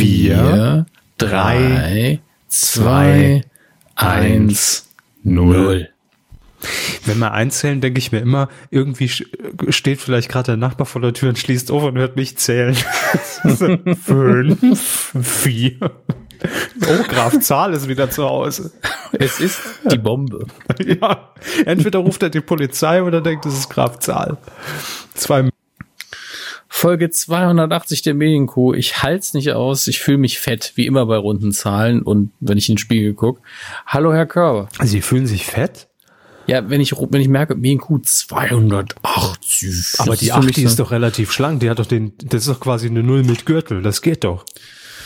vier, drei, zwei, eins, null. Wenn wir einzählen, denke ich mir immer, irgendwie steht vielleicht gerade der Nachbar vor der Tür und schließt auf und hört mich zählen. Fünf, vier. Oh, Graf Zahl ist wieder zu Hause. Es ist die Bombe. Ja, entweder ruft er die Polizei oder denkt, es ist Graf Zahl. Zwei Folge 280 der Medienkuh. Ich halt's nicht aus. Ich fühle mich fett, wie immer bei runden Zahlen und wenn ich in den Spiegel gucke. Hallo, Herr Körber. Sie fühlen sich fett? Ja, wenn ich, wenn ich merke, Medienkuh 280. Aber die 8, die ist doch relativ schlank. Die hat doch den, das ist doch quasi eine Null mit Gürtel. Das geht doch.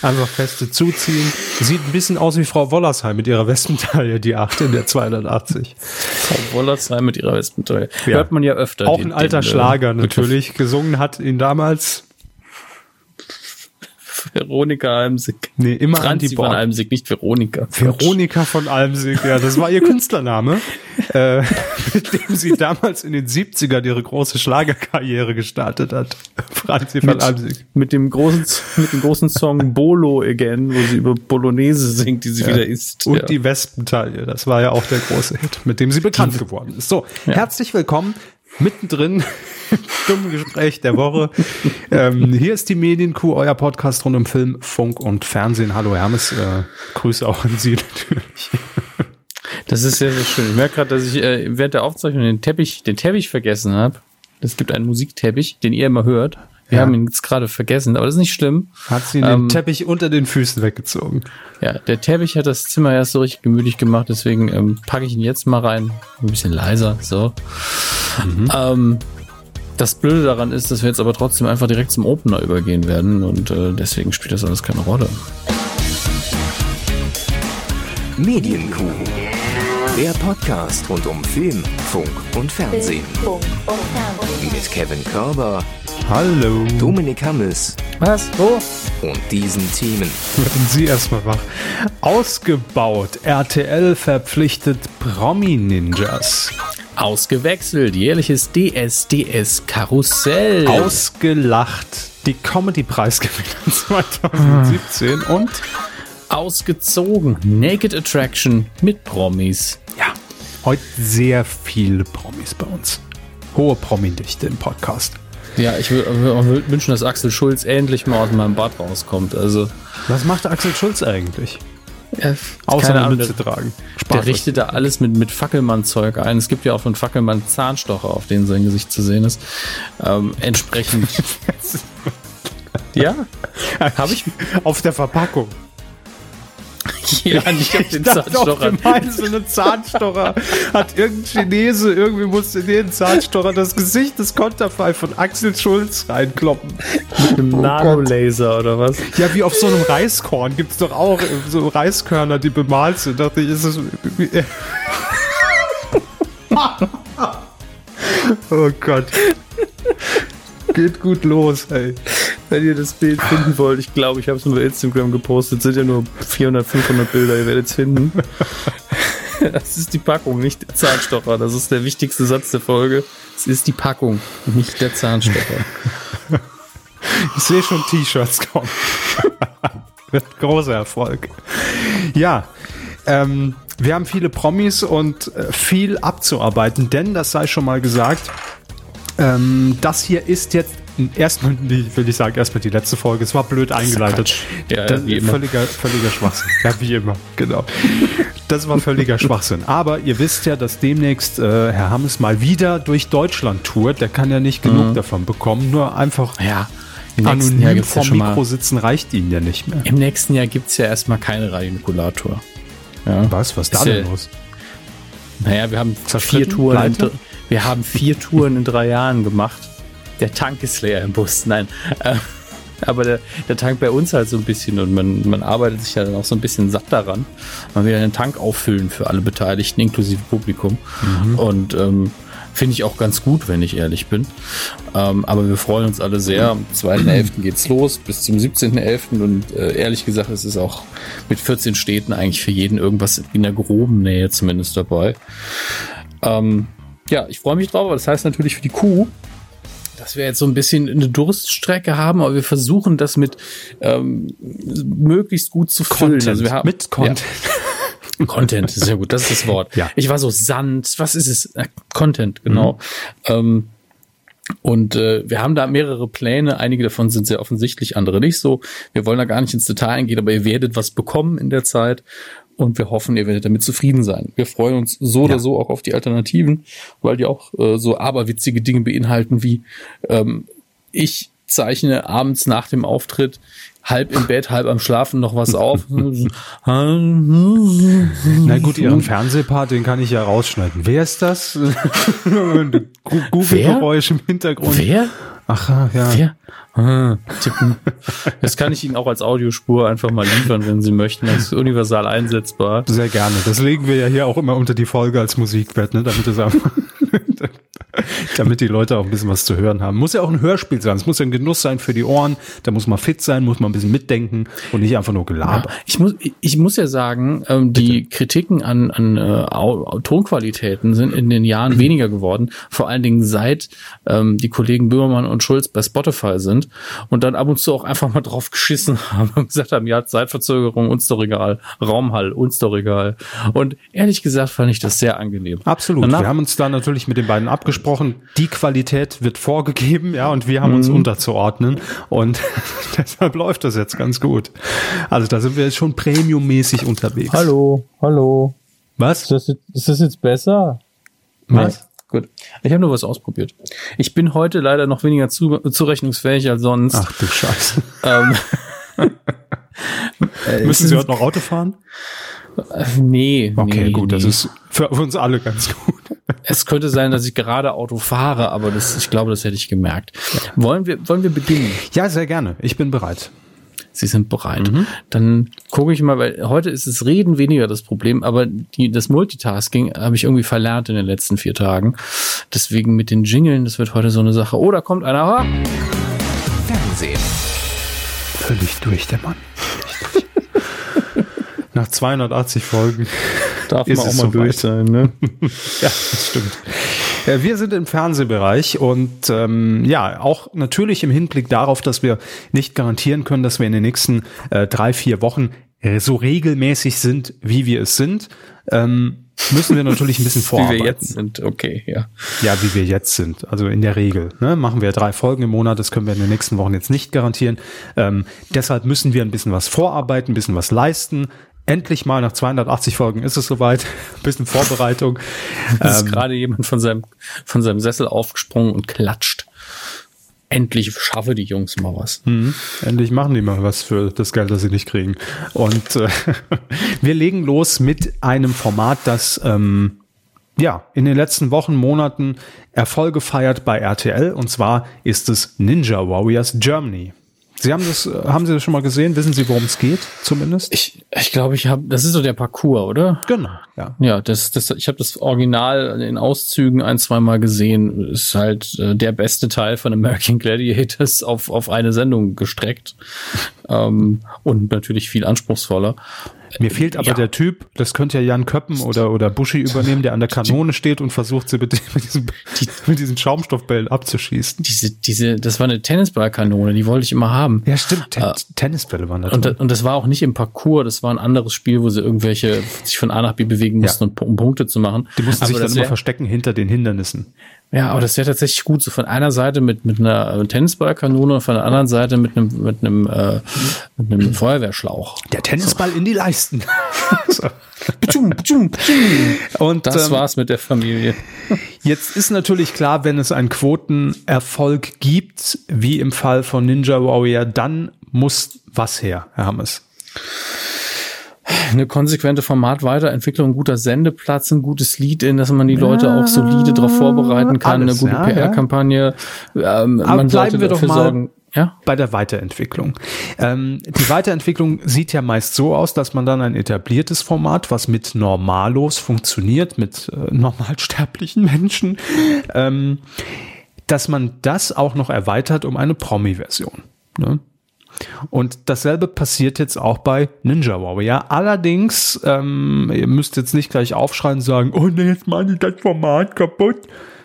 Einfach feste zuziehen. Sieht ein bisschen aus wie Frau Wollersheim mit ihrer Westentaille, die 8 in der 280. Frau Wollersheim mit ihrer Westentaille. Ja. Hört man ja öfter. Auch den, ein alter den, Schlager natürlich. Gesungen hat ihn damals Veronika Almsig. Nee, immer Franzi Anti von Almsig, nicht Veronika. Veronika von Almsig, ja, das war ihr Künstlername, äh, mit dem sie damals in den 70ern ihre große Schlagerkarriere gestartet hat. Franzi von mit, Almsig. Mit dem großen, mit dem großen Song Bolo Again, wo sie über Bolognese singt, die sie ja. wieder isst. Und ja. die Wespentaille, das war ja auch der große Hit, mit dem sie bekannt geworden ist. So, ja. herzlich willkommen mittendrin dummen Gespräch der Woche. ähm, hier ist die Medienkuh, euer Podcast rund um Film, Funk und Fernsehen. Hallo Hermes, äh, Grüße auch an Sie natürlich. Das ist sehr, sehr schön. Ich merke gerade, dass ich äh, während der Aufzeichnung den Teppich, den Teppich vergessen habe. Es gibt einen Musikteppich, den ihr immer hört. Wir ja. haben ihn jetzt gerade vergessen, aber das ist nicht schlimm. Hat sie ähm, den Teppich unter den Füßen weggezogen. Ja, der Teppich hat das Zimmer erst so richtig gemütlich gemacht, deswegen ähm, packe ich ihn jetzt mal rein. Ein bisschen leiser, so. Mhm. Ähm, das Blöde daran ist, dass wir jetzt aber trotzdem einfach direkt zum Opener übergehen werden und äh, deswegen spielt das alles keine Rolle. Medienkuh. Der Podcast rund um Film, Funk und Fernsehen. Mit Kevin Körber. Hallo. Dominik Hammes. Was? Wo? Und diesen Themen. Werden Sie erstmal wach. Ausgebaut. RTL verpflichtet Promi-Ninjas. Ausgewechselt, jährliches DSDS-Karussell. Ausgelacht, die Comedy-Preisgewinner 2017 und ausgezogen, Naked Attraction mit Promis. Heute sehr viele Promis bei uns. Hohe Promi-Dichte im Podcast. Ja, ich würde wünschen, dass Axel Schulz endlich mal aus meinem Bad rauskommt. Also, was macht Axel Schulz eigentlich? Ja, Außer eine Mütze tragen. Spaß der richtet da alles mit, mit Fackelmann-Zeug ein. Es gibt ja auch von Fackelmann Zahnstocher, auf denen sein Gesicht zu sehen ist. Ähm, entsprechend. ja, habe ich. Auf der Verpackung. Ja, nicht auf den Zahnstocher. so eine Zahnstocher hat irgendein Chinese, irgendwie musste in den Zahnstocher das Gesicht des Konterfei von Axel Schulz reinkloppen. Mit einem oh Nanolaser oder was? Ja, wie auf so einem Reiskorn gibt es doch auch so Reiskörner, die bemalt sind. Dachte ich, ist es. oh Gott. Geht gut los, ey. Wenn ihr das Bild finden wollt, ich glaube, ich habe es nur bei Instagram gepostet, sind ja nur 400, 500 Bilder, ihr werdet es finden. Das ist die Packung, nicht der Zahnstocher. Das ist der wichtigste Satz der Folge. Es ist die Packung, nicht der Zahnstocher. Ich sehe schon T-Shirts kommen. Wird großer Erfolg. Ja, ähm, wir haben viele Promis und äh, viel abzuarbeiten, denn das sei schon mal gesagt, ähm, das hier ist jetzt erstmal, will ich sagen, erstmal die letzte Folge. Es war blöd eingeleitet. Ja, das, immer. Völliger, völliger Schwachsinn. ja, wie immer, genau. Das war völliger Schwachsinn. Aber ihr wisst ja, dass demnächst äh, Herr Hammes mal wieder durch Deutschland tourt. Der kann ja nicht genug mhm. davon bekommen. Nur einfach ja, anonym Jahr vorm ja Mikro sitzen reicht ihnen ja nicht mehr. Im nächsten Jahr gibt es ja erstmal keine Radionikulator. Ja. Was? Was ist da denn los? Naja, wir haben vier Touren. In, wir haben vier Touren in drei Jahren gemacht. Der Tank ist leer im Bus. Nein. Äh, aber der, der Tank bei uns halt so ein bisschen und man, man arbeitet sich ja dann auch so ein bisschen satt daran. Man will ja den Tank auffüllen für alle Beteiligten, inklusive Publikum. Mhm. Und ähm, finde ich auch ganz gut, wenn ich ehrlich bin. Ähm, aber wir freuen uns alle sehr. Am 2.11. geht's los bis zum 17.11. Und äh, ehrlich gesagt, es ist auch mit 14 Städten eigentlich für jeden irgendwas in der groben Nähe zumindest dabei. Ähm, ja, ich freue mich drauf, aber das heißt natürlich für die Kuh, dass wir jetzt so ein bisschen eine Durststrecke haben, aber wir versuchen das mit ähm, möglichst gut zu füllen. Content. Also wir haben, Mit Content. Ja. Content, sehr gut, das ist das Wort. Ja. Ich war so Sand, was ist es? Äh, Content, genau. Ähm, und äh, wir haben da mehrere Pläne. Einige davon sind sehr offensichtlich, andere nicht so. Wir wollen da gar nicht ins Detail eingehen, aber ihr werdet was bekommen in der Zeit. Und wir hoffen, ihr werdet damit zufrieden sein. Wir freuen uns so Ja. oder so auch auf die Alternativen, weil die auch äh, so aberwitzige Dinge beinhalten wie ähm, ich zeichne abends nach dem Auftritt halb im Bett, halb am Schlafen noch was auf. Na gut, Ihren Fernsehpart, den kann ich ja rausschneiden. Wer ist das? Google-Geräusch im Hintergrund. Wer? Ach ja. Wer? Ah, tippen. Das kann ich Ihnen auch als Audiospur einfach mal liefern, wenn Sie möchten. Das ist universal einsetzbar. Sehr gerne. Das legen wir ja hier auch immer unter die Folge als Musikwert, ne? damit es einfach, damit die Leute auch ein bisschen was zu hören haben. Muss ja auch ein Hörspiel sein. Es muss ja ein Genuss sein für die Ohren. Da muss man fit sein, muss man ein bisschen mitdenken und nicht einfach nur Gelaber. Ich muss, ich muss ja sagen, ähm, die Kritiken an, an äh, Tonqualitäten sind in den Jahren weniger geworden. Vor allen Dingen seit ähm, die Kollegen Böhmermann und Schulz bei Spotify sind und dann ab und zu auch einfach mal drauf geschissen haben und gesagt haben, ja, Zeitverzögerung, uns doch egal, Raumhall, uns doch egal. Und ehrlich gesagt fand ich das sehr angenehm. Absolut. Danach- wir haben uns da natürlich mit den beiden abgesprochen. Die Qualität wird vorgegeben, ja, und wir haben uns unterzuordnen. Und deshalb läuft das jetzt ganz gut. Also da sind wir jetzt schon premiummäßig unterwegs. Hallo, hallo. Was? Ist das jetzt, ist das jetzt besser? Was? Nee. Gut. Ich habe nur was ausprobiert. Ich bin heute leider noch weniger zu, zurechnungsfähig als sonst. Ach du Scheiße. Ähm, äh, Müssen Sie heute noch Auto fahren? Nee. Okay, nee, gut. Nee. Das ist für uns alle ganz gut. es könnte sein, dass ich gerade Auto fahre, aber das, ich glaube, das hätte ich gemerkt. Wollen wir, wollen wir beginnen? Ja, sehr gerne. Ich bin bereit. Sie sind bereit. Dann gucke ich mal, weil heute ist das Reden weniger das Problem, aber die, das Multitasking habe ich irgendwie verlernt in den letzten vier Tagen. Deswegen mit den Jingeln, das wird heute so eine Sache. Oh, da kommt einer. Fernsehen. Völlig durch, der Mann. Nach 280 Folgen. Darf man auch mal durch sein, ne? Ja, das stimmt. Wir sind im Fernsehbereich und ähm, ja, auch natürlich im Hinblick darauf, dass wir nicht garantieren können, dass wir in den nächsten äh, drei, vier Wochen äh, so regelmäßig sind, wie wir es sind, ähm, müssen wir natürlich ein bisschen Wie vorarbeiten. wir jetzt sind, okay, ja. Ja, wie wir jetzt sind. Also in der Regel. Ne? Machen wir drei Folgen im Monat, das können wir in den nächsten Wochen jetzt nicht garantieren. Ähm, deshalb müssen wir ein bisschen was vorarbeiten, ein bisschen was leisten. Endlich mal nach 280 Folgen ist es soweit. Ein bisschen Vorbereitung. Es Ähm, ist gerade jemand von seinem, von seinem Sessel aufgesprungen und klatscht. Endlich schaffe die Jungs mal was. Mhm. Endlich machen die mal was für das Geld, das sie nicht kriegen. Und äh, wir legen los mit einem Format, das ähm, ja in den letzten Wochen, Monaten Erfolge feiert bei RTL. Und zwar ist es Ninja Warriors Germany. Sie haben das, äh, haben Sie das schon mal gesehen? Wissen Sie, worum es geht? Zumindest? Ich, ich glaube, ich habe, das ist so der Parcours, oder? genau. Ja. Ja, das, das, ich habe das Original in Auszügen ein, zweimal gesehen. Ist halt äh, der beste Teil von American Gladiators auf, auf eine Sendung gestreckt. ähm, und natürlich viel anspruchsvoller. Mir fehlt aber Ja. der Typ, das könnte ja Jan Köppen oder, oder Buschi übernehmen, der an der Kanone steht und versucht, sie mit, mit, diesem, mit diesen Schaumstoffbällen abzuschießen. Diese, diese, das war eine Tennisballkanone, die wollte ich immer haben. Ja, stimmt. Ten Tennisbälle waren da Und, drin. und das war auch nicht im Parcours, das war ein anderes Spiel, wo sie irgendwelche sich von A nach B bewegen mussten, um, um Punkte zu machen. Die mussten sich Aber dann das immer wär- verstecken hinter den Hindernissen. Ja, aber das wäre tatsächlich gut. So von einer Seite mit, mit einer Tennisballkanone und von der anderen Seite mit einem, mit einem, äh, mit einem Feuerwehrschlauch. Der Tennisball in die Leisten. so. Und Das ähm, war's mit der Familie. jetzt ist natürlich klar, wenn es einen Quotenerfolg gibt, wie im Fall von Ninja Warrior, dann muss was her, Herr Hammes. Eine konsequente Formatweiterentwicklung, ein guter Sendeplatz, ein gutes Lied, in das man die Leute auch solide darauf vorbereiten kann, alles, eine gute ja. PR-Kampagne. Ähm, Aber man bleiben wir doch mal sorgen. Ja? bei der Weiterentwicklung. Ähm, die Weiterentwicklung sieht ja meist so aus, dass man dann ein etabliertes Format, was mit Normalos funktioniert, mit äh, normalsterblichen Menschen, ähm, dass man das auch noch erweitert um eine Promi-Version. Ne? Und dasselbe passiert jetzt auch bei Ninja Warrior. Allerdings, ähm, ihr müsst jetzt nicht gleich aufschreien und sagen, oh nee, jetzt machen die das Format kaputt.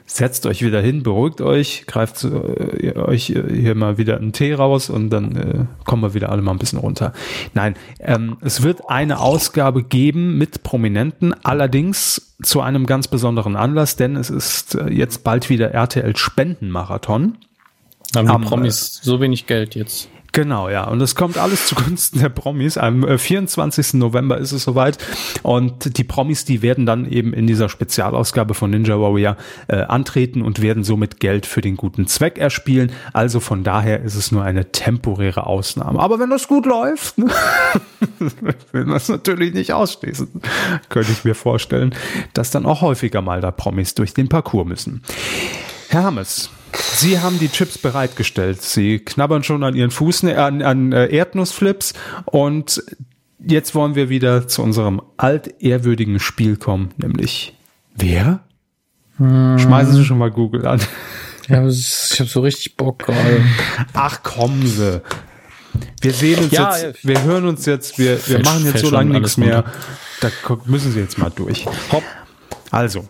setzt euch wieder hin, beruhigt euch, greift äh, euch hier mal wieder einen Tee raus und dann äh, kommen wir wieder alle mal ein bisschen runter. Nein, ähm, es wird eine Ausgabe geben mit Prominenten, allerdings zu einem ganz besonderen Anlass, denn es ist äh, jetzt bald wieder RTL Spendenmarathon. Haben die Promis so wenig Geld jetzt? Genau, ja. Und es kommt alles zugunsten der Promis. Am 24. Äh, November ist es soweit. Und die Promis, die werden dann eben in dieser Spezialausgabe von Ninja Warrior äh, antreten und werden somit Geld für den guten Zweck erspielen. Also von daher ist es nur eine temporäre Ausnahme. Aber wenn das gut läuft, ne, will man es natürlich nicht ausschließen. Könnte ich mir vorstellen, dass dann auch häufiger mal da Promis durch den Parcours müssen. Herr Hammes, Sie haben die Chips bereitgestellt. Sie knabbern schon an ihren Fußen, äh, an, an äh, Erdnussflips und jetzt wollen wir wieder zu unserem altehrwürdigen Spiel kommen, nämlich wer? Hm. Schmeißen Sie schon mal Google an. Ja, ich habe so richtig Bock gerade. Ach, kommen Sie. Wir sehen uns ja, jetzt, wir hören uns jetzt, wir, wir fällt, machen jetzt so lange nichts mehr. Da müssen Sie jetzt mal durch. Hopp. Also,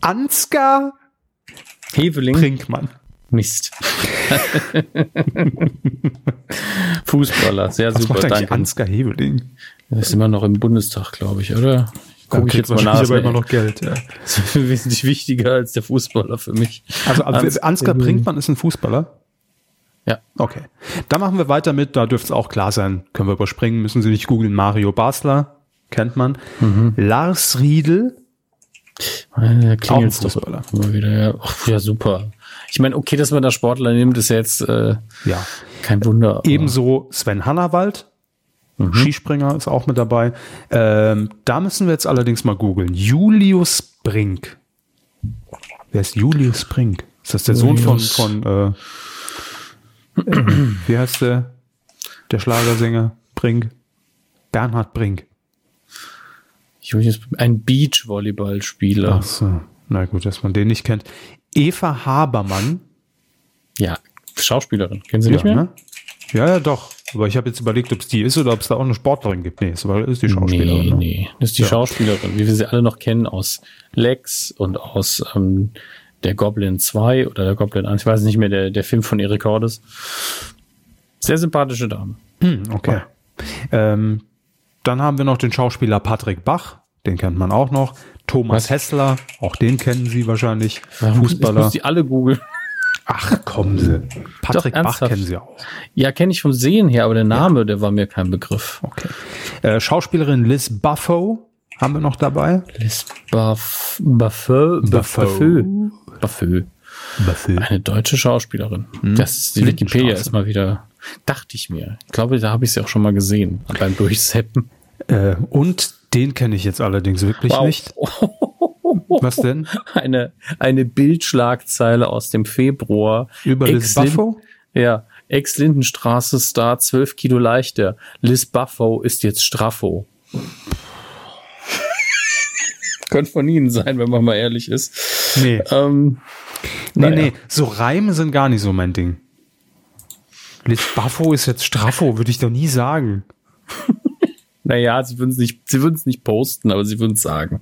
Ansgar Heveling. Brinkmann. Mist. Fußballer, sehr Was super, macht danke. Ansgar Heveling. Er ist immer noch im Bundestag, glaube ich, oder? Gucke ich jetzt mal nach. aber immer noch Geld, ja. Das ist wesentlich wichtiger als der Fußballer für mich. Also Ansgar, Ansgar Brinkmann ist ein Fußballer? Ja. Okay. Da machen wir weiter mit, da dürfte es auch klar sein. Können wir überspringen, müssen Sie nicht googeln. Mario Basler, kennt man. Mhm. Lars Riedel, ja, klingelt doch immer wieder. Ja. Ach, ja, super. Ich meine, okay, dass man da Sportler nimmt, ist ja jetzt äh, ja. kein Wunder. Ebenso Sven Hannawald, mhm. Skispringer, ist auch mit dabei. Ähm, da müssen wir jetzt allerdings mal googeln. Julius Brink. Wer ist Julius Brink? Ist das der Julius. Sohn von, von äh, äh, wie heißt der? Der Schlagersänger Brink? Bernhard Brink. Julius, ein Beachvolleyballspieler. Ach so. Na gut, dass man den nicht kennt. Eva Habermann. Ja, Schauspielerin. Kennen Sie nicht ja, mehr? Ne? Ja, ja, doch. Aber ich habe jetzt überlegt, ob es die ist oder ob es da auch eine Sportlerin gibt. Nee, es ist die Schauspielerin. Nee, ne? nee. Das ist die ja. Schauspielerin, wie wir sie alle noch kennen aus Lex und aus ähm, der Goblin 2 oder der Goblin 1. Ich weiß nicht mehr, der, der Film von Eric Cordes. Sehr sympathische Dame. Hm, okay. Ähm, dann haben wir noch den Schauspieler Patrick Bach, den kennt man auch noch. Thomas Was? Hessler, auch den kennen Sie wahrscheinlich. Fußballer. Ich muss die alle googeln. Ach, kommen Sie. Patrick Doch, Bach kennen Sie auch. Ja, kenne ich vom Sehen her, aber der Name, ja. der war mir kein Begriff. Okay. Äh, Schauspielerin Liz Buffo haben wir noch dabei. Liz Buff, Buffo, Buffo, Buffo. Buffo. Eine deutsche Schauspielerin. Hm. Das ist die Wikipedia ist mal wieder Dachte ich mir. Ich glaube, da habe ich sie auch schon mal gesehen beim Durchseppen. Äh, und den kenne ich jetzt allerdings wirklich wow. nicht. Was denn? Eine, eine Bildschlagzeile aus dem Februar. Über Liz Buffo? Ja. Ex-Lindenstraße Star 12 Kilo leichter. Liz Buffo ist jetzt Straffo. Könnte von Ihnen sein, wenn man mal ehrlich ist. Nee. Ähm, nee, naja. nee. So Reime sind gar nicht so mein Ding. Liz Buffo ist jetzt Straffo, würde ich doch nie sagen. naja, sie würden es nicht, sie würden es nicht posten, aber sie würden es sagen.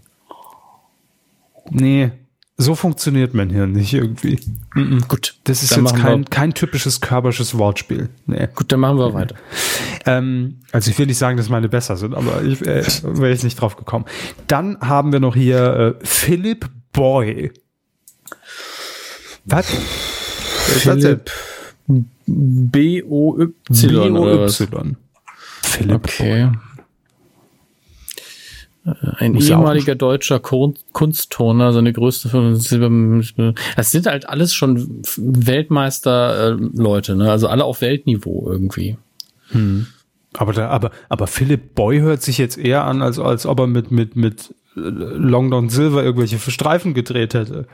Nee, so funktioniert mein Hirn nicht irgendwie. Mm -mm. Gut, das ist jetzt kein, kein typisches körperisches Wortspiel. Nee. Gut, dann machen wir weiter. Ähm, also ich will nicht sagen, dass meine besser sind, aber ich äh, wäre jetzt nicht drauf gekommen. Dann haben wir noch hier äh, Philip Boy. Was? Philipp. B-O-Y. B-O-Y. Philipp. Okay. Äh, ein Muss ehemaliger deutscher Kunstturner, seine größte. Das sind halt alles schon Weltmeister-Leute, ne? Also alle auf Weltniveau irgendwie. Hm. Aber, da, aber, aber Philipp Boy hört sich jetzt eher an, als, als ob er mit, mit, mit Long Don Silver irgendwelche Streifen gedreht hätte.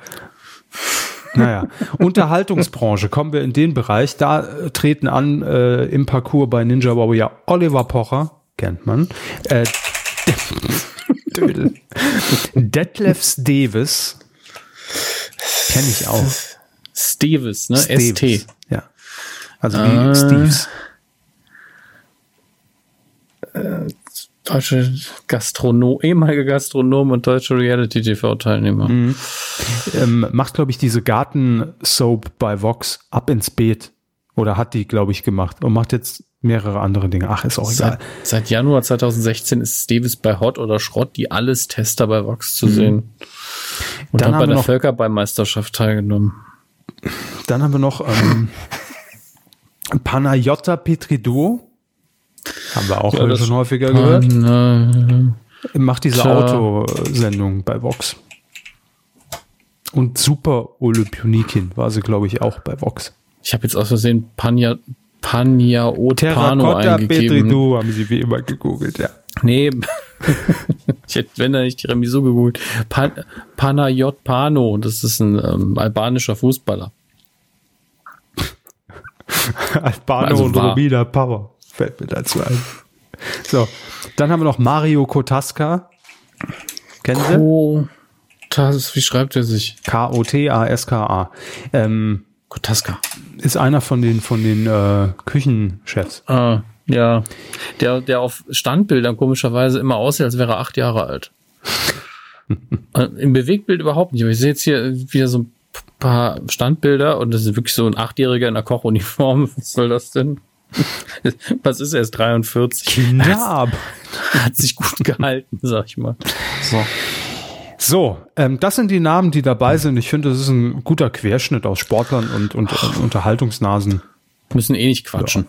Naja, Unterhaltungsbranche, kommen wir in den Bereich. Da äh, treten an äh, im Parcours bei Ninja Warrior Oliver Pocher, kennt man. Äh, Detlef Davis, kenne ich auch. Steves, ne? Steves, ST. Ja. Also wie äh, Steves. Deutsche Gastronom, ehemalige Gastronom und deutsche Reality-TV-Teilnehmer. Mhm. Ähm, macht, glaube ich, diese Garten-Soap bei Vox ab ins Beet. Oder hat die, glaube ich, gemacht. Und macht jetzt mehrere andere Dinge. Ach, ist auch seit, egal. Seit Januar 2016 ist Davis bei Hot oder Schrott die alles Tester bei Vox zu mhm. sehen. Und dann hat bei der Völkerballmeisterschaft teilgenommen. Dann haben wir noch ähm, Panayota Petridou. Haben wir auch ja, schon häufiger gehört. Pan Macht diese Autosendung bei Vox. Und Super Olympionikin war sie, glaube ich, auch bei Vox. Ich habe jetzt aus Versehen Panya, Panya Otpano eingegeben. Petridou haben sie wie immer gegoogelt, ja. Nee, ich hätte, wenn da nicht die Remiso gegoogelt. Pan, Panayot Pano, das ist ein ähm, albanischer Fußballer. Albano also und Romina Power fällt mir dazu ein. So, dann haben wir noch Mario Kotaska. Kennen Sie? Das, wie schreibt er sich? K-O-T-A-S-K-A. Ähm, Kotaska. Ist einer von den, von den äh, Küchenchefs. Ah, ja. Der, der auf Standbildern komischerweise immer aussieht, als wäre er acht Jahre alt. Äh, Im Bewegtbild überhaupt nicht. Aber ich sehe jetzt hier wieder so ein paar Standbilder und das ist wirklich so ein Achtjähriger in einer Kochuniform. Was soll das denn? Was ist er? Ist 43. Kinderab. Hat, hat sich gut gehalten, sag ich mal. So. So, ähm, das sind die Namen, die dabei sind. Ich finde, das ist ein guter Querschnitt aus Sportlern und, und, und Unterhaltungsnasen. Müssen eh nicht quatschen.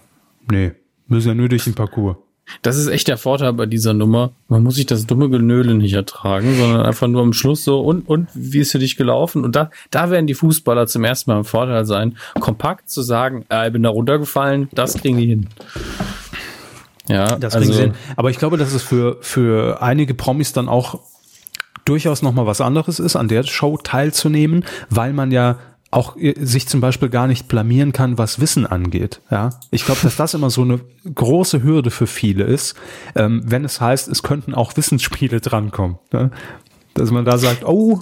Ja. Nee, müssen ja nur durch den Parcours. Das ist echt der Vorteil bei dieser Nummer. Man muss sich das dumme Genöle nicht ertragen, sondern einfach nur am Schluss so, und, und, wie ist für dich gelaufen? Und da, da werden die Fußballer zum ersten Mal im Vorteil sein, kompakt zu sagen, äh, ich bin da runtergefallen, das kriegen die hin. Ja, das also, kriegen sie hin. Aber ich glaube, dass es für, für einige Promis dann auch durchaus nochmal was anderes ist, an der Show teilzunehmen, weil man ja auch äh, sich zum Beispiel gar nicht blamieren kann, was Wissen angeht. Ja, ich glaube, dass das immer so eine große Hürde für viele ist, ähm, wenn es heißt, es könnten auch Wissensspiele drankommen. Ne? Dass man da sagt, oh,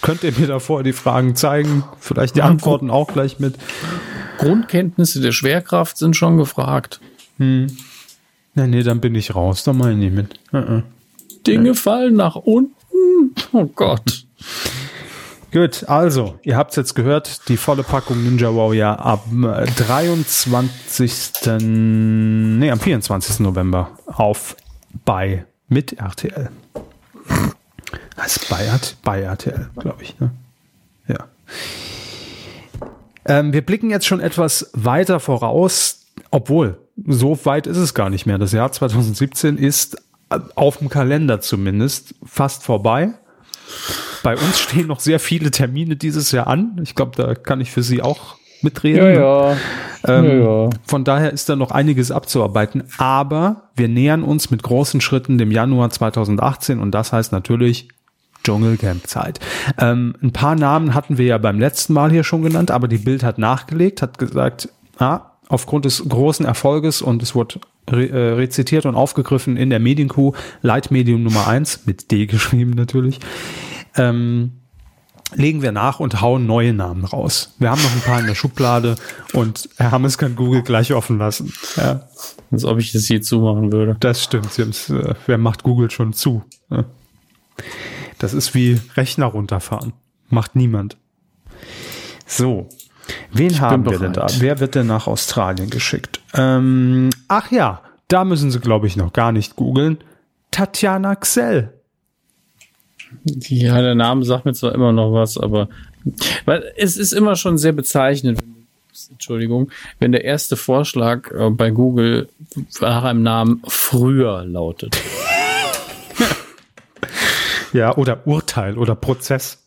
könnt ihr mir davor die Fragen zeigen, vielleicht die Antworten auch gleich mit. Grundkenntnisse der Schwerkraft sind schon gefragt. Hm. Nee, nee, dann bin ich raus, da meine ich nicht mit. Uh -uh. Dinge ja. fallen nach unten. Oh Gott. Gut, also, ihr habt es jetzt gehört, die volle Packung Ninja Warrior am 23. Nee, am 24. November auf bei mit RTL. Heißt bei, bei RTL, glaube ich. Ne? Ja. Ähm, wir blicken jetzt schon etwas weiter voraus, obwohl so weit ist es gar nicht mehr. Das Jahr 2017 ist äh, auf dem Kalender zumindest fast vorbei. Bei uns stehen noch sehr viele Termine dieses Jahr an. Ich glaube, da kann ich für Sie auch mitreden. Ja, ja. Ähm, ja. Von daher ist da noch einiges abzuarbeiten. Aber wir nähern uns mit großen Schritten dem Januar 2018 und das heißt natürlich Dschungelcamp-Zeit. Ähm, ein paar Namen hatten wir ja beim letzten Mal hier schon genannt, aber die Bild hat nachgelegt, hat gesagt, ah, aufgrund des großen Erfolges und es wurde re äh, rezitiert und aufgegriffen in der Medienkuh, Leitmedium Nummer eins mit D geschrieben natürlich, ähm, legen wir nach und hauen neue Namen raus. Wir haben noch ein paar in der Schublade und Herr Hammes kann Google gleich offen lassen. Ja. Als ob ich das je zumachen würde. Das stimmt. Äh, wer macht Google schon zu? Ja. Das ist wie Rechner runterfahren. Macht niemand. So. Wen ich haben wir denn da? Wer wird denn nach Australien geschickt? Ähm, ach ja, da müssen Sie, glaube ich, noch gar nicht googeln. Tatjana Xell. Ja, der Name sagt mir zwar immer noch was, aber weil es ist immer schon sehr bezeichnend, Entschuldigung, wenn der erste Vorschlag äh, bei Google nach einem Namen früher lautet. ja, oder Urteil oder Prozess.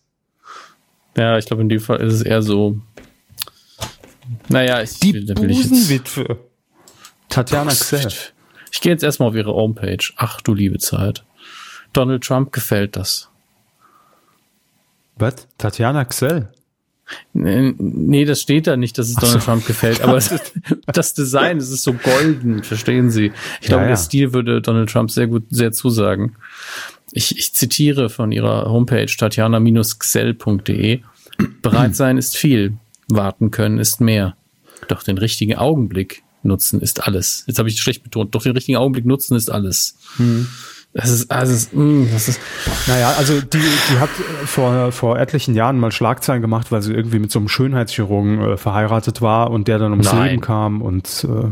Ja, ich glaube, in dem Fall ist es eher so. Naja, ich, die Busenwitwe. Tatjana Xell. Ich gehe jetzt erstmal auf ihre Homepage. Ach du liebe Zeit. Donald Trump gefällt das. Was? Tatjana Xell? Nee, das steht da nicht, dass es Donald so. Trump gefällt, aber das Design, es ist so golden, verstehen Sie. Ich glaube, ja, ja. der Stil würde Donald Trump sehr gut, sehr zusagen. Ich, ich zitiere von ihrer Homepage tatjana-xell.de. Bereit sein ist viel, warten können ist mehr. Doch den richtigen Augenblick nutzen ist alles. Jetzt habe ich schlecht betont. Doch den richtigen Augenblick nutzen ist alles. Hm. Das ist, also, mh, das ist. Naja, also die, die hat vor, vor etlichen Jahren mal Schlagzeilen gemacht, weil sie irgendwie mit so einem Schönheitschirurgen äh, verheiratet war und der dann ums Nein. Leben kam und äh,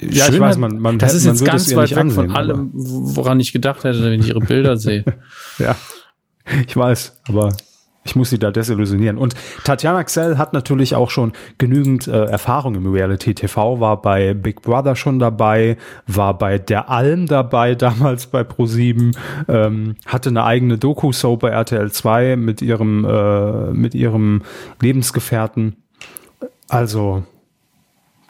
ja, ich weiß, man, man, das ist man jetzt ganz weit weg ansehen, von allem, woran ich gedacht hätte, wenn ich ihre Bilder sehe. ja, ich weiß, aber ich muss sie da desillusionieren. Und Tatjana Xell hat natürlich auch schon genügend äh, Erfahrung im Reality TV, war bei Big Brother schon dabei, war bei Der Alm dabei, damals bei Pro7, ähm, hatte eine eigene Doku-Soap bei RTL 2 mit ihrem, äh, mit ihrem Lebensgefährten. Also,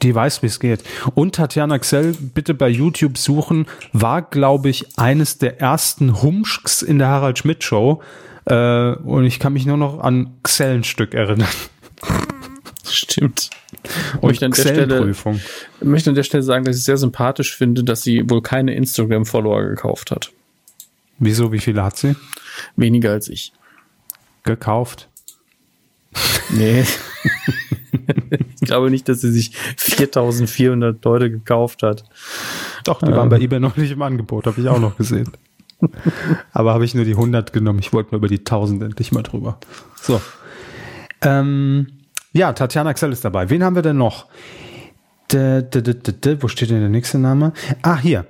die weiß, wie es geht. Und Tatjana Xell, bitte bei YouTube suchen, war, glaube ich, eines der ersten Humschks in der Harald Schmidt Show äh, und ich kann mich nur noch an Xellenstück erinnern. Stimmt. Und möchte an, der Stelle, möchte an der Stelle sagen, dass ich sehr sympathisch finde, dass sie wohl keine Instagram-Follower gekauft hat. Wieso? Wie viele hat sie? Weniger als ich. Gekauft? Nee. ich glaube nicht, dass sie sich 4400 Leute gekauft hat. Doch, die ähm. waren bei eBay noch nicht im Angebot, habe ich auch noch gesehen. Aber habe ich nur die 100 genommen. Ich wollte nur über die 1000 endlich mal drüber. So. Ähm, ja, Tatjana Xell ist dabei. Wen haben wir denn noch? De, de, de, Wo steht denn der nächste Name? Ah, hier.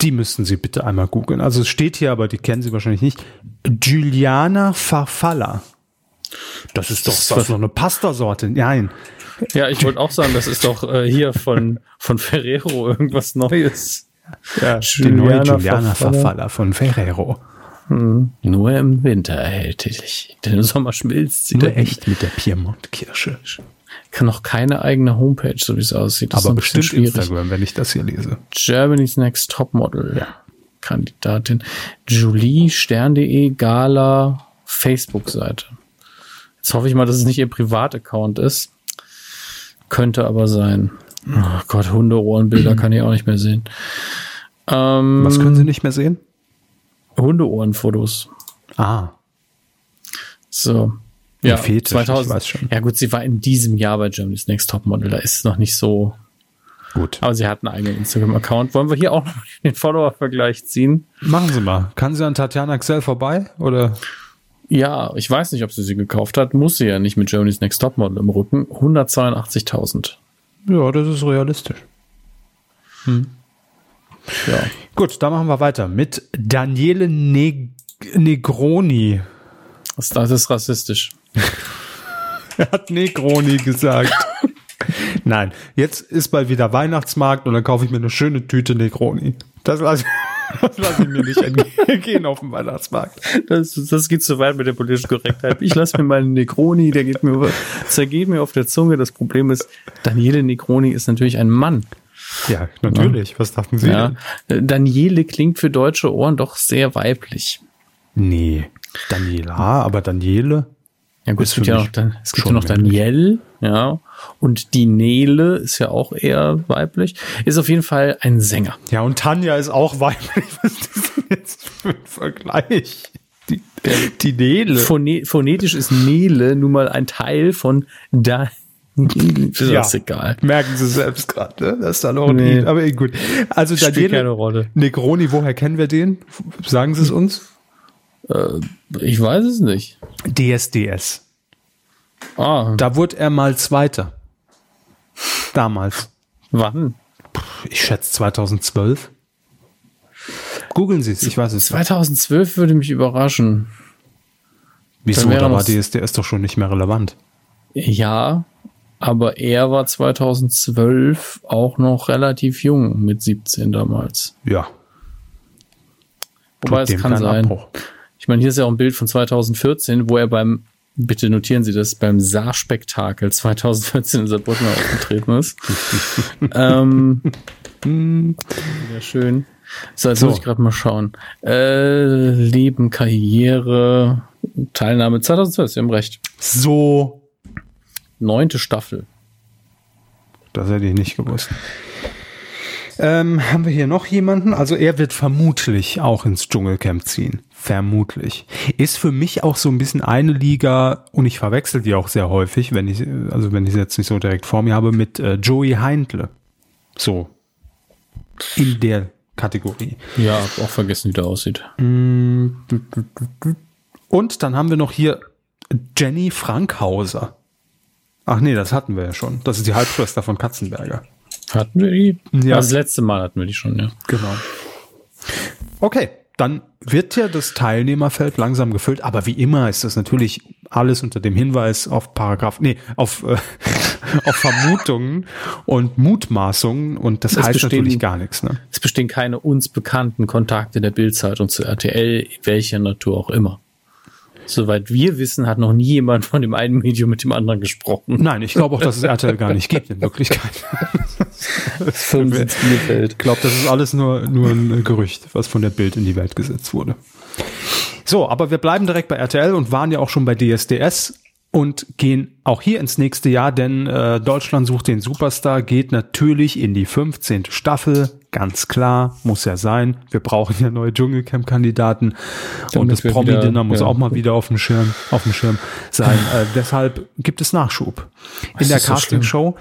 Die müssten Sie bitte einmal googeln. Also es steht hier, aber die kennen Sie wahrscheinlich nicht. Juliana Farfalla. Das ist doch das ist noch eine Pasta-Sorte. Nein. Ja, ich wollte auch sagen, das ist doch äh, hier von, von Ferrero irgendwas Neues. Ja, die neue Juliana Verfaller von Ferrero. Hm. Nur im Winter erhältlich. Denn im Sommer schmilzt sie. Nur echt mit der Piemont-Kirsche. Kann noch keine eigene Homepage, so wie es aussieht. Das Aber bestimmt schwierig. Instagram, wenn ich das hier lese. Germany's Next Topmodel. Ja. Kandidatin. Julie, Stern.de, Gala, Facebook-Seite. Jetzt hoffe ich mal, dass es nicht ihr Privataccount ist. Könnte aber sein. Oh Gott, Hundeohrenbilder kann ich auch nicht mehr sehen. Ähm, Was können Sie nicht mehr sehen? Hundeohrenfotos. Ah. So. Ja, Fetisch, 2000, ich weiß schon. Ja gut, sie war in diesem Jahr bei Germany's Next Topmodel, da ist es noch nicht so gut. Aber sie hat einen eigenen Instagram-Account. Wollen wir hier auch noch den Follower-Vergleich ziehen? Machen Sie mal. Kann sie an Tatjana Xell vorbei oder? Ja, ich weiß nicht, ob sie sie gekauft hat. Muss sie ja nicht mit Germany's Next Topmodel im Rücken. 182.000. Ja, das ist realistisch. Hm. Ja. Gut, dann machen wir weiter mit Daniele Neg Negroni. Das ist rassistisch. er hat Negroni gesagt. Nein, jetzt ist bald wieder Weihnachtsmarkt und dann kaufe ich mir eine schöne Tüte Negroni. Das lasse das lasse ich mir nicht entgehen auf dem Weihnachtsmarkt. Das, das geht zu weit mit der politischen Korrektheit. Ich lasse mir meinen Negroni, der geht mir, zergeht mir auf der Zunge. Das Problem ist, Daniele Negroni ist natürlich ein Mann. Ja, natürlich. Ja. Was dachten Sie? Ja. Daniele klingt für deutsche Ohren doch sehr weiblich. Nee. Daniela, aber Daniele. Ja gut, es gibt ja noch, es gibt ja noch Danielle, ja. Und die Nele ist ja auch eher weiblich. Ist auf jeden Fall ein Sänger. Ja, und Tanja ist auch weiblich. Was ist denn jetzt für ein Vergleich? Die, die Nele. Phone, phonetisch ist Nele nun mal ein Teil von da. Ist ja, egal. Merken Sie selbst gerade, ne? Das ist dann auch nee. Aber eh, gut. Also Spielt Daniele keine Rolle. Negroni, woher kennen wir den? Sagen Sie es uns? Äh, ich weiß es nicht. DSDS. Ah. Da wurde er mal Zweiter. Damals. Wann? Ich schätze 2012. Googeln Sie es, ich weiß es. 2012 würde mich überraschen. Wieso? Da war DSDS doch schon nicht mehr relevant. Ja, aber er war 2012 auch noch relativ jung mit 17 damals. Ja. Wobei es kann sein. Abbruch. Ich meine, hier ist ja auch ein Bild von 2014, wo er beim, bitte notieren Sie das, beim Saarspektakel 2014 in Saarbrücken aufgetreten ist. ähm, ja, schön. So, jetzt so. muss ich gerade mal schauen. Äh, Leben, Karriere, Teilnahme 2012, Sie haben recht. So. Neunte Staffel. Das hätte ich nicht gewusst. Ähm, haben wir hier noch jemanden? Also er wird vermutlich auch ins Dschungelcamp ziehen. Vermutlich. Ist für mich auch so ein bisschen eine Liga, und ich verwechsel die auch sehr häufig, wenn ich, also wenn ich sie jetzt nicht so direkt vor mir habe, mit äh, Joey Heindle. So. In der Kategorie. Ja, auch vergessen, wie der aussieht. Und dann haben wir noch hier Jenny Frankhauser. Ach nee, das hatten wir ja schon. Das ist die Halbschwester von Katzenberger. Hatten wir die? Ja. Das letzte Mal hatten wir die schon, ja. Genau. Okay, dann wird ja das Teilnehmerfeld langsam gefüllt, aber wie immer ist das natürlich alles unter dem Hinweis auf Paragraph, nee, auf, äh, auf Vermutungen und Mutmaßungen und das Es heißt bestehen- natürlich gar nichts. Ne? Es bestehen keine uns bekannten Kontakte der Bildzeitung zu RTL, welcher Natur auch immer. Soweit wir wissen, hat noch nie jemand von dem einen Medium mit dem anderen gesprochen. Nein, ich glaube auch, dass es RTL gar nicht gibt in Wirklichkeit. Firmensitz Bielefeld. Ich glaube, das ist alles nur, nur ein Gerücht, was von der Bild in die Welt gesetzt wurde. So, aber wir bleiben direkt bei RTL und waren ja auch schon bei DSDS und gehen auch hier ins nächste Jahr, denn äh, Deutschland sucht den Superstar geht natürlich in die 15. Staffel. Ganz klar, muss ja sein. Wir brauchen ja neue Dschungelcamp-Kandidaten. Und das Promi-Dinner muss ja. auch mal wieder auf dem Schirm, auf dem Schirm sein. äh, deshalb gibt es Nachschub. In der so Castingshow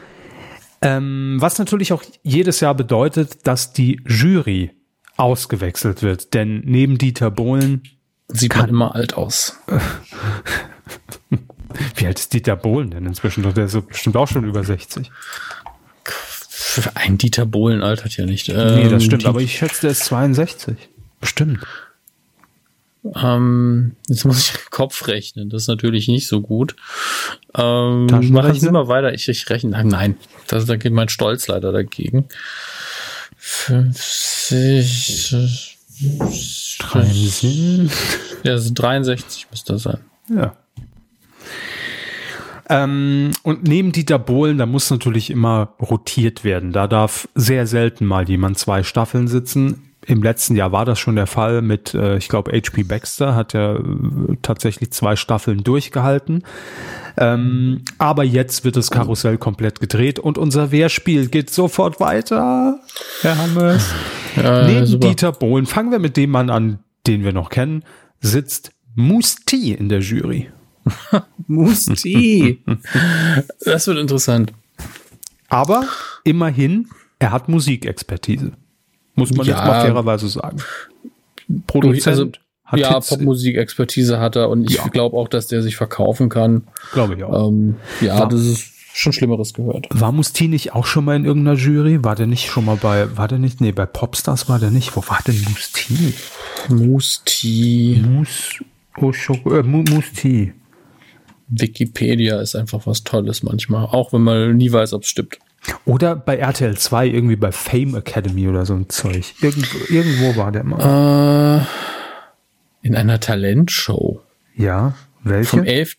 ähm, was natürlich auch jedes Jahr bedeutet, dass die Jury ausgewechselt wird. Denn neben Dieter Bohlen, Sieht man immer alt aus. wie alt ist Dieter Bohlen denn inzwischen? Der ist bestimmt auch schon über 60. Ein Dieter Bohlen altert ja nicht. Nee, Ähm, das stimmt, die- aber ich schätze, der ist 62. Bestimmt. Ähm, jetzt muss ich Kopf rechnen. Das ist natürlich nicht so gut. Ähm, machen Sie mal weiter. Ich, ich rechne. Nein, das, da geht mein Stolz leider dagegen. 50. Sinn. Ja, das sind 63 müsste das sein. Ja. Ähm, und neben Dieter Bohlen, da muss natürlich immer rotiert werden. Da darf sehr selten mal jemand zwei Staffeln sitzen. Im letzten Jahr war das schon der Fall mit, äh, ich glaube, HP Baxter hat ja äh, tatsächlich zwei Staffeln durchgehalten. Ähm, aber jetzt wird das Karussell komplett gedreht und unser Wehrspiel geht sofort weiter. Herr Hammes. Ja, Neben super. Dieter Bohlen, fangen wir mit dem Mann an, den wir noch kennen, sitzt Musti in der Jury. Musti. das wird interessant. Aber immerhin, er hat Musikexpertise. Muss man Ja. jetzt mal fairerweise sagen. Produzent Also, hat ja, Popmusik-Expertise hat er und ich Ja. glaube auch, dass der sich verkaufen kann. glaube ich auch. Ähm, ja, War- das ist schon Schlimmeres gehört. War Musti nicht auch schon mal in irgendeiner Jury? War der nicht schon mal bei, war der nicht, nee, bei Popstars war der nicht. Wo war denn Musti? Musti. Mus, oh, Schoko, äh, Mu- Musti. Wikipedia ist einfach was Tolles manchmal, auch wenn man nie weiß, ob es stimmt. Oder bei RTL 2, irgendwie bei Fame Academy oder so ein Zeug. Irgendwo, irgendwo war der mal. Äh, in einer Talentshow Ja, welche? vom 11.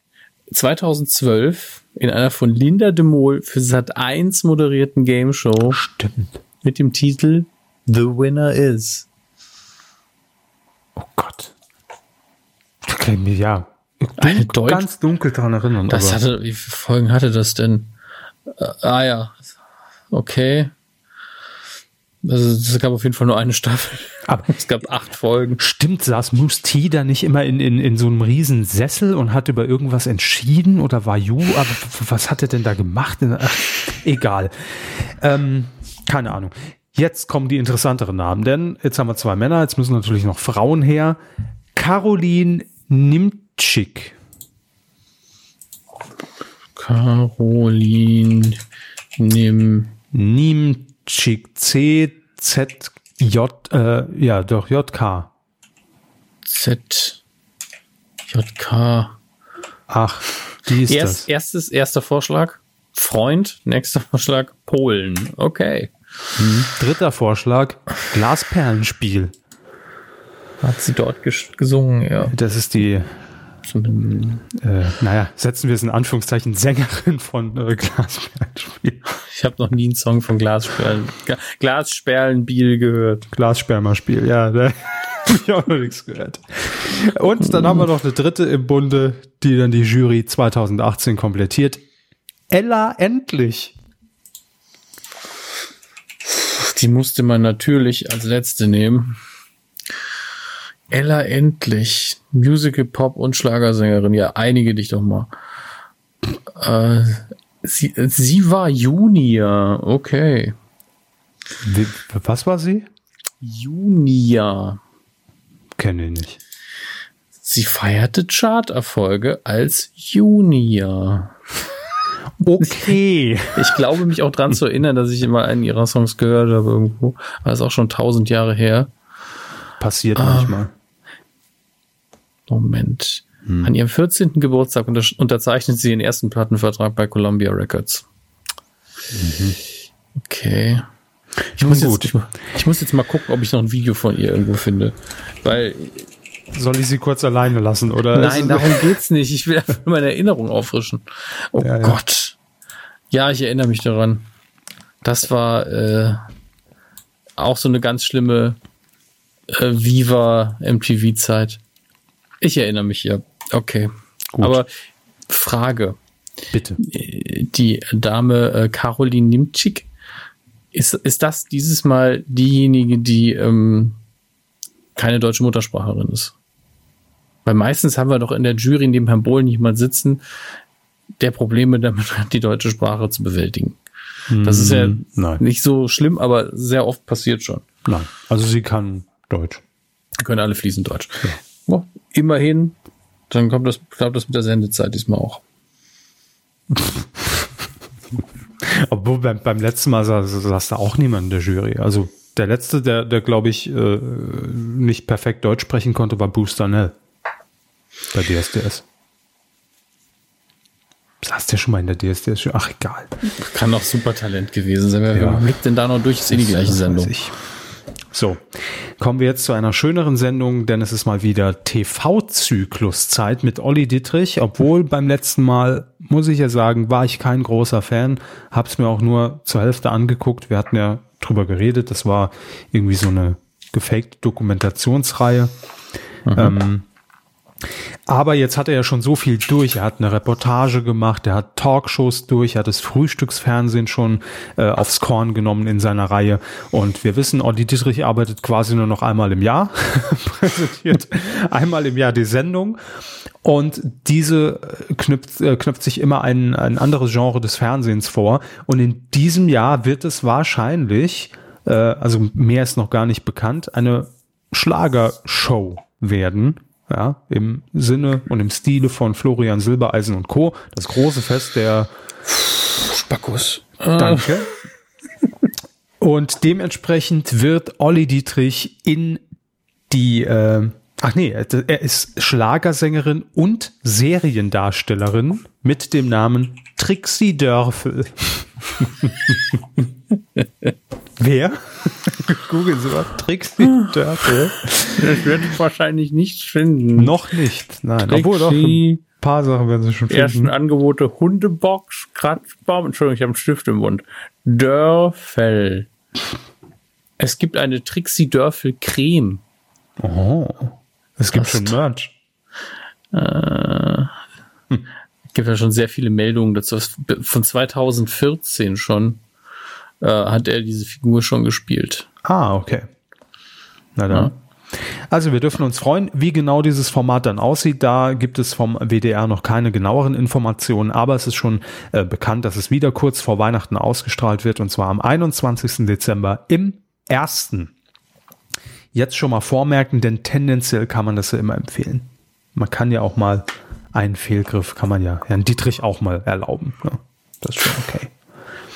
2012 in einer von Linda de Mol für Sat 1 moderierten Game Show Stimmt. mit dem Titel The Winner Is. Oh Gott. Da kann ich mich ja dunkel, ganz dunkel dran erinnern. Das hatte, wie viele Folgen hatte das denn? Ah ja, okay. Also es gab auf jeden Fall nur eine Staffel. Aber- es gab acht Folgen. Stimmt, saß Musti da nicht immer in, in, in so einem riesen Sessel und hat über irgendwas entschieden oder war Ju, aber was hat er denn da gemacht? Ach, egal. Ähm, keine Ahnung. Jetzt kommen die interessanteren Namen, denn jetzt haben wir zwei Männer, jetzt müssen natürlich noch Frauen her. Caroline Nimtschik. Caroline Nim. Nimtschik. C, Z, J, äh, ja, doch, J, K. Z. JK. Ach, die ist Erst, das. erstes, erster Vorschlag. Freund. Nächster Vorschlag. Polen. Okay. Dritter Vorschlag, Glasperlenspiel. Hat sie dort ges gesungen, ja. Das ist die, Zumindest. äh, naja, setzen wir es in Anführungszeichen, Sängerin von äh, Glasperlenspiel. Ich habe noch nie einen Song von Glassperlen, Glassperlenbiel gehört. Glasspermaspiel, ja, da habe ich auch noch nichts gehört. Und dann haben wir noch eine dritte im Bunde, die dann die Jury 2018 komplettiert. Ella Endlich. Die musste man natürlich als letzte nehmen. Ella Endlich, Musical, Pop und Schlagersängerin. Ja, einige dich doch mal. Äh, sie, sie war Junior, okay. Wie, was war sie? Junior. Kenne ich nicht. Sie feierte Charterfolge als Junior. Okay. Ich glaube mich auch dran zu erinnern, dass ich immer einen ihrer Songs gehört habe irgendwo. Aber ist auch schon tausend Jahre her. Passiert ah. manchmal. Moment. Hm. An ihrem 14. Geburtstag unter unterzeichnet sie den ersten Plattenvertrag bei Columbia Records. Mhm. Okay. Ich muss, jetzt, ich, ich muss, jetzt, mal gucken, ob ich noch ein Video von ihr irgendwo finde. Weil. Soll ich sie kurz alleine lassen, oder? Nein, darum geht's nicht. Ich will einfach meine Erinnerung auffrischen. Oh ja, Gott. Ja. ja, ich erinnere mich daran. Das war äh, auch so eine ganz schlimme äh, Viva MTV-Zeit. Ich erinnere mich ja. Okay. Gut. Aber Frage. Bitte. Die Dame äh, Caroline Nimczyk, ist, ist das dieses Mal diejenige, die ähm, keine deutsche Mutterspracherin ist? Weil meistens haben wir doch in der Jury neben Herrn Bohlen jemand sitzen, der Probleme damit hat, die deutsche Sprache zu bewältigen. Das ist ja hm, Nein. nicht so schlimm, aber sehr oft passiert schon. Nein, also sie kann Deutsch. können alle fließend Deutsch. Ja. Oh, immerhin, dann kommt das, klappt das mit der Sendezeit diesmal auch. Obwohl beim, beim letzten Mal saß, saß da auch niemand in der Jury. Also der letzte, der, der glaube ich, äh, nicht perfekt Deutsch sprechen konnte, war Booster Nell. Bei DSDS. Saß der schon mal in der DSDS? Ach, egal. Kann doch super Talent gewesen sein. Wer ja. blickt denn da noch durch? Ist eh die gleiche Sendung. Ich. So, kommen wir jetzt zu einer schöneren Sendung, denn es ist mal wieder TV-Zykluszeit mit Olli Dittrich. Obwohl beim letzten Mal, muss ich ja sagen, war ich kein großer Fan, hab's mir auch nur zur Hälfte angeguckt. Wir hatten ja drüber geredet, das war irgendwie so eine gefakte Dokumentationsreihe. Mhm. Ähm, aber jetzt hat er ja schon so viel durch. Er hat eine Reportage gemacht, er hat Talkshows durch, er hat das Frühstücksfernsehen schon äh, aufs Korn genommen in seiner Reihe. Und wir wissen, Olli Dietrich arbeitet quasi nur noch einmal im Jahr, präsentiert einmal im Jahr die Sendung. Und diese äh, knüpft, äh, knüpft sich immer ein, ein anderes Genre des Fernsehens vor. Und in diesem Jahr wird es wahrscheinlich, äh, also mehr ist noch gar nicht bekannt, eine Schlagershow werden ja, im Sinne und im Stile von Florian Silbereisen und Co. Das große Fest der Spackus. Danke. und dementsprechend wird Olli Dietrich in die, äh, ach nee, er ist Schlagersängerin und Seriendarstellerin mit dem Namen Trixie Dörfel. Wer? Google Sie mal. Trixie Dörfel. Ich werde wahrscheinlich nicht finden. Noch nicht. Nein, Trixie, obwohl doch ein paar Sachen werden Sie schon finden. Ersten Angebote Hundebox, Kratzbaum, Entschuldigung, ich habe einen Stift im Mund. Dörfel. Es gibt eine Trixie Dörfel Creme. Oh. Es gibt Fast. schon Merch. Äh, hm. Es gibt ja schon sehr viele Meldungen dazu. Von 2014 schon äh, hat er diese Figur schon gespielt. Ah, okay. Na dann. Ja. Also wir dürfen uns freuen, wie genau dieses Format dann aussieht. Da gibt es vom WDR noch keine genaueren Informationen, aber es ist schon äh, bekannt, dass es wieder kurz vor Weihnachten ausgestrahlt wird und zwar am 21. Dezember im ersten. Jetzt schon mal vormerken, denn tendenziell kann man das ja immer empfehlen. Man kann ja auch mal einen Fehlgriff, kann man ja Herrn Dietrich auch mal erlauben. Ne? Das ist schon okay.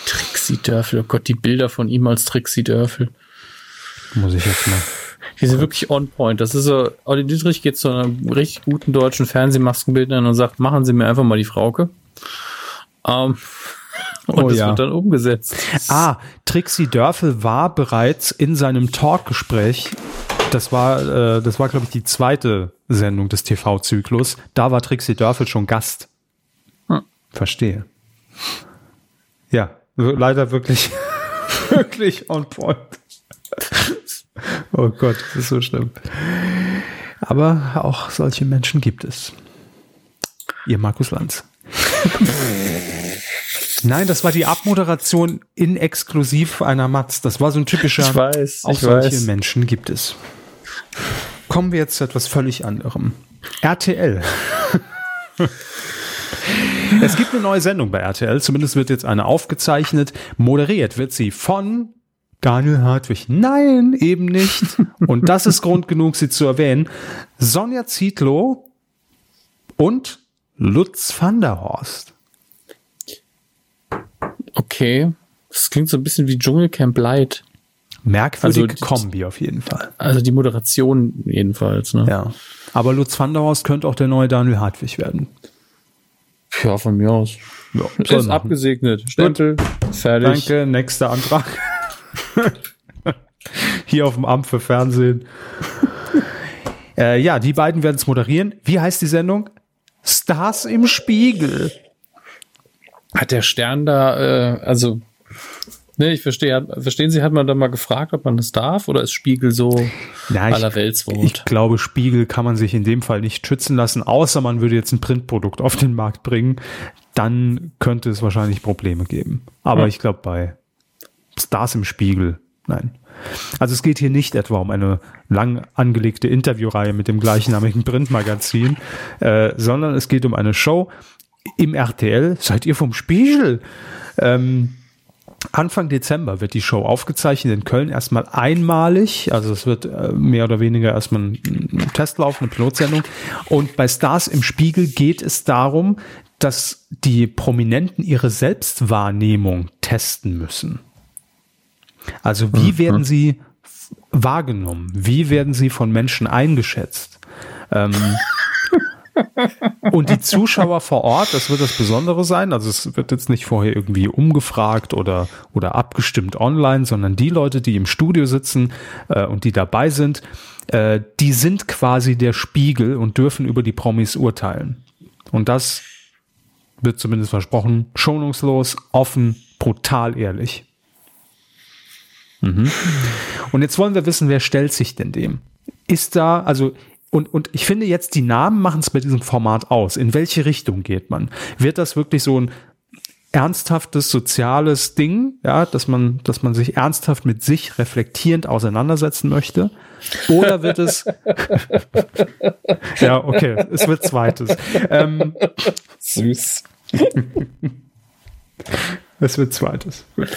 Trixie Dörfel, oh Gott, die Bilder von ihm als Trixie Dörfel. Muss ich jetzt mal. Die sind wirklich on point. Das ist so, Olli Dietrich geht zu einer richtig guten deutschen Fernsehmaskenbildnerin und sagt, machen Sie mir einfach mal die Frauke. Ähm, und oh, das ja. wird dann umgesetzt. Ah, Trixie Dörfel war bereits in seinem Talkgespräch, das war, äh, das war, glaube ich, die zweite Sendung des TV-Zyklus. Da war Trixie Dörfel schon Gast. Hm. Verstehe. Ja, leider wirklich, wirklich on point. oh Gott, das ist so schlimm. Aber auch solche Menschen gibt es. Ihr Markus Lanz. Nein, das war die Abmoderation in exklusiv einer Matz. Das war so ein typischer. Ich weiß, auch ich solche weiß. Menschen gibt es. Kommen wir jetzt zu etwas völlig anderem. RTL. es gibt eine neue Sendung bei RTL, zumindest wird jetzt eine aufgezeichnet. Moderiert wird sie von Daniel Hartwig. Nein, eben nicht. Und das ist Grund genug, sie zu erwähnen. Sonja Zietlow und Lutz van der Horst. Okay. Das klingt so ein bisschen wie Dschungelcamp Light. Merkwürdige Also die- Kombi auf jeden Fall. Also die Moderation jedenfalls, ne? Ja. Aber Lutz van der Horst könnte auch der neue Daniel Hartwig werden. Ja, von mir aus. Ja, Ist abgesegnet. Stempel. Fertig. Danke, nächster Antrag. Hier auf dem Amt für Fernsehen. äh, ja, die beiden werden es moderieren. Wie heißt die Sendung? Stars im Spiegel. Hat der Stern da, äh, also, ne, ich verstehe, verstehen Sie, hat man da mal gefragt, ob man das darf oder ist Spiegel so Ja, ich, aller Weltswort? ich glaube, Spiegel kann man sich in dem Fall nicht schützen lassen, außer man würde jetzt ein Printprodukt auf den Markt bringen. Dann könnte es wahrscheinlich Probleme geben. Aber Hm. ich glaube, bei Stars im Spiegel, nein. Also es geht hier nicht etwa um eine lang angelegte Interviewreihe mit dem gleichnamigen Printmagazin, äh, sondern es geht um eine Show im RTL. Seid ihr vom Spiegel? Ähm, Anfang Dezember wird die Show aufgezeichnet in Köln erstmal einmalig. Also es wird äh, mehr oder weniger erstmal ein, Testlauf, eine Pilotsendung. Und bei Stars im Spiegel geht es darum, dass die Prominenten ihre Selbstwahrnehmung testen müssen. Also wie werden sie wahrgenommen? Wie werden sie von Menschen eingeschätzt? Ähm, und die Zuschauer vor Ort, das wird das Besondere sein. Also es wird jetzt nicht vorher irgendwie umgefragt oder, oder abgestimmt online, sondern die Leute, die im Studio sitzen äh, und die dabei sind, äh, die sind quasi der Spiegel und dürfen über die Promis urteilen. Und das wird zumindest versprochen, schonungslos, offen, brutal ehrlich. Mhm. Und jetzt wollen wir wissen, wer stellt sich denn dem? Ist da, also, und, und ich finde jetzt, die Namen machen es bei diesem Format aus. In welche Richtung geht man? Wird das wirklich so ein ernsthaftes soziales Ding, ja, dass man, dass man sich ernsthaft mit sich reflektierend auseinandersetzen möchte? Oder wird es, ja, okay, es wird zweites. Ähm, Süß. es wird zweites. Gut.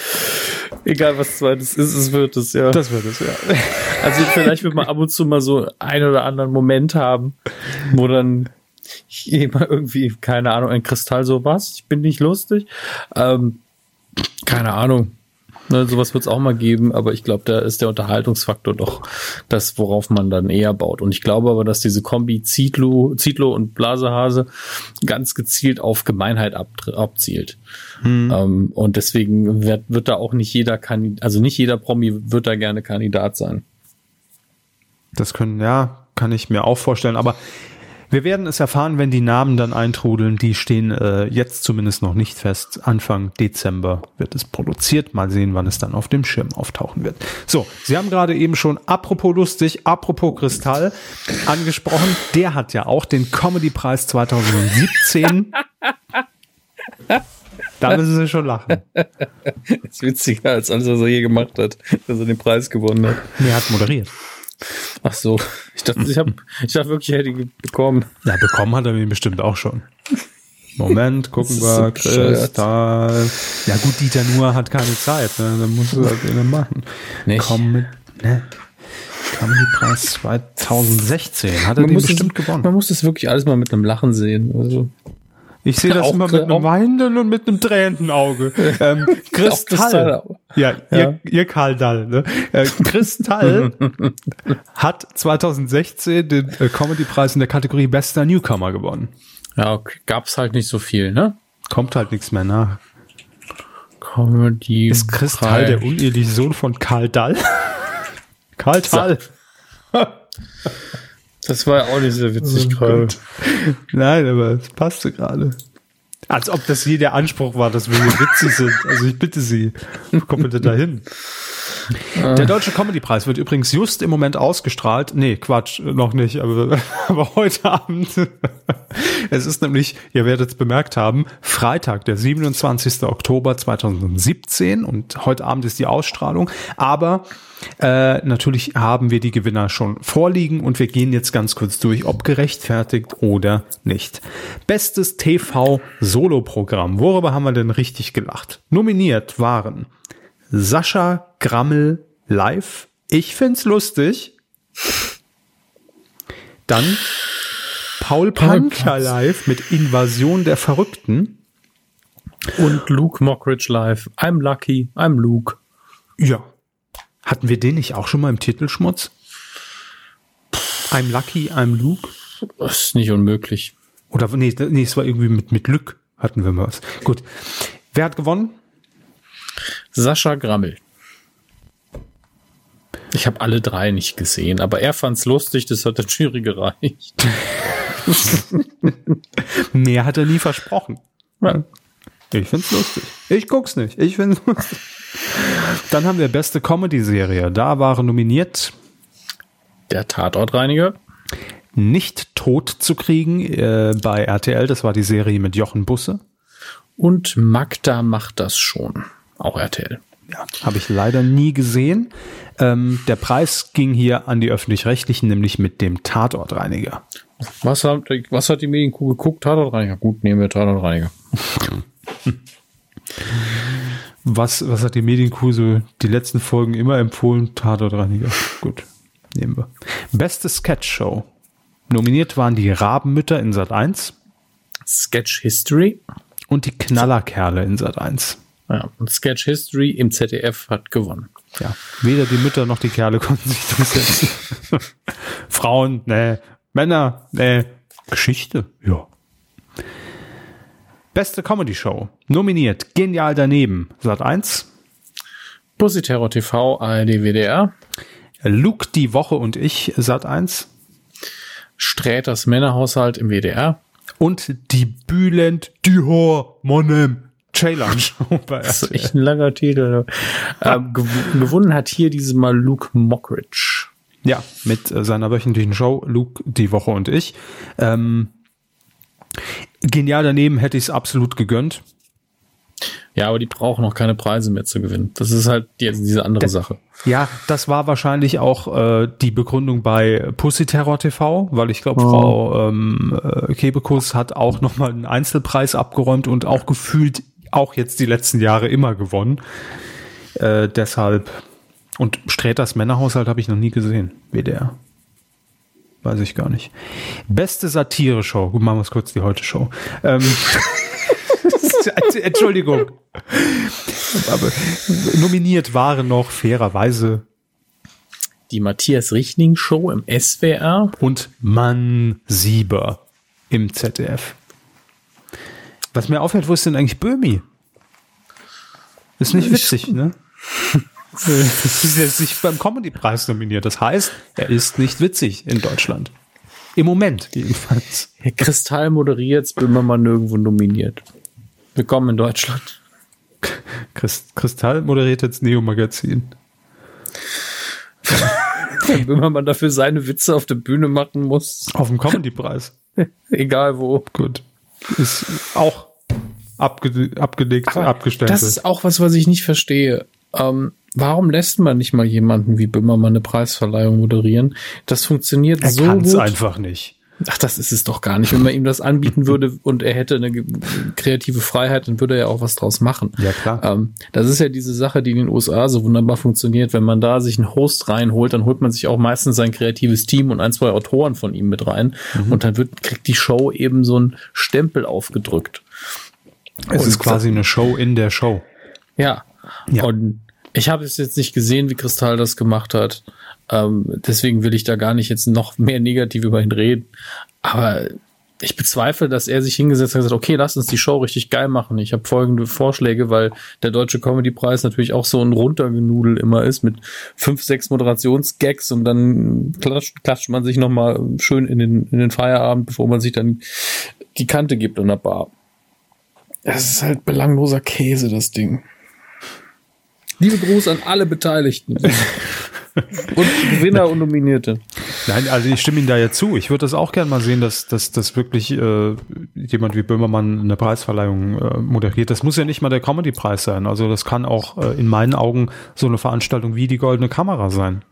Egal was zweites ist, es wird es, ja. Das wird es, ja. Also vielleicht wird man ab und zu mal so einen oder anderen Moment haben, wo dann jemand irgendwie, keine Ahnung, ein Kristall so was, ich bin nicht lustig. Ähm, keine Ahnung. Ne, sowas wird es auch mal geben, aber ich glaube, da ist der Unterhaltungsfaktor doch das, worauf man dann eher baut. Und ich glaube aber, dass diese Kombi Zietlow, Zietlow und Blasehase ganz gezielt auf Gemeinheit ab, abzielt. Ähm, und deswegen wird, wird da auch nicht jeder Kandidat, also nicht jeder Promi wird da gerne Kandidat sein. Das können, ja, kann ich mir auch vorstellen. Aber wir werden es erfahren, wenn die Namen dann eintrudeln. Die stehen äh, jetzt zumindest noch nicht fest. Anfang Dezember wird es produziert. Mal sehen, wann es dann auf dem Schirm auftauchen wird. So, Sie haben gerade eben schon, apropos lustig, apropos Kristall, angesprochen. Der hat ja auch den Comedy-Preis 2017. da müssen Sie schon lachen. Das ist witziger als alles, was er je gemacht hat, dass er den Preis gewonnen hat. Er hat moderiert. Ach so, ich dachte, ich habe, ich dachte wirklich, ich hätte ihn bekommen. Ja, bekommen hat er ihn bestimmt auch schon. Moment, gucken Das so wir. bescheuert. Kristall. Ja gut, Dieter Nuhr hat keine Zeit, ne? Dann muss er halt wieder machen. Nicht? Komm mit, ne? Comedy-Preis 2016. Hat er den muss bestimmt es, gewonnen. Man muss das wirklich alles mal mit einem Lachen sehen. Also, Ich sehe das Auch- immer mit einem weinenden und mit einem tränenden Auge. Ähm, Kristall. Kristall. Ja, Ja. Ihr, ihr Karl Dall. Ne? Äh, Kristall hat 2016 den äh, Comedy-Preis in der Kategorie Bester Newcomer gewonnen. ja, okay, gab's halt nicht so viel, ne? Kommt halt nichts mehr nach. Comedy. Ist Kristall der uneheliche Sohn von Karl Dall? Karl Dall. Das war ja auch nicht sehr witzig Oh gerade. Nein, aber es passte gerade. Als ob das hier der Anspruch war, dass wir hier witzig sind. Also ich bitte Sie, kommt bitte dahin. Der Deutsche Comedy-Preis wird übrigens just im Moment ausgestrahlt. Nee, Quatsch, noch nicht, aber, aber heute Abend. es ist nämlich, ihr werdet es bemerkt haben, Freitag, der 27. Oktober 2017 und heute Abend ist die Ausstrahlung. Aber äh, natürlich haben wir die Gewinner schon vorliegen und wir gehen jetzt ganz kurz durch, ob gerechtfertigt oder nicht. Bestes TV-Solo-Programm. Worüber haben wir denn richtig gelacht? Nominiert waren Sascha Grammel live. Ich find's lustig. Dann Paul Pancher live mit Invasion der Verrückten. Und Luke Mockridge live. I'm lucky, I'm Luke. Ja. Hatten wir den nicht auch schon mal im Titelschmutz? I'm lucky, I'm Luke. Das ist nicht unmöglich. Oder nee, nee, es war irgendwie mit, mit Glück hatten wir was. Gut. Wer hat gewonnen? Sascha Grammel. Ich habe alle drei nicht gesehen, aber er fand's lustig, das hat der Jury gereicht. Mehr hat er nie versprochen. Ja. Ich find's lustig. Ich guck's nicht. Ich find's lustig. Dann haben wir beste Comedy-Serie. Da waren nominiert Der Tatortreiniger. Nicht tot zu kriegen äh, bei RTL. Das war die Serie mit Jochen Busse. Und Magda macht das schon. Auch RTL. Ja, habe ich leider nie gesehen. Ähm, der Preis ging hier an die öffentlich-rechtlichen, nämlich mit dem Tatortreiniger. Was hat, was hat die Medienkuh geguckt? Tatortreiniger. Gut, nehmen wir Tatortreiniger. Was, was hat die Medienkuh so die letzten Folgen immer empfohlen? Tatortreiniger. Gut, nehmen wir. Beste Sketch-Show. Nominiert waren die Rabenmütter in Sat 1 Sketch History. und die Knallerkerle in Sat 1. Ja, und Sketch History im ZDF hat gewonnen. Ja, weder die Mütter noch die Kerle konnten sich durchsetzen. Frauen, ne. Männer, ne. Geschichte, ja. Beste Comedy Show. Nominiert Genial daneben. Sat 1. Pussy Terror TV, ARD, WDR. Luke die Woche und ich. Sat 1. Sträters Männerhaushalt im WDR. Und die Bülent die Hormonem Challenge bei Das ist echt ein langer Titel. ähm, gew gewonnen hat hier dieses Mal Luke Mockridge. Ja, mit äh, seiner wöchentlichen Show Luke die Woche und ich. Ähm, genial daneben hätte ich es absolut gegönnt. Ja, aber die brauchen noch keine Preise mehr zu gewinnen. Das ist halt jetzt diese andere Sache. Ja, das war wahrscheinlich auch äh, die Begründung bei Pussy Terror TV, weil ich glaube, Oh. Frau ähm, äh, Kebekus hat auch nochmal einen Einzelpreis abgeräumt und auch gefühlt auch jetzt die letzten Jahre immer gewonnen. Äh, deshalb und Sträters Männerhaushalt habe ich noch nie gesehen, WDR. Weiß ich gar nicht. Beste Satire-Show. Gut, machen wir es kurz die Heute-Show. Ähm, Entschuldigung. Aber nominiert waren noch fairerweise Die Matthias Richning Show im SWR. und Mann Sieber im ZDF. Was mir auffällt, wo ist denn eigentlich Böhmi? Ist nicht witzig, ne? Das ist jetzt nicht beim Comedy-Preis nominiert. Das heißt, er ist nicht witzig in Deutschland. Im Moment jedenfalls. Herr Kristall moderiert, Böhmermann nirgendwo nominiert. Willkommen in Deutschland. Christ Kristall moderiert jetzt Neo Magazin. Wenn Böhmermann dafür seine Witze auf der Bühne machen muss, Auf dem Comedy-Preis. egal wo. Gut. Ist auch abge abgelegt, abgestellt. Das ist auch was, was ich nicht verstehe. Ähm, warum lässt man nicht mal jemanden wie Böhmermann eine Preisverleihung moderieren? Das funktioniert er so kann es gut. einfach nicht. Ach, das ist es doch gar nicht. Wenn man ihm das anbieten würde und er hätte eine kreative Freiheit, dann würde er ja auch was draus machen. Ja, klar. Ähm, das ist ja diese Sache, die in den USA so wunderbar funktioniert. Wenn man da sich einen Host reinholt, dann holt man sich auch meistens sein kreatives Team und ein, zwei Autoren von ihm mit rein. Mhm. Und dann wird, kriegt die Show eben so einen Stempel aufgedrückt. Es Und- ist quasi eine Show in der Show. Ja. Ja. Und ich habe es jetzt nicht gesehen, wie Kristall das gemacht hat. Ähm, deswegen will ich da gar nicht jetzt noch mehr negativ über ihn reden. Aber ich bezweifle, dass er sich hingesetzt hat und gesagt, okay, lass uns die Show richtig geil machen. Ich habe folgende Vorschläge, weil der Deutsche Comedy-Preis natürlich auch so ein Runtergenudel immer ist mit fünf, sechs Moderationsgags und dann klatscht, klatscht man sich nochmal schön in den, in den Feierabend, bevor man sich dann die Kante gibt in der Bar. Das ist halt belangloser Käse, das Ding. Liebe Gruß an alle Beteiligten. und Gewinner und Nominierte. Nein, also ich stimme Ihnen da ja zu. Ich würde das auch gerne mal sehen, dass, dass, dass wirklich äh, jemand wie Böhmermann eine Preisverleihung äh, moderiert. Das muss ja nicht mal der Comedy-Preis sein. Also das kann auch äh, in meinen Augen so eine Veranstaltung wie die Goldene Kamera sein.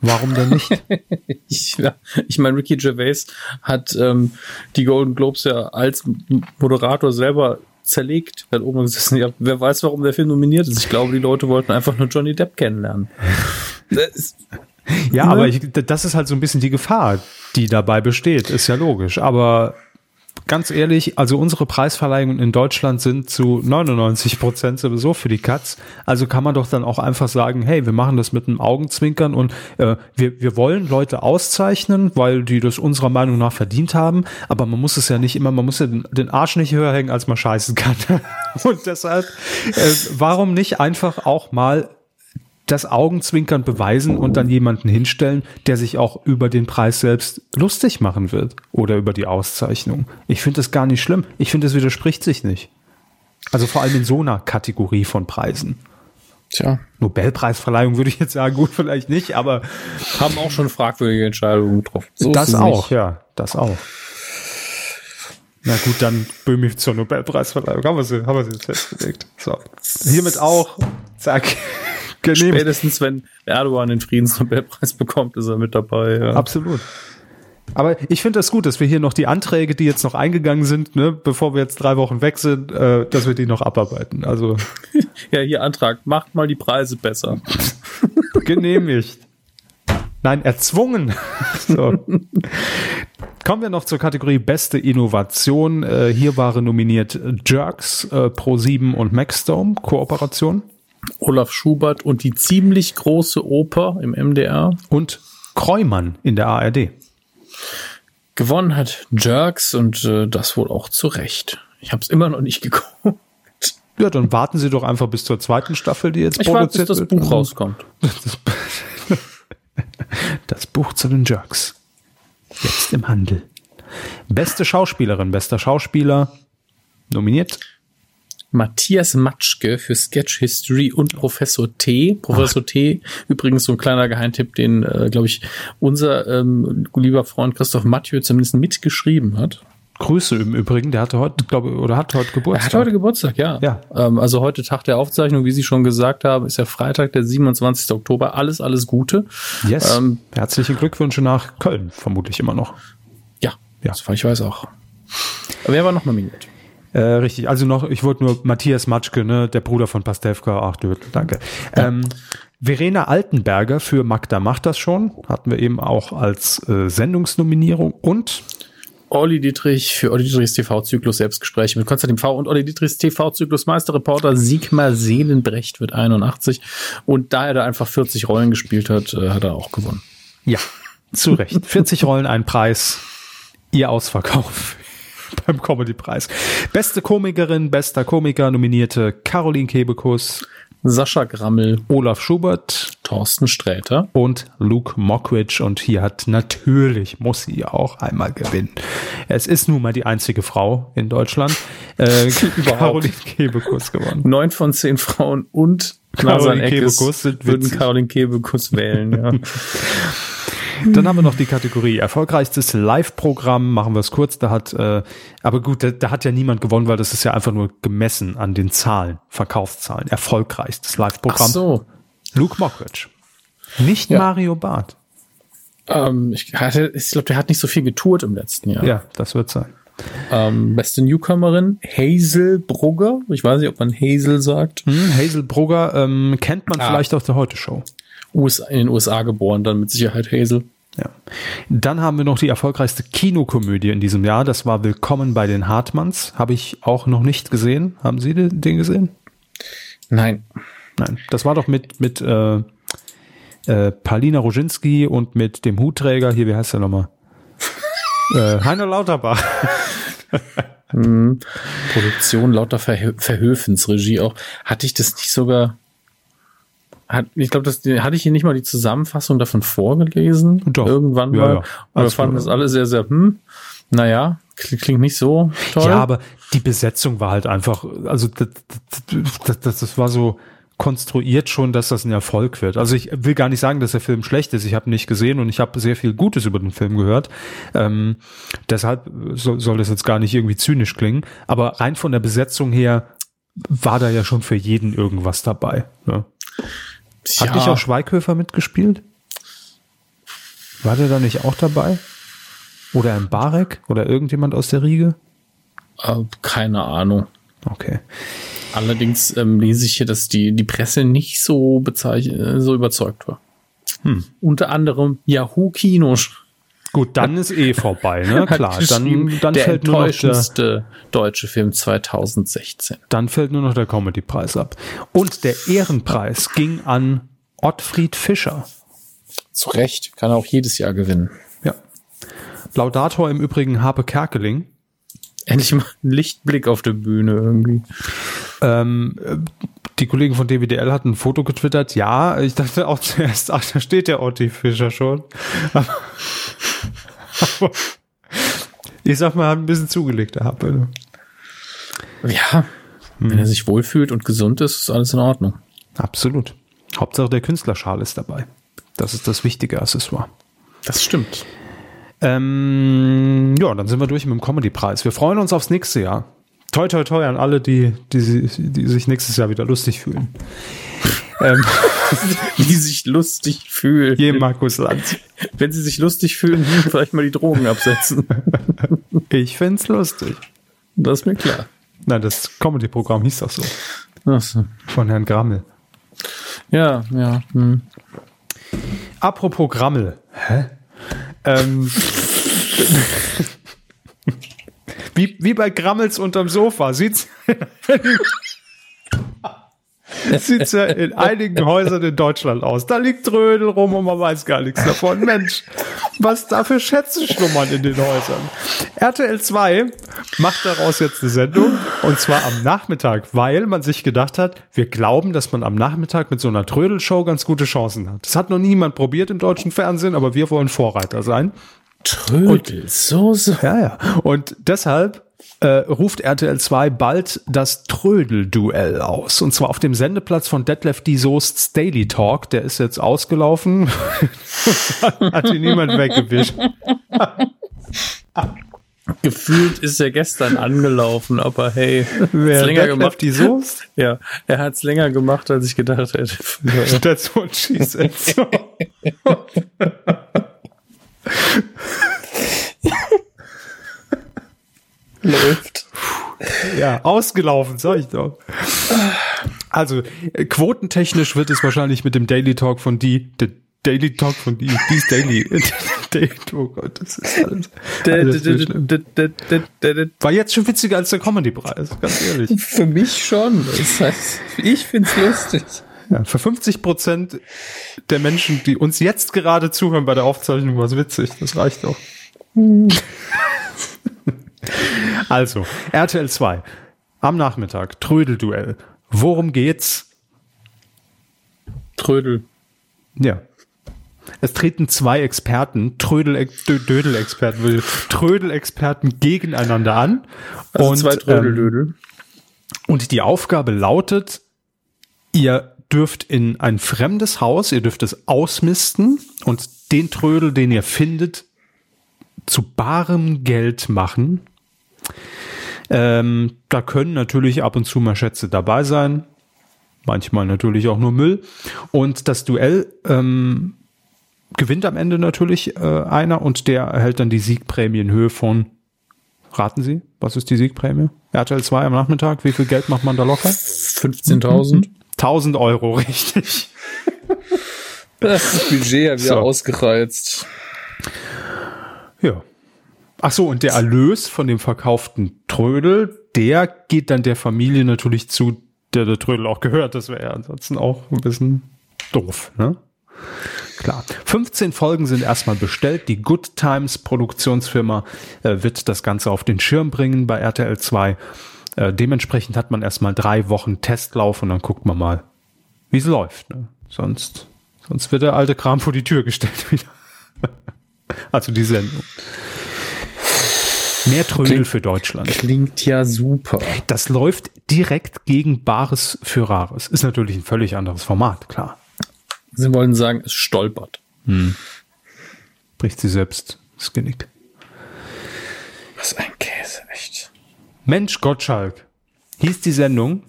Warum denn nicht? ich ja, ich meine, Ricky Gervais hat ähm, die Golden Globes ja als Moderator selber zerlegt. Hat oben gesessen, ja, wer weiß, warum der Film nominiert ist. Ich glaube, die Leute wollten einfach nur Johnny Depp kennenlernen. ja, aber ich, das ist halt so ein bisschen die Gefahr, die dabei besteht. Ist ja logisch. Aber ganz ehrlich, also unsere Preisverleihungen in Deutschland sind zu 99 Prozent sowieso für die Katz. Also kann man doch dann auch einfach sagen, hey, wir machen das mit einem Augenzwinkern und äh, wir, wir wollen Leute auszeichnen, weil die das unserer Meinung nach verdient haben. Aber man muss es ja nicht immer, man muss ja den, den Arsch nicht höher hängen, als man scheißen kann. und deshalb, äh, warum nicht einfach auch mal das Augenzwinkern beweisen und dann jemanden hinstellen, der sich auch über den Preis selbst lustig machen wird oder über die Auszeichnung. Ich finde das gar nicht schlimm. Ich finde, es widerspricht sich nicht. Also vor allem in so einer Kategorie von Preisen. Tja. Nobelpreisverleihung würde ich jetzt sagen, gut, vielleicht nicht, aber. Haben auch schon fragwürdige Entscheidungen getroffen. So das auch, nicht. ja, das auch. Na gut, dann Böhmi zur Nobelpreisverleihung. Haben wir sie, haben wir sie festgelegt. So. Hiermit auch. Zack. Genehmigt. Spätestens, wenn Erdogan den Friedensnobelpreis bekommt, ist er mit dabei. Ja. Absolut. Aber ich finde das gut, dass wir hier noch die Anträge, die jetzt noch eingegangen sind, ne, bevor wir jetzt drei Wochen weg sind, äh, dass wir die noch abarbeiten. Also ja, hier Antrag, macht mal die Preise besser. Genehmigt. Nein, erzwungen. so. Kommen wir noch zur Kategorie Beste Innovation. Äh, hier waren nominiert Jerks, äh, Pro7 und Maxdome Kooperation. Olaf Schubert und die ziemlich große Oper im MDR. Und Kreumann in der ARD. Gewonnen hat Jerks und äh, das wohl auch zu Recht. Ich habe es immer noch nicht geguckt. Ja, dann warten Sie doch einfach bis zur zweiten Staffel, die jetzt ich produziert warte, bis das Buch rauskommt. Das, das Buch zu den Jerks. Jetzt im Handel. Beste Schauspielerin, bester Schauspieler. Nominiert Matthias Matschke für Sketch History und Professor T. Professor Ach. T, übrigens so ein kleiner Geheimtipp, den, äh, glaube ich, unser ähm, lieber Freund Christoph Mathieu zumindest mitgeschrieben hat. Grüße im Übrigen, der hatte heute, glaube oder hat heute Geburtstag. Er hat heute Geburtstag, ja. ja. Ähm, also heute Tag der Aufzeichnung, wie Sie schon gesagt haben, ist ja Freitag, der 27. Oktober. Alles, alles Gute. Yes. Ähm, Herzliche Glückwünsche nach Köln, vermutlich immer noch. Ja, ja. Das, ich weiß auch. Aber wer war noch nominiert? Äh, richtig, also noch, ich wollte nur Matthias Matschke, ne, der Bruder von Pastewka, ach du, danke. Ja. Ähm, Verena Altenberger für Magda macht das schon, hatten wir eben auch als äh, Sendungsnominierung und Olli Dietrich für Olli Dietrichs TV-Zyklus Selbstgespräche mit Konstantin V und Olli Dietrichs TV-Zyklus Meisterreporter Sigmar Seelenbrecht wird 81 und da er da einfach 40 Rollen gespielt hat, äh, hat er auch gewonnen. Ja, zu Recht. 40 Rollen, ein Preis, ihr Ausverkauf beim Comedy-Preis. Beste Komikerin, bester Komiker nominierte Caroline Kebekus, Sascha Grammel, Olaf Schubert, Thorsten Sträter und Luke Mockridge. Und hier hat natürlich, muss sie auch einmal gewinnen. Es ist nun mal die einzige Frau in Deutschland. Äh, Caroline Kebekus gewonnen. Neun von zehn Frauen und Caroline Kebekus würden Caroline Kebekus wählen. Ja. Dann haben wir noch die Kategorie erfolgreichstes Live-Programm. Machen wir es kurz. Da hat, äh, aber gut, da, da, hat ja niemand gewonnen, weil das ist ja einfach nur gemessen an den Zahlen, Verkaufszahlen. Erfolgreichstes Live-Programm. Ach so. Luke Mockridge. Nicht ja. Mario Barth. Ähm, ich ich glaube, der hat nicht so viel getourt im letzten Jahr. Ja, das wird sein. Ähm, beste Newcomerin, Hazel Brugger. Ich weiß nicht, ob man Hazel sagt. Hm, Hazel Brugger ähm, kennt man ah. vielleicht aus der Heute-Show. In den USA geboren, dann mit Sicherheit Hazel. Ja. Dann haben wir noch die erfolgreichste Kinokomödie in diesem Jahr. Das war Willkommen bei den Hartmanns. Habe ich auch noch nicht gesehen. Haben Sie den gesehen? Nein. Nein. Das war doch mit, mit äh, äh, Paulina Roginski und mit dem Hutträger. Hier, wie heißt der nochmal? äh, Heiner Lauterbach. hm. Produktion lauter Verhö Verhöfens, Regie auch. Hatte ich das nicht sogar hat, ich glaube, das hatte ich hier nicht mal die Zusammenfassung davon vorgelesen. Doch. Irgendwann mal. Ja, ja. Aber wir fanden das alle sehr, sehr, hm, naja, klingt nicht so toll. Ja, aber die Besetzung war halt einfach, also das, das, das, das war so konstruiert schon, dass das ein Erfolg wird. Also ich will gar nicht sagen, dass der Film schlecht ist. Ich habe nicht gesehen und ich habe sehr viel Gutes über den Film gehört. Ähm, deshalb soll, soll das jetzt gar nicht irgendwie zynisch klingen. Aber rein von der Besetzung her war da ja schon für jeden irgendwas dabei. Ne? Ja. Hat nicht auch Schweighöfer mitgespielt? War der da nicht auch dabei? Oder ein Barek? Oder irgendjemand aus der Riege? Äh, keine Ahnung. Okay. Allerdings ähm, lese ich hier, dass die, die Presse nicht so bezeichnet, so überzeugt war. Hm. Unter anderem Yahoo Kinos. Gut, dann ist eh vorbei, ne? Klar, dann, dann der fällt nur noch der deutsche Film 2016. Dann fällt nur noch der Comedy-Preis ab. Und der Ehrenpreis ging an Ottfried Fischer. Zu Recht, kann er auch jedes Jahr gewinnen. Ja. Laudator im Übrigen Harpe Kerkeling. Endlich mal ein Lichtblick auf der Bühne irgendwie. Ähm, die Kollegen von DWDL hatten ein Foto getwittert. Ja, ich dachte auch zuerst, ach, da steht der Otti Fischer schon. Aber, aber ich sag mal, hat ein bisschen zugelegt, der Happe. Ja, hm. wenn er sich wohlfühlt und gesund ist, ist alles in Ordnung. Absolut. Hauptsache der Künstlerschal ist dabei. Das ist das wichtige Accessoire. Das stimmt. Ähm, ja, dann sind wir durch mit dem Comedy-Preis. Wir freuen uns aufs nächste Jahr. Toi, toi, toi an alle, die, die, die sich nächstes Jahr wieder lustig fühlen. ähm, die sich lustig fühlen. Je Markus Lanz. Wenn sie sich lustig fühlen, vielleicht mal die Drogen absetzen. ich find's lustig. Das ist mir klar. Nein, das Comedy-Programm hieß doch so. Ach so. Von Herrn Grammel. Ja, ja. Hm. Apropos Grammel. Hä? Ähm, wie, wie bei Grammels unterm Sofa. Sieht's, sieht's ja in einigen Häusern in Deutschland aus. Da liegt Trödel rum und man weiß gar nichts davon. Mensch, was da für Schätze schlummern in den Häusern. RTL 2 macht daraus jetzt eine Sendung und zwar am Nachmittag, weil man sich gedacht hat, wir glauben, dass man am Nachmittag mit so einer Trödelshow ganz gute Chancen hat. Das hat noch niemand probiert im deutschen Fernsehen, aber wir wollen Vorreiter sein. Trödelsoße. Ja, ja. Und deshalb äh, ruft RTL 2 bald das Trödel-Duell aus. Und zwar auf dem Sendeplatz von Detlef D. Soests Daily Talk. Der ist jetzt ausgelaufen. Hat ihn niemand weggewischt. Gefühlt ist er gestern angelaufen, aber hey, wer länger Detlef gemacht. Die Soest? Ja, er hat es länger gemacht, als ich gedacht hätte. That's what she said. Läuft. Ja, ausgelaufen, sag ich doch. Also, äh, quotentechnisch wird es wahrscheinlich mit dem Daily Talk von die, der Daily Talk von die, dies Daily. Daily oh Gott, das ist alles. alles War jetzt schon witziger als der Comedy-Preis, ganz ehrlich. Für mich schon. Das heißt, ich find's lustig. Ja, für 50 Prozent der Menschen, die uns jetzt gerade zuhören bei der Aufzeichnung, war es witzig. Das reicht doch. also, RTL 2. Am Nachmittag, Trödelduell. Worum geht's? Trödel. Ja. Es treten zwei Experten, Trödel, Dödel-Experten, Trödel-Experten gegeneinander an. Also und, zwei Trödeldödel. Ähm, und die Aufgabe lautet, ihr dürft in ein fremdes Haus, ihr dürft es ausmisten und den Trödel, den ihr findet, zu barem Geld machen. Ähm, da können natürlich ab und zu mal Schätze dabei sein, manchmal natürlich auch nur Müll. Und das Duell ähm, gewinnt am Ende natürlich äh, einer und der erhält dann die Siegprämie in Höhe von, raten Sie, was ist die Siegprämie? RTL 2 am Nachmittag, wie viel Geld macht man da locker? 15.000. 1000 Euro, richtig. Das Budget ja wieder so. ausgereizt. Ja. Ach so, und der Erlös von dem verkauften Trödel, der geht dann der Familie natürlich zu, der der Trödel auch gehört. Das wäre ja ansonsten auch ein bisschen doof, ne? Klar. 15 Folgen sind erstmal bestellt. Die Good Times Produktionsfirma äh, wird das Ganze auf den Schirm bringen bei RTL 2. Äh, dementsprechend hat man erstmal drei Wochen Testlauf und dann guckt man mal, wie es läuft. Ne? Sonst, sonst wird der alte Kram vor die Tür gestellt wieder. also die Sendung. Mehr Trödel für Deutschland. Klingt ja super. Das läuft direkt gegen Bares für Rares. Ist natürlich ein völlig anderes Format, klar. Sie wollen sagen, es stolpert. Hm. Bricht sie selbst das Genick. Was ein Käse, echt. Mensch Gottschalk hieß die Sendung,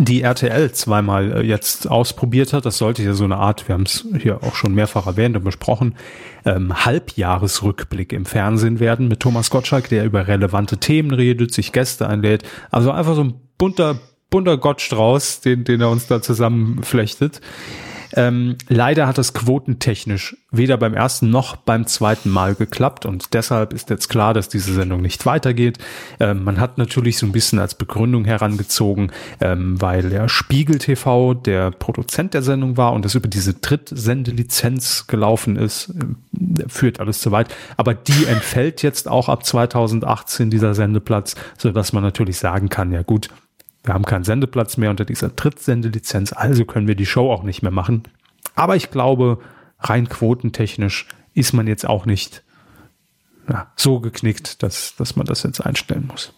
die RTL zweimal äh, jetzt ausprobiert hat. Das sollte ja so eine Art, wir haben es hier auch schon mehrfach erwähnt und besprochen, ähm, Halbjahresrückblick im Fernsehen werden mit Thomas Gottschalk, der über relevante Themen redet, sich Gäste einlädt. Also einfach so ein bunter, bunter Gottstrauß, den, den er uns da zusammenflechtet. Ähm, leider hat es quotentechnisch weder beim ersten noch beim zweiten Mal geklappt und deshalb ist jetzt klar, dass diese Sendung nicht weitergeht. Ähm, man hat natürlich so ein bisschen als Begründung herangezogen, ähm, weil der Spiegel TV der Produzent der Sendung war und es über diese Drittsendelizenz gelaufen ist, äh, führt alles zu weit. Aber die entfällt jetzt auch ab 2018 dieser Sendeplatz, so dass man natürlich sagen kann, ja gut, wir haben keinen Sendeplatz mehr unter dieser Drittsendelizenz, also können wir die Show auch nicht mehr machen. Aber ich glaube, rein quotentechnisch ist man jetzt auch nicht ja, so geknickt, dass, dass man das jetzt einstellen muss.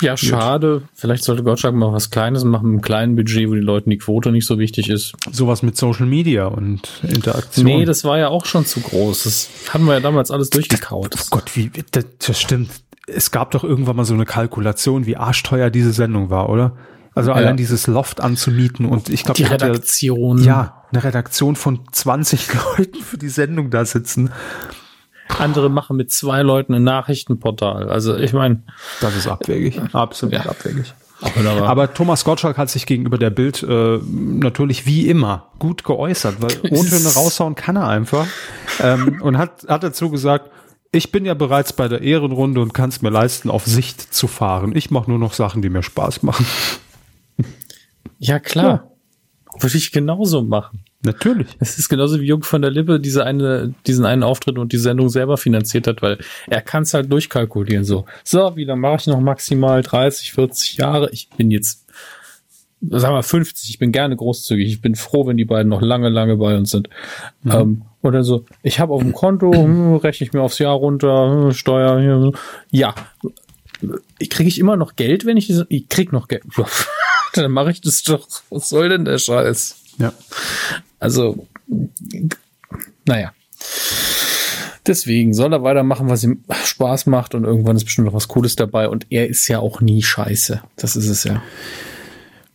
Ja, schade. Gut. Vielleicht sollte Gottschalk mal was Kleines machen, mit einem kleinen Budget, wo die Leuten die Quote nicht so wichtig ist. Sowas mit Social Media und Interaktion. Nee, das war ja auch schon zu groß. Das hatten wir ja damals alles durchgekaut. Oh Gott, wie, das, das stimmt es gab doch irgendwann mal so eine Kalkulation, wie arschteuer diese Sendung war, oder? Also ja. allein dieses Loft anzumieten und ich glaube, die Redaktion. Hatte, ja, eine Redaktion von 20 Leuten für die Sendung da sitzen. Andere machen mit zwei Leuten ein Nachrichtenportal. Also ich meine, das ist abwegig, absolut ja. abwegig. Aber, aber Thomas Gottschalk hat sich gegenüber der Bild äh, natürlich wie immer gut geäußert, weil ohne raushauen kann er einfach ähm, und hat hat dazu gesagt, ich bin ja bereits bei der Ehrenrunde und kann es mir leisten, auf Sicht zu fahren. Ich mache nur noch Sachen, die mir Spaß machen. Ja, klar. Ja. Würde ich genauso machen. Natürlich. Es ist genauso wie Jung von der Lippe diese eine, diesen einen Auftritt und die Sendung selber finanziert hat, weil er kann es halt durchkalkulieren. So, so, wie, dann mache ich noch maximal 30, 40 Jahre. Ich bin jetzt, sagen wir 50, ich bin gerne großzügig. Ich bin froh, wenn die beiden noch lange, lange bei uns sind. Mhm. Ähm, dann so, ich habe auf dem Konto, hm, rechne ich mir aufs Jahr runter, hm, Steuer, hier, ja. Kriege ich immer noch Geld, wenn ich diese, ich krieg noch Geld. dann mache ich das doch. Was soll denn der Scheiß? Ja. Also, naja. Deswegen soll er weitermachen, was ihm Spaß macht und irgendwann ist bestimmt noch was Cooles dabei und er ist ja auch nie scheiße. Das ist es ja.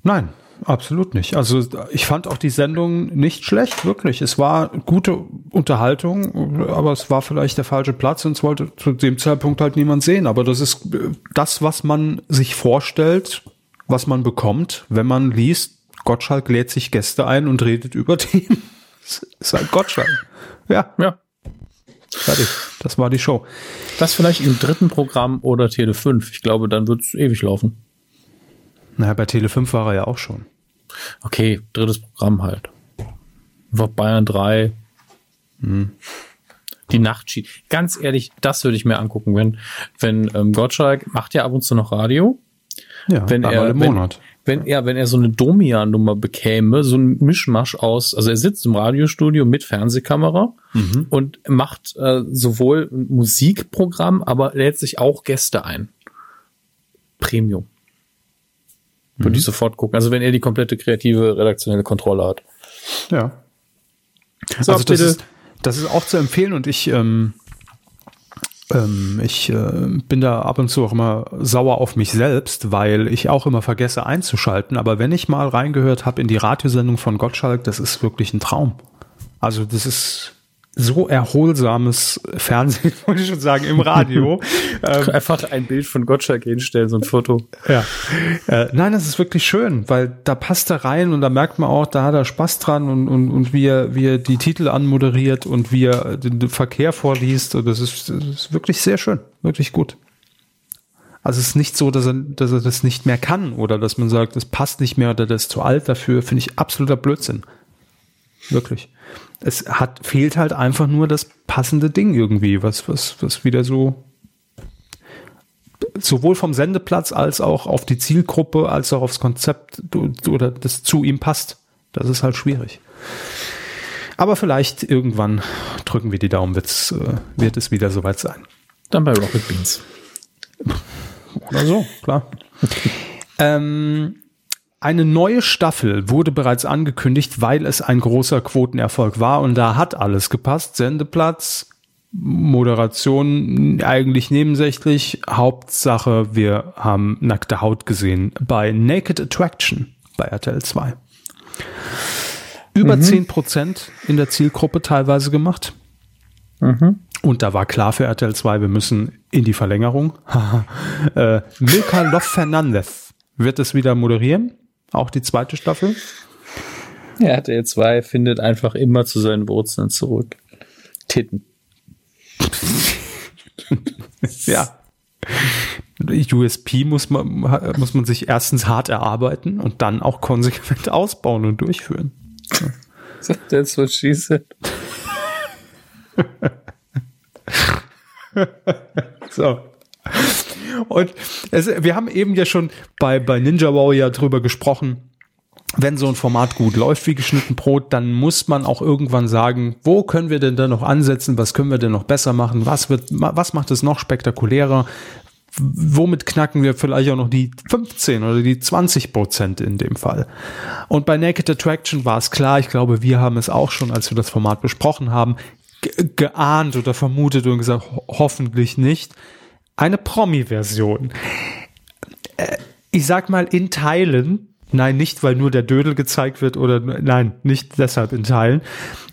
Nein, absolut nicht. Also ich fand auch die Sendung nicht schlecht, wirklich. Es war gute Unterhaltung, aber es war vielleicht der falsche Platz und es wollte zu dem Zeitpunkt halt niemand sehen. Aber das ist das, was man sich vorstellt, was man bekommt, wenn man liest, Gottschalk lädt sich Gäste ein und redet über Themen. Das ist halt Gottschalk. Ja. Ja. Fertig. Das war die Show. Das vielleicht im dritten Programm oder Tele 5. Ich glaube, dann wird es ewig laufen. Naja, bei Tele 5 war er ja auch schon. Okay, drittes Programm halt. War Bayern 3. Hm. Die Nachtschied. Ganz ehrlich, das würde ich mir angucken, wenn, wenn ähm, Gottschalk macht ja ab und zu noch Radio. Ja, wenn er, im Monat. Wenn, wenn er, wenn er so eine Domia-Nummer bekäme, so ein Mischmasch aus, also er sitzt im Radiostudio mit Fernsehkamera mhm. und macht äh, sowohl ein Musikprogramm, aber lädt sich auch Gäste ein. Premium. Würde mhm. ich sofort gucken. Also wenn er die komplette kreative, redaktionelle Kontrolle hat. Ja. So, also das ist, das ist auch zu empfehlen und ich, ähm, ähm, ich äh, bin da ab und zu auch immer sauer auf mich selbst, weil ich auch immer vergesse einzuschalten. Aber wenn ich mal reingehört habe in die Radiosendung von Gottschalk, das ist wirklich ein Traum. Also das ist so erholsames Fernsehen, wollte ich schon sagen, im Radio. ähm, Einfach ein Bild von Gottschalk hinstellen, so ein Foto. Ja. Äh, nein, das ist wirklich schön, weil da passt er rein und da merkt man auch, da hat er Spaß dran und, und, und wie, er, wie er die Titel anmoderiert und wie er den Verkehr vorliest. Und das ist, das ist wirklich sehr schön, wirklich gut. Also es ist nicht so, dass er, dass er das nicht mehr kann oder dass man sagt, das passt nicht mehr oder das ist zu alt dafür, finde ich absoluter Blödsinn. Wirklich es hat, fehlt halt einfach nur das passende Ding irgendwie, was, was, was wieder so sowohl vom Sendeplatz als auch auf die Zielgruppe als auch aufs Konzept oder das zu ihm passt. Das ist halt schwierig. Aber vielleicht irgendwann drücken wir die Daumen, wird's, äh, wird es wieder soweit sein. Dann bei Rocket Beans. Oder so, klar. ähm, eine neue Staffel wurde bereits angekündigt, weil es ein großer Quotenerfolg war und da hat alles gepasst. Sendeplatz, Moderation eigentlich nebensächlich. Hauptsache, wir haben nackte Haut gesehen bei Naked Attraction bei RTL 2. Über mhm. 10 Prozent in der Zielgruppe teilweise gemacht. Mhm. Und da war klar für RTL 2, wir müssen in die Verlängerung. äh, Milka Love Fernandez wird es wieder moderieren. Auch die zweite Staffel. Ja, RTL 2 findet einfach immer zu seinen Wurzeln zurück. Titten. ja. USP muss man, muss man sich erstens hart erarbeiten und dann auch konsequent ausbauen und durchführen. That's what she said. so. Und es, wir haben eben ja schon bei, bei Ninja Warrior drüber gesprochen, wenn so ein Format gut läuft wie geschnitten Brot, dann muss man auch irgendwann sagen, wo können wir denn da noch ansetzen, was können wir denn noch besser machen, was wird, was macht es noch spektakulärer, womit knacken wir vielleicht auch noch die 15 oder die 20 Prozent in dem Fall. Und bei Naked Attraction war es klar, ich glaube, wir haben es auch schon, als wir das Format besprochen haben, geahnt oder vermutet und gesagt, ho hoffentlich nicht. Eine Promi-Version. Äh, ich sag mal in Teilen, nein, nicht weil nur der Dödel gezeigt wird oder nein, nicht deshalb in Teilen.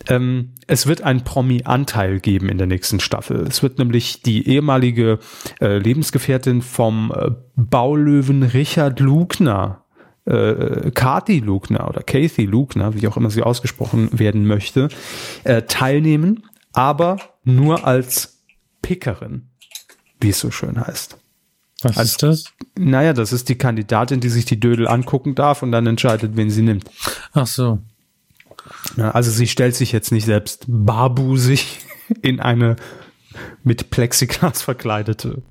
Ähm, es wird einen Promi-Anteil geben in der nächsten Staffel. Es wird nämlich die ehemalige äh, Lebensgefährtin vom äh, Baulöwen Richard Lugner äh, Kati Lugner oder Kathy Lugner, wie auch immer sie ausgesprochen werden möchte, äh, teilnehmen, aber nur als Pickerin, wie es so schön heißt. Was als, ist das? Naja, das ist die Kandidatin, die sich die Dödel angucken darf und dann entscheidet, wen sie nimmt. Ach so. Ja, also sie stellt sich jetzt nicht selbst barbusig in eine mit Plexiglas verkleidete.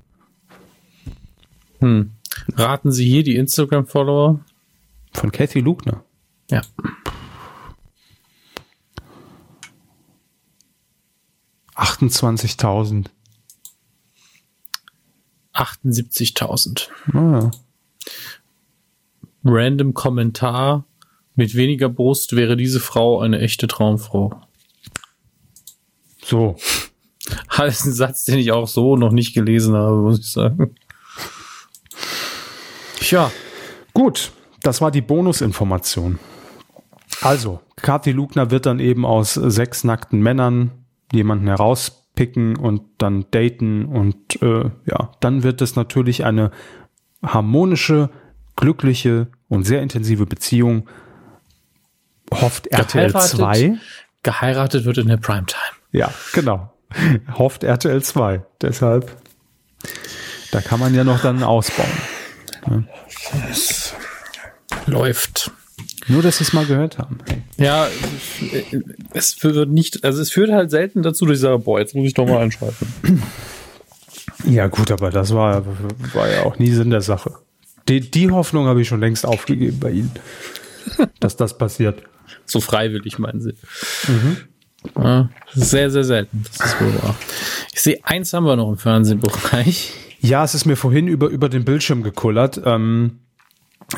Hm. Raten Sie hier die Instagram-Follower? Von Kathy Lugner. Ja. Achtundzwanzigtausend. 78.000. Ah. Random Kommentar. Mit weniger Brust wäre diese Frau eine echte Traumfrau. So. Das ist ein Satz, den ich auch so noch nicht gelesen habe, muss ich sagen. Tja. Gut, das war die Bonusinformation. Also, Kathi Lugner wird dann eben aus sechs nackten Männern jemanden herauspicken und dann daten und äh, ja, dann wird es natürlich eine harmonische, glückliche und sehr intensive Beziehung. Hofft RTL 2. Geheiratet wird in der Primetime. Ja, genau. Hofft RTL 2. Deshalb, da kann man ja noch dann ausbauen. Ja. Läuft. Nur, dass sie es mal gehört haben. Ja, es führt nicht, also es führt halt selten dazu, dass ich sage, boah, jetzt muss ich doch mal einschalten. Ja, gut, aber das war, war ja auch nie Sinn der Sache. Die, die Hoffnung habe ich schon längst aufgegeben bei Ihnen, dass das passiert. So freiwillig, meinen Sie. Mhm. Ja, sehr, sehr selten. Das ist wohl wahr. Ich sehe, eins haben wir noch im Fernsehbereich. Ja, es ist mir vorhin über, über den Bildschirm gekullert. Ähm,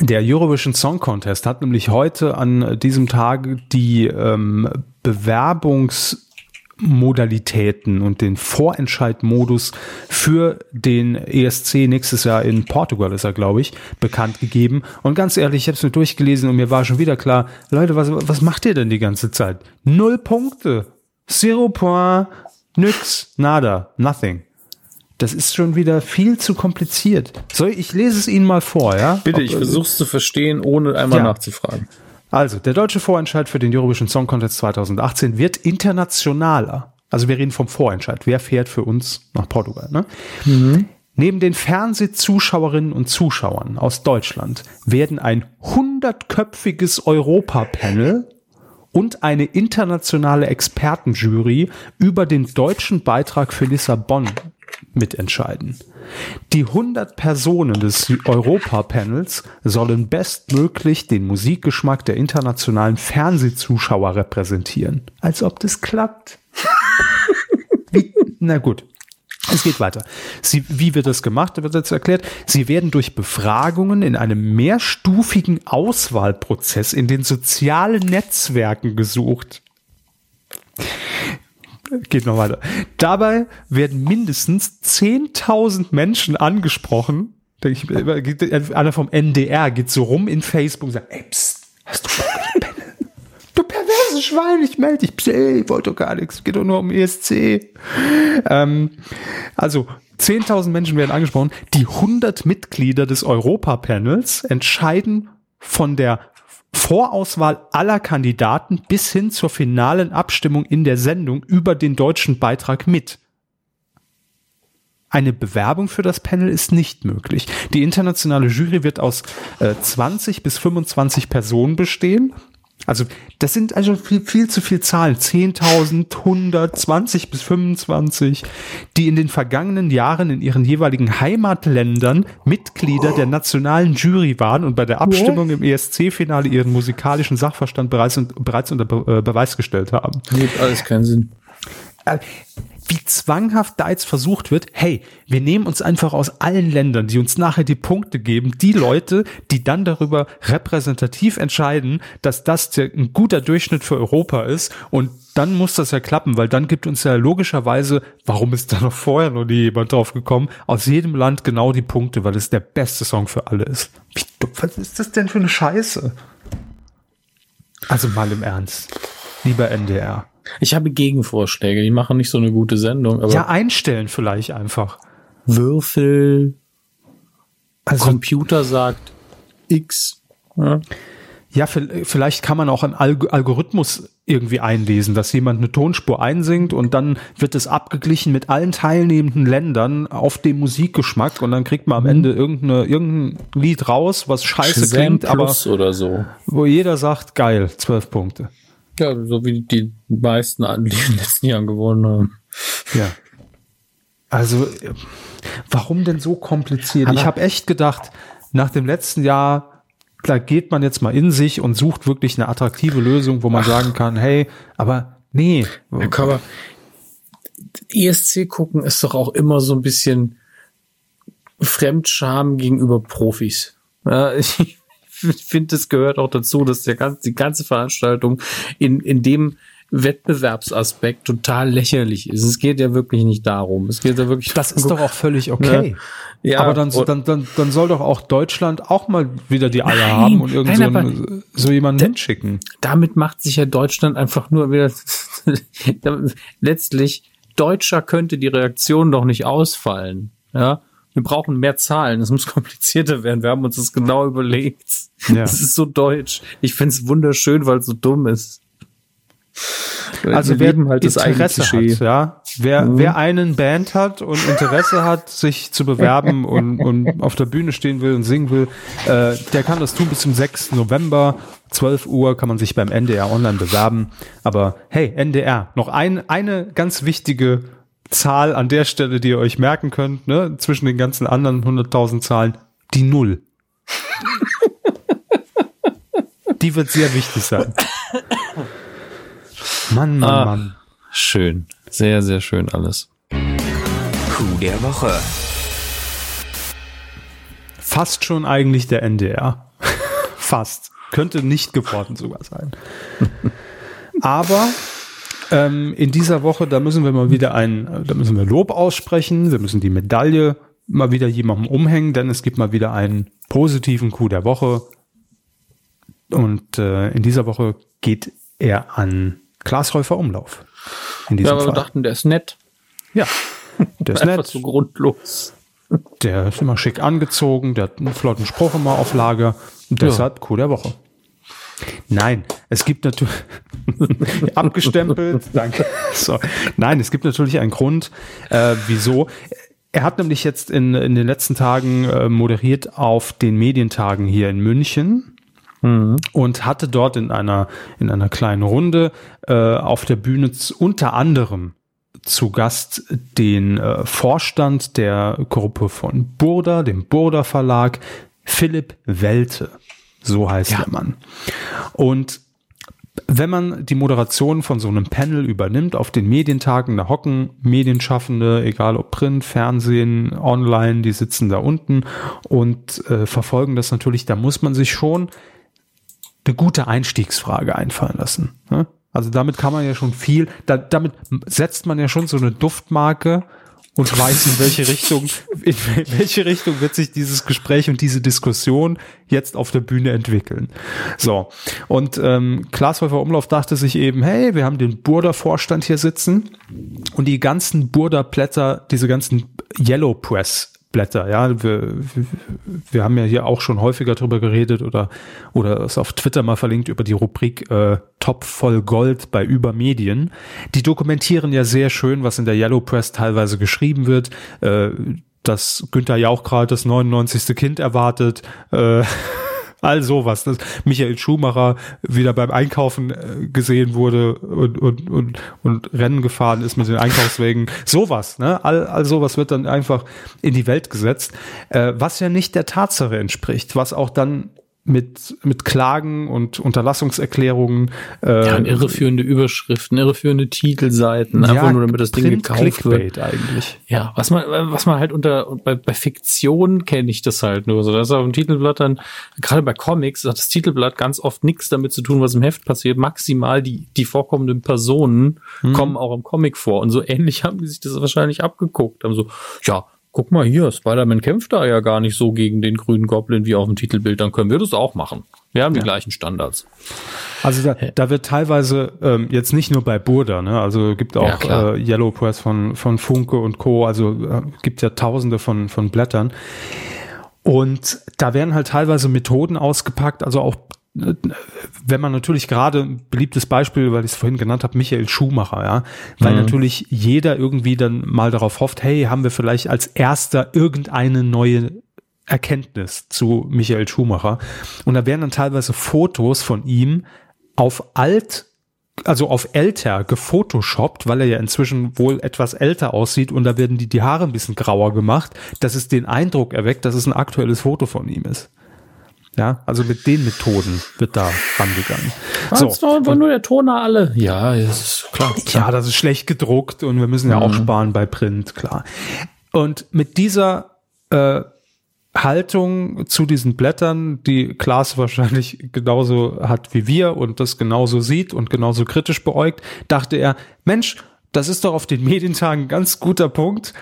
der Eurovision Song Contest hat nämlich heute an diesem Tag die ähm, Bewerbungsmodalitäten und den Vorentscheidmodus für den ESC nächstes Jahr in Portugal ist er, glaube ich, bekannt gegeben. Und ganz ehrlich, ich habe es mir durchgelesen und mir war schon wieder klar, Leute, was, was macht ihr denn die ganze Zeit? Null Punkte. Zero point, nix, nada, nothing. Das ist schon wieder viel zu kompliziert. Soll ich, ich lese es Ihnen mal vor, ja? Bitte, ich versuche es zu verstehen, ohne einmal ja. nachzufragen. Also, der deutsche Vorentscheid für den Eurovision Song Contest 2018 wird internationaler. Also wir reden vom Vorentscheid. Wer fährt für uns nach Portugal? Ne? Mhm. Neben den Fernsehzuschauerinnen und Zuschauern aus Deutschland werden ein hundertköpfiges Europapanel und eine internationale Expertenjury über den deutschen Beitrag für Lissabon mitentscheiden. Die 100 Personen des Europa-Panels sollen bestmöglich den Musikgeschmack der internationalen Fernsehzuschauer repräsentieren. Als ob das klappt. wie, na gut. Es geht weiter. Sie, wie wird das gemacht? Da wird jetzt erklärt. Sie werden durch Befragungen in einem mehrstufigen Auswahlprozess in den sozialen Netzwerken gesucht. Geht noch weiter. Dabei werden mindestens 10.000 Menschen angesprochen. Ich, einer vom NDR geht so rum in Facebook und sagt, ey, pst, hast du Du perverses Schwein, ich melde dich. Pst, ey, ich wollte doch gar nichts. Geht doch nur um ESC. Ähm, also, 10.000 Menschen werden angesprochen. Die 100 Mitglieder des Europa-Panels entscheiden von der Vorauswahl aller Kandidaten bis hin zur finalen Abstimmung in der Sendung über den deutschen Beitrag mit. Eine Bewerbung für das Panel ist nicht möglich. Die internationale Jury wird aus äh, 20 bis 25 Personen bestehen also das sind also viel, viel zu viel Zahlen. 10.000, 100, 20 bis 25, die in den vergangenen Jahren in ihren jeweiligen Heimatländern Mitglieder der nationalen Jury waren und bei der Abstimmung im ESC-Finale ihren musikalischen Sachverstand bereits, bereits unter Be äh, Beweis gestellt haben. Gibt alles keinen Sinn. Äh, wie zwanghaft da jetzt versucht wird, hey, wir nehmen uns einfach aus allen Ländern, die uns nachher die Punkte geben, die Leute, die dann darüber repräsentativ entscheiden, dass das ein guter Durchschnitt für Europa ist und dann muss das ja klappen, weil dann gibt uns ja logischerweise, warum ist da noch vorher noch nie jemand drauf gekommen, aus jedem Land genau die Punkte, weil es der beste Song für alle ist. Wie, was ist das denn für eine Scheiße? Also mal im Ernst. Lieber NDR. Ich habe Gegenvorschläge, die machen nicht so eine gute Sendung. Aber ja, einstellen vielleicht einfach. Würfel. Also, Computer sagt X. Ja. ja, vielleicht kann man auch einen Algorithmus irgendwie einlesen, dass jemand eine Tonspur einsingt und dann wird es abgeglichen mit allen teilnehmenden Ländern auf dem Musikgeschmack und dann kriegt man am mhm. Ende irgendeine, irgendein Lied raus, was scheiße Shazam klingt, aber oder so. wo jeder sagt, geil, zwölf Punkte. Ja, so wie die meisten die in den letzten Jahren gewonnen haben. Ja. Also, warum denn so kompliziert? Aber ich habe echt gedacht, nach dem letzten Jahr, da geht man jetzt mal in sich und sucht wirklich eine attraktive Lösung, wo man Ach. sagen kann, hey, aber nee. Herr Körber, ESC gucken ist doch auch immer so ein bisschen Fremdscham gegenüber Profis. Ja, ich, finde, es gehört auch dazu, dass der ganze, die ganze Veranstaltung in, in dem Wettbewerbsaspekt total lächerlich ist. Es geht ja wirklich nicht darum. Es geht ja wirklich. Das ist doch auch völlig okay. Ja, ja aber dann, dann, dann, dann soll doch auch Deutschland auch mal wieder die Eier nein, haben und irgend nein, so, so jemanden hinschicken. Damit macht sich ja Deutschland einfach nur wieder letztlich Deutscher könnte die Reaktion doch nicht ausfallen. Ja, wir brauchen mehr Zahlen, es muss komplizierter werden. Wir haben uns das genau überlegt. Ja. Das ist so deutsch. Ich find's wunderschön, weil es so dumm ist. Also wer halt Interesse hat, ja, wer, mhm. wer einen Band hat und Interesse hat, sich zu bewerben und, und auf der Bühne stehen will und singen will, äh, der kann das tun bis zum 6. November. 12 Uhr kann man sich beim NDR online bewerben. Aber hey, NDR, noch ein, eine ganz wichtige Zahl an der Stelle, die ihr euch merken könnt, ne, zwischen den ganzen anderen 100.000 Zahlen, die Null. die wird sehr wichtig sein. Mann, Mann, ah, Mann. Schön. Sehr, sehr schön alles. Coup der Woche. Fast schon eigentlich der NDR. Fast. Könnte nicht geworden sogar sein. Aber ähm, in dieser Woche, da müssen wir mal wieder ein, da müssen wir Lob aussprechen. Wir müssen die Medaille mal wieder jemandem umhängen, denn es gibt mal wieder einen positiven Coup der Woche. Und äh, in dieser Woche geht er an Klaas Häufer Umlauf. In diesem ja, aber Fall. wir dachten, der ist nett. Ja, der ist nett. so grundlos. Der ist immer schick angezogen, der hat einen flotten Spruch immer auf Lager. Und deshalb ja. Coup der Woche. Nein, es gibt natürlich abgestempelt. Danke. So. Nein, es gibt natürlich einen Grund, äh, wieso. Er hat nämlich jetzt in, in den letzten Tagen äh, moderiert auf den Medientagen hier in München mhm. und hatte dort in einer in einer kleinen Runde äh, auf der Bühne unter anderem zu Gast den äh, Vorstand der Gruppe von Burda, dem Burda Verlag, Philipp Welte. So heißt ja. der Mann. Und wenn man die Moderation von so einem Panel übernimmt, auf den Medientagen, da hocken Medienschaffende, egal ob Print, Fernsehen, online, die sitzen da unten und äh, verfolgen das natürlich, da muss man sich schon eine gute Einstiegsfrage einfallen lassen. Ne? Also damit kann man ja schon viel, da, damit setzt man ja schon so eine Duftmarke und weiß, in welche Richtung, in welche Richtung wird sich dieses Gespräch und diese Diskussion jetzt auf der Bühne entwickeln. So. Und ähm, Glashäufer Umlauf dachte sich eben, hey, wir haben den Burda-Vorstand hier sitzen und die ganzen Burda-Blätter, diese ganzen Yellow Press Blätter. Ja, wir, wir haben ja hier auch schon häufiger drüber geredet oder oder es auf Twitter mal verlinkt über die Rubrik äh, Top voll Gold bei Übermedien. Die dokumentieren ja sehr schön, was in der Yellow Press teilweise geschrieben wird. Äh, dass Günther Jauch gerade das 99. Kind erwartet. Äh, all sowas. Dass Michael Schumacher wieder beim Einkaufen äh, gesehen wurde und, und, und, und Rennen gefahren ist mit den Einkaufswegen. Sowas, ne? All, all sowas wird dann einfach in die Welt gesetzt, äh, was ja nicht der Tatsache entspricht, was auch dann mit, mit Klagen und Unterlassungserklärungen. Äh, ja, irreführende Überschriften, irreführende Titelseiten, ja, einfach nur damit das Ding gekauft Clickbait wird. eigentlich. Ja, was man, was man halt unter, bei, bei Fiktion kenne ich das halt nur so. Das ist auf dem Titelblatt dann, gerade bei Comics hat das Titelblatt ganz oft nichts damit zu tun, was im Heft passiert. Maximal die, die vorkommenden Personen hm. kommen auch im Comic vor. Und so ähnlich haben die sich das wahrscheinlich abgeguckt. Haben so, ja, guck mal hier, Spider-Man kämpft da ja gar nicht so gegen den grünen Goblin wie auf dem Titelbild, dann können wir das auch machen. Wir haben die gleichen Standards. Also da, da wird teilweise ähm, jetzt nicht nur bei Burda, ne? also gibt auch ja, äh, Yellow Press von, von Funke und Co., also äh, gibt ja tausende von, von Blättern. Und da werden halt teilweise Methoden ausgepackt, also auch wenn man natürlich gerade ein beliebtes Beispiel, weil ich es vorhin genannt habe, Michael Schumacher, ja, weil mhm. natürlich jeder irgendwie dann mal darauf hofft, hey, haben wir vielleicht als erster irgendeine neue Erkenntnis zu Michael Schumacher. Und da werden dann teilweise Fotos von ihm auf alt, also auf älter gefotoshoppt, weil er ja inzwischen wohl etwas älter aussieht und da werden die, die Haare ein bisschen grauer gemacht, dass es den Eindruck erweckt, dass es ein aktuelles Foto von ihm ist. Ja, also mit den Methoden wird da rangegangen. So. Ist doch einfach nur der Toner alle. Ja, ist klar. Ja, das ist schlecht gedruckt und wir müssen ja mhm. auch sparen bei Print, klar. Und mit dieser äh, Haltung zu diesen Blättern, die Klaas wahrscheinlich genauso hat wie wir und das genauso sieht und genauso kritisch beäugt, dachte er, Mensch, das ist doch auf den Medientagen ein ganz guter Punkt,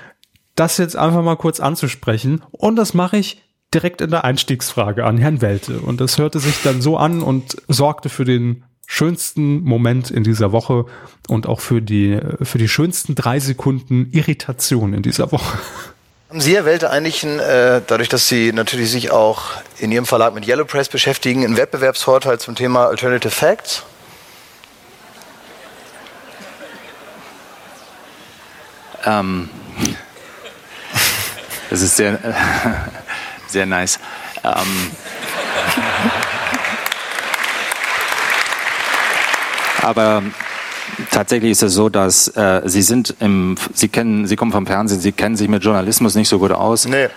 das jetzt einfach mal kurz anzusprechen. Und das mache ich direkt in der Einstiegsfrage an Herrn Welte. Und das hörte sich dann so an und sorgte für den schönsten Moment in dieser Woche und auch für die, für die schönsten drei Sekunden Irritation in dieser Woche. Haben Sie, Herr Welte, eigentlich, ein, äh, dadurch, dass Sie natürlich sich auch in Ihrem Verlag mit Yellow Press beschäftigen, einen Wettbewerbsvorteil zum Thema Alternative Facts? Ähm, das ist sehr, sehr nice. Ähm, aber tatsächlich ist es so, dass äh, Sie sind im, Sie kennen, Sie kommen vom Fernsehen, Sie kennen sich mit Journalismus nicht so gut aus. Nee. Äh,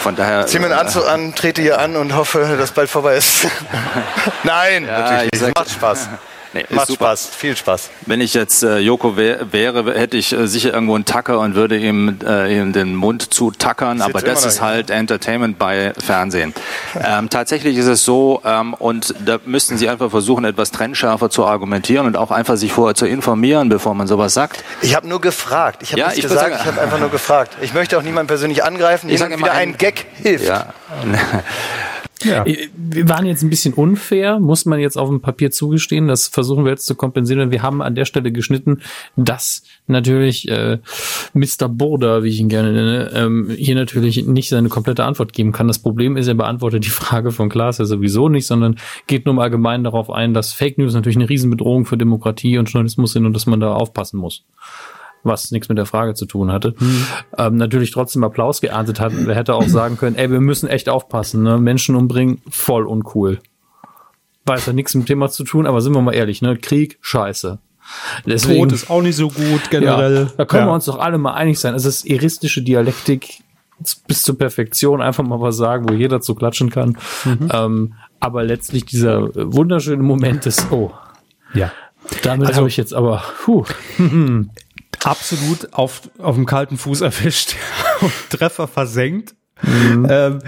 von daher. Zieh mir einen Anzug an, trete hier an und hoffe, dass bald vorbei ist. Nein, ja, natürlich nicht. Macht Spaß. Nee, Macht. Spaß, viel Spaß. Wenn ich jetzt äh, Joko wär, wäre, hätte ich äh, sicher irgendwo einen Tacker und würde ihm, äh, ihm den Mund zu tackern, aber das ist halt Entertainment bei Fernsehen. ähm, tatsächlich ist es so, ähm, und da müssten Sie einfach versuchen, etwas trennschärfer zu argumentieren und auch einfach sich vorher zu informieren, bevor man sowas sagt. Ich habe nur gefragt. Ich habe ja, nichts ich gesagt, sagen, ich habe einfach nur gefragt. Ich möchte auch niemanden persönlich angreifen, ich sage wieder ein Gag hilft. Ja. Ja. Äh, wir waren jetzt ein bisschen unfair, muss man jetzt auf dem Papier zugestehen. Das versuchen wir jetzt zu kompensieren. Wir haben an der Stelle geschnitten, dass natürlich äh, Mr. Border, wie ich ihn gerne nenne, ähm, hier natürlich nicht seine komplette Antwort geben kann. Das Problem ist, er beantwortet die Frage von Klaas ja sowieso nicht, sondern geht nur im Allgemeinen darauf ein, dass Fake News natürlich eine Riesenbedrohung für Demokratie und Journalismus sind und dass man da aufpassen muss was nichts mit der Frage zu tun hatte, mhm. ähm, natürlich trotzdem Applaus geerntet hat. Er hätte auch sagen können, ey, wir müssen echt aufpassen, ne? Menschen umbringen, voll uncool. Weiß ja nichts mit dem Thema zu tun, aber sind wir mal ehrlich, ne? Krieg, scheiße. Deswegen, Tod ist auch nicht so gut generell. Ja, da können ja. wir uns doch alle mal einig sein. Es ist eristische Dialektik bis zur Perfektion, einfach mal was sagen, wo jeder zu klatschen kann. Mhm. Ähm, Aber letztlich dieser wunderschöne Moment ist, oh. Ja. Damit also, habe ich jetzt aber, puh. absolut auf, auf dem kalten Fuß erwischt und Treffer versenkt. Mhm. Ähm,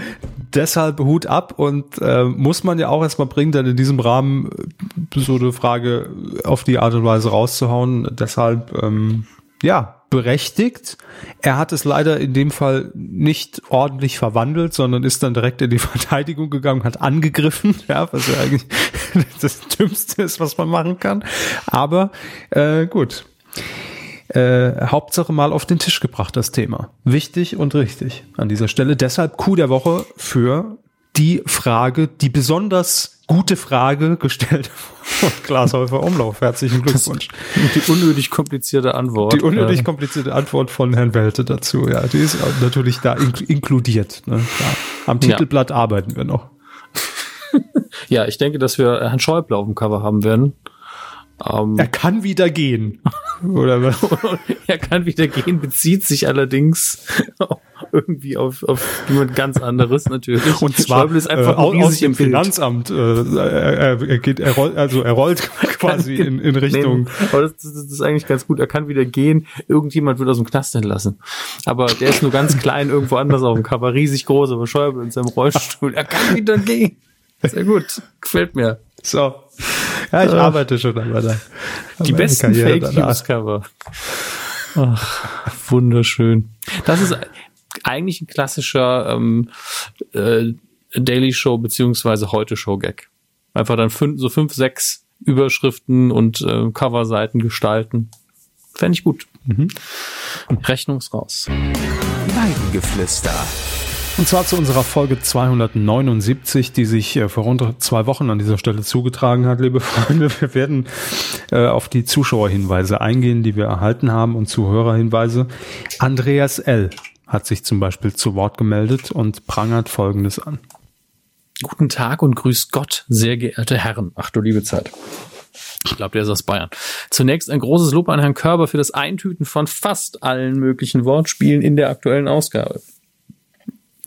deshalb Hut ab und äh, muss man ja auch erstmal bringen, dann in diesem Rahmen äh, so eine Frage auf die Art und Weise rauszuhauen. Deshalb, ähm, ja, berechtigt. Er hat es leider in dem Fall nicht ordentlich verwandelt, sondern ist dann direkt in die Verteidigung gegangen, hat angegriffen, ja, was ja eigentlich das Dümmste ist, was man machen kann. Aber äh, gut äh, Hauptsache mal auf den Tisch gebracht, das Thema. Wichtig und richtig an dieser Stelle. Deshalb Coup der Woche für die Frage, die besonders gute Frage gestellt von Glashäufer Umlauf. Herzlichen Glückwunsch. die unnötig komplizierte Antwort. Die unnötig komplizierte Antwort von Herrn Welte dazu. Ja, die ist natürlich da inkludiert. Ne? Ja. Am Titelblatt ja. arbeiten wir noch. ja, ich denke, dass wir Herrn Schäuble auf dem Cover haben werden. Ähm, er kann wieder gehen. Oder er kann wieder gehen, bezieht sich allerdings irgendwie auf, auf jemand ganz anderes natürlich. Und zwar Schäuble ist einfach äh, aus dem Finanzamt. Äh, er, er, geht, er rollt, also er rollt quasi in, in Richtung. Nee, aber das, das, ist eigentlich ganz gut. Er kann wieder gehen. Irgendjemand wird aus dem Knast entlassen. Aber der ist nur ganz klein irgendwo anders auf dem Cover, riesig groß, aber Schäuble in seinem Rollstuhl. Er kann wieder gehen. Sehr gut. Gefällt mir. So. Ja, ich arbeite schon aber da. Die besten Fake News Cover. Ach, wunderschön. Das ist eigentlich ein klassischer ähm, äh, Daily Show beziehungsweise heute Show Gag. Einfach dann fünf, so fünf, sechs Überschriften und äh, Coverseiten gestalten. Fände ich gut. Mhm. Rechnungsraus. Weidengeflüster. Und zwar zu unserer Folge 279, die sich äh, vor rund zwei Wochen an dieser Stelle zugetragen hat, liebe Freunde. Wir werden äh, auf die Zuschauerhinweise eingehen, die wir erhalten haben und Zuhörerhinweise. Andreas L. hat sich zum Beispiel zu Wort gemeldet und prangert Folgendes an. Guten Tag und grüß Gott, sehr geehrte Herren. Ach du liebe Zeit. Ich glaube, der ist aus Bayern. Zunächst ein großes Lob an Herrn Körber für das Eintüten von fast allen möglichen Wortspielen in der aktuellen Ausgabe.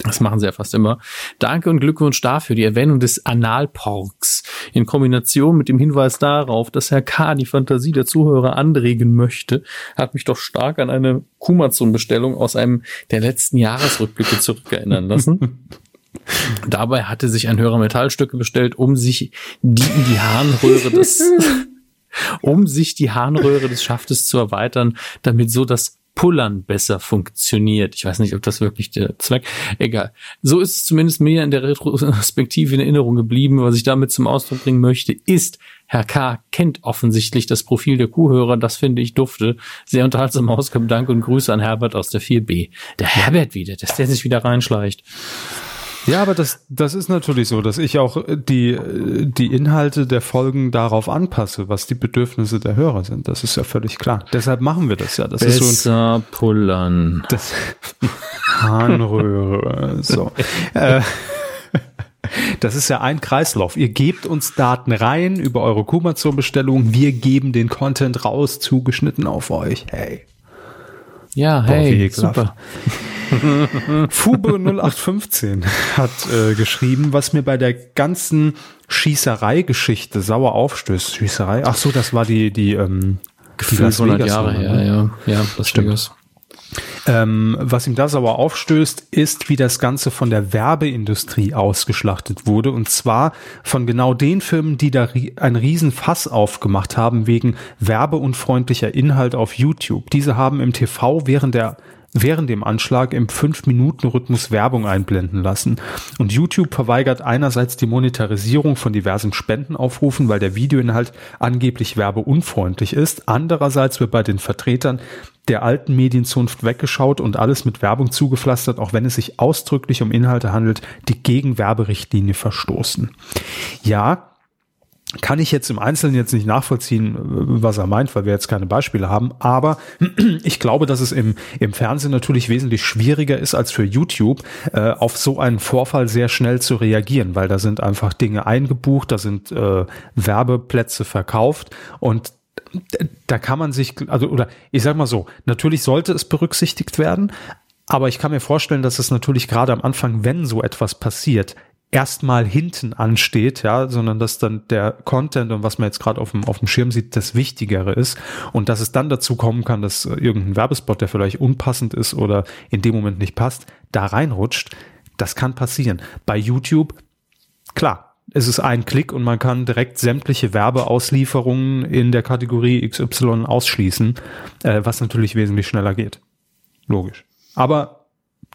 Das machen sie ja fast immer. Danke und Glückwunsch dafür. Die Erwähnung des Analporks in Kombination mit dem Hinweis darauf, dass Herr K. die Fantasie der Zuhörer anregen möchte, hat mich doch stark an eine Kumazon-Bestellung aus einem der letzten Jahresrückblicke zurückerinnern lassen. Dabei hatte sich ein Hörer Metallstücke bestellt, um sich die in die Harnröhre des um sich die Harnröhre des Schaftes zu erweitern, damit so das Pullern besser funktioniert. Ich weiß nicht, ob das wirklich der Zweck. Egal. So ist es zumindest mir in der Retrospektive in Erinnerung geblieben. Was ich damit zum Ausdruck bringen möchte, ist, Herr K. kennt offensichtlich das Profil der Kuhhörer. Das finde ich dufte. Sehr unterhaltsam auskommen. Danke und Grüße an Herbert aus der 4b. Der Herbert wieder, dass der sich wieder reinschleicht. Ja, aber das, das ist natürlich so, dass ich auch die, die Inhalte der Folgen darauf anpasse, was die Bedürfnisse der Hörer sind. Das ist ja völlig klar. Deshalb machen wir das ja. Das Besser ist so ein, pullern. Das Harnröhre. so. äh, das ist ja ein Kreislauf. Ihr gebt uns Daten rein über eure Kumazon-Bestellung. Wir geben den Content raus, zugeschnitten auf euch. Hey. Ja, hey, Boah, super. Fube 0815 hat äh, geschrieben, was mir bei der ganzen Schießerei-Geschichte sauer aufstößt. Schießerei? Ach so, das war die, die, ähm, Gefühl 100 Jahre her, ne? ja, ja, das stimmt. Ähm, was ihm da sauer aufstößt, ist, wie das Ganze von der Werbeindustrie ausgeschlachtet wurde. Und zwar von genau den Firmen, die da ein Riesenfass aufgemacht haben wegen werbeunfreundlicher Inhalt auf YouTube. Diese haben im TV während der während dem Anschlag im 5-Minuten-Rhythmus Werbung einblenden lassen. Und YouTube verweigert einerseits die Monetarisierung von diversen Spendenaufrufen, weil der Videoinhalt angeblich werbeunfreundlich ist. Andererseits wird bei den Vertretern der alten Medienzunft weggeschaut und alles mit Werbung zugepflastert, auch wenn es sich ausdrücklich um Inhalte handelt, die gegen Werberichtlinie verstoßen. Ja, kann ich jetzt im Einzelnen jetzt nicht nachvollziehen, was er meint, weil wir jetzt keine Beispiele haben. Aber ich glaube, dass es im, im Fernsehen natürlich wesentlich schwieriger ist als für YouTube, äh, auf so einen Vorfall sehr schnell zu reagieren, weil da sind einfach Dinge eingebucht, da sind äh, Werbeplätze verkauft und da kann man sich, also, oder ich sag mal so, natürlich sollte es berücksichtigt werden, aber ich kann mir vorstellen, dass es natürlich gerade am Anfang, wenn so etwas passiert, erstmal hinten ansteht, ja, sondern dass dann der Content und was man jetzt gerade auf dem, auf dem Schirm sieht, das Wichtigere ist und dass es dann dazu kommen kann, dass irgendein Werbespot, der vielleicht unpassend ist oder in dem Moment nicht passt, da reinrutscht, das kann passieren. Bei YouTube, klar, es ist ein Klick und man kann direkt sämtliche Werbeauslieferungen in der Kategorie XY ausschließen, äh, was natürlich wesentlich schneller geht. Logisch. Aber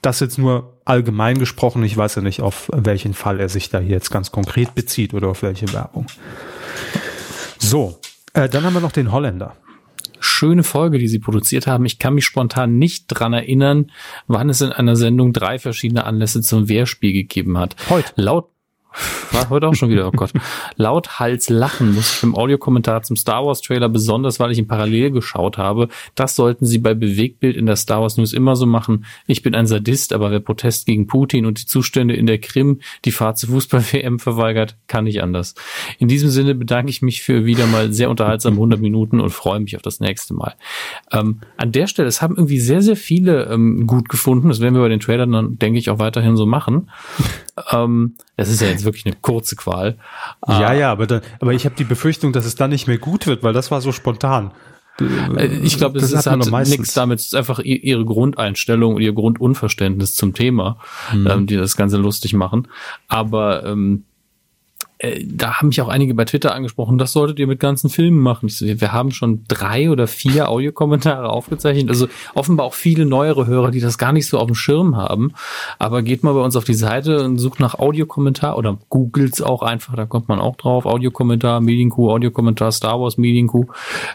das jetzt nur allgemein gesprochen. Ich weiß ja nicht, auf welchen Fall er sich da jetzt ganz konkret bezieht oder auf welche Werbung. So, äh, dann haben wir noch den Holländer. Schöne Folge, die sie produziert haben. Ich kann mich spontan nicht dran erinnern, wann es in einer Sendung drei verschiedene Anlässe zum Wehrspiel gegeben hat. Heute. Laut war heute auch schon wieder, oh Gott. Laut Hals lachen muss ich im Audiokommentar zum Star Wars Trailer besonders, weil ich ihn parallel geschaut habe. Das sollten Sie bei Bewegtbild in der Star Wars News immer so machen. Ich bin ein Sadist, aber wer Protest gegen Putin und die Zustände in der Krim, die Fahrt zur Fußball-WM verweigert, kann nicht anders. In diesem Sinne bedanke ich mich für wieder mal sehr unterhaltsame 100 Minuten und freue mich auf das nächste Mal. Ähm, an der Stelle, es haben irgendwie sehr, sehr viele ähm, gut gefunden. Das werden wir bei den Trailern dann, denke ich, auch weiterhin so machen. Ähm, das ist ja jetzt wirklich eine kurze Qual. Ja, ja, aber, dann, aber ich habe die Befürchtung, dass es dann nicht mehr gut wird, weil das war so spontan. Äh, ich glaube, es ist halt nichts damit, es ist einfach ihre Grundeinstellung und ihr Grundunverständnis zum Thema, mhm. ähm, die das Ganze lustig machen. Aber ähm, äh, da haben mich auch einige bei Twitter angesprochen, das solltet ihr mit ganzen Filmen machen. So, wir haben schon drei oder vier Audiokommentare aufgezeichnet. Also offenbar auch viele neuere Hörer, die das gar nicht so auf dem Schirm haben. Aber geht mal bei uns auf die Seite und sucht nach Audiokommentar oder googelt's auch einfach, da kommt man auch drauf. Audiokommentar, Medienkuh, Audiokommentar, Star Wars, Medienkuh.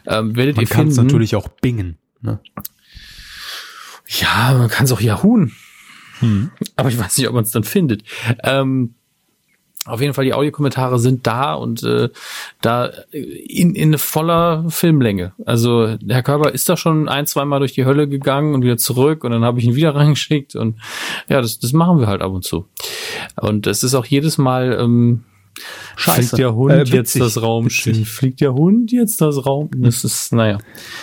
Ähm, werdet man ihr finden. Man natürlich auch bingen. Ne? Ja, man kann es auch Yahoo. Hm. Aber ich weiß nicht, ob man es dann findet. Ähm, auf jeden Fall, die Audiokommentare sind da und äh, da in, in voller Filmlänge. Also Herr Körber ist da schon ein, zwei Mal durch die Hölle gegangen und wieder zurück und dann habe ich ihn wieder reingeschickt und ja, das, das machen wir halt ab und zu. Und es ist auch jedes Mal ähm, Scheiße. Fliegt der Hund äh, jetzt das Raumschiff? Fliegt der Hund jetzt das Raum? Das ist, naja.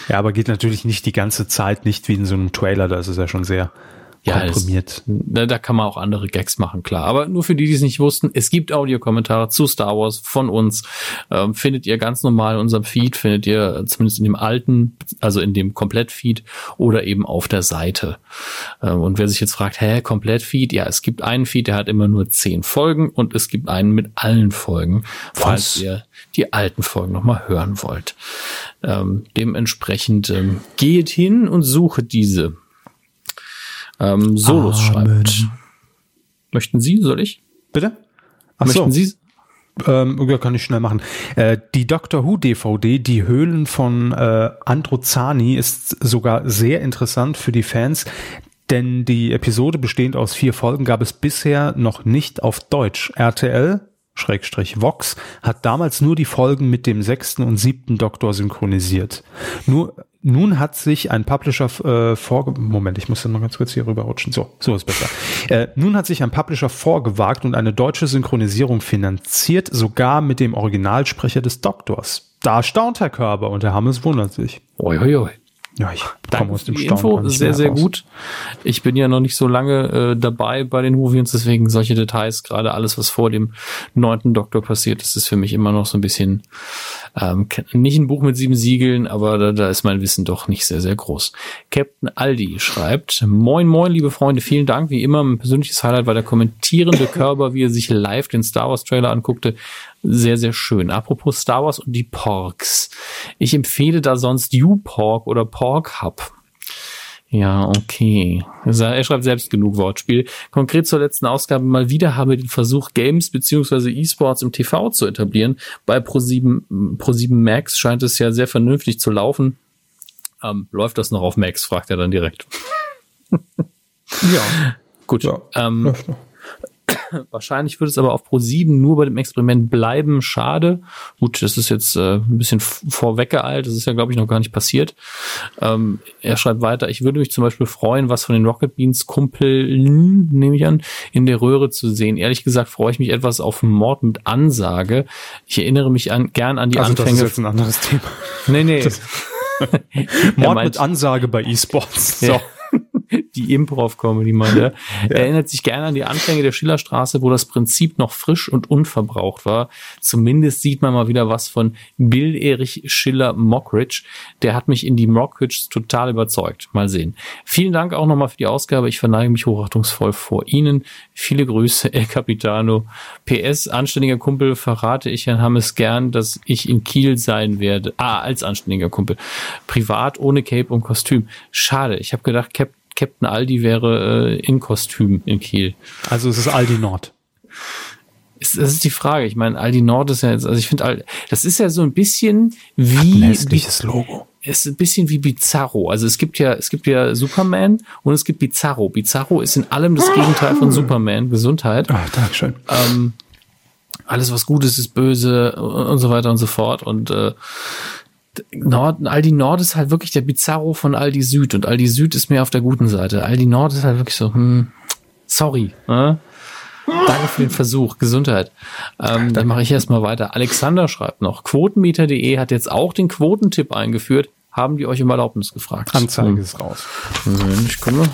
Ja, aber geht natürlich nicht die ganze Zeit, nicht wie in so einem Trailer, da ist es ja schon sehr ja, komprimiert. Es, da kann man auch andere Gags machen, klar. Aber nur für die, die es nicht wussten, es gibt Audiokommentare zu Star Wars von uns. Ähm, findet ihr ganz normal in unserem Feed, findet ihr zumindest in dem alten, also in dem Komplettfeed oder eben auf der Seite. Ähm, und wer sich jetzt fragt, hä, Komplettfeed? Ja, es gibt einen Feed, der hat immer nur zehn Folgen und es gibt einen mit allen Folgen, falls Was? ihr die alten Folgen nochmal hören wollt. Ähm, dementsprechend ähm, geht hin und sucht diese ähm, Solos Amen. schreibt. Möchten Sie, soll ich? Bitte? Ach Möchten so. Sie? Ähm, ja, kann ich schnell machen. Äh, die Doctor Who DVD, die Höhlen von äh, Androzani, ist sogar sehr interessant für die Fans, denn die Episode bestehend aus vier Folgen gab es bisher noch nicht auf Deutsch. RTL Schrägstrich Vox hat damals nur die Folgen mit dem sechsten und siebten Doktor synchronisiert. Nur nun hat sich ein Publisher äh, vor Moment, ich muss dann mal ganz kurz hier rüberrutschen. So, so ist besser. Äh, nun hat sich ein Publisher vorgewagt und eine deutsche Synchronisierung finanziert, sogar mit dem Originalsprecher des Doktors. Da staunt Herr Körber und Herr Hammes wundert sich. Oi, oi, oi. Ja, ich komme aus dem die Info sehr, sehr raus. gut. Ich bin ja noch nicht so lange äh, dabei bei den Movies, deswegen solche Details, gerade alles, was vor dem neunten Doktor passiert, das ist für mich immer noch so ein bisschen ähm, nicht ein Buch mit sieben Siegeln, aber da, da ist mein Wissen doch nicht sehr, sehr groß. Captain Aldi schreibt, Moin, moin, liebe Freunde, vielen Dank. Wie immer, mein persönliches Highlight war der kommentierende Körper, wie er sich live den Star Wars Trailer anguckte sehr, sehr schön. Apropos Star Wars und die Porks. Ich empfehle da sonst YouPork oder Pork Hub. Ja, okay. Er schreibt selbst genug Wortspiel. Konkret zur letzten Ausgabe mal wieder habe den Versuch, Games beziehungsweise E-Sports im TV zu etablieren. Bei Pro7, Pro7 Max scheint es ja sehr vernünftig zu laufen. Ähm, läuft das noch auf Max? fragt er dann direkt. ja. Gut. Ja, ähm, läuft noch. Wahrscheinlich wird es aber auf Pro7 nur bei dem Experiment bleiben. Schade. Gut, das ist jetzt äh, ein bisschen vorweggeeilt. Das ist ja, glaube ich, noch gar nicht passiert. Ähm, er schreibt weiter, ich würde mich zum Beispiel freuen, was von den Rocket Beans Kumpeln, nehme ich an, in der Röhre zu sehen. Ehrlich gesagt freue ich mich etwas auf Mord mit Ansage. Ich erinnere mich an, gern an die also Anfänge. Das ist jetzt ein anderes Thema. Nee, nee. Mord meint, mit Ansage bei E-Sports. So. Die Improv-Comedy meinte, ja. erinnert sich gerne an die Anfänge der Schillerstraße, wo das Prinzip noch frisch und unverbraucht war. Zumindest sieht man mal wieder was von Bill Erich Schiller Mockridge. Der hat mich in die Mockridge total überzeugt. Mal sehen. Vielen Dank auch nochmal für die Ausgabe. Ich verneige mich hochachtungsvoll vor Ihnen. Viele Grüße, El Capitano. PS, anständiger Kumpel, verrate ich Herrn Hammes gern, dass ich in Kiel sein werde. Ah, als anständiger Kumpel. Privat, ohne Cape und Kostüm. Schade. Ich habe gedacht, Cap Captain Aldi wäre äh, in Kostüm in Kiel. Also es ist Aldi Nord. das ist die Frage. Ich meine, Aldi Nord ist ja jetzt, also ich finde, das ist ja so ein bisschen wie. Ein hässliches Logo. Ist ein bisschen wie Bizarro. Also es gibt ja, es gibt ja Superman und es gibt Bizarro. Bizarro ist in allem das Gegenteil von Superman. Gesundheit. Ah, Dankeschön. Ähm, alles, was gut ist, ist böse und so weiter und so fort. Und äh, Nord, Aldi Nord ist halt wirklich der Bizarro von Aldi Süd und Aldi Süd ist mehr auf der guten Seite. Aldi Nord ist halt wirklich so, hm, sorry. Ne? Danke für den Versuch. Gesundheit. Ähm, dann mache ich erstmal weiter. Alexander schreibt noch, Quotenmeter.de hat jetzt auch den Quotentipp eingeführt. Haben die euch um Erlaubnis gefragt? Anzeige hm. ist raus. Ich komme.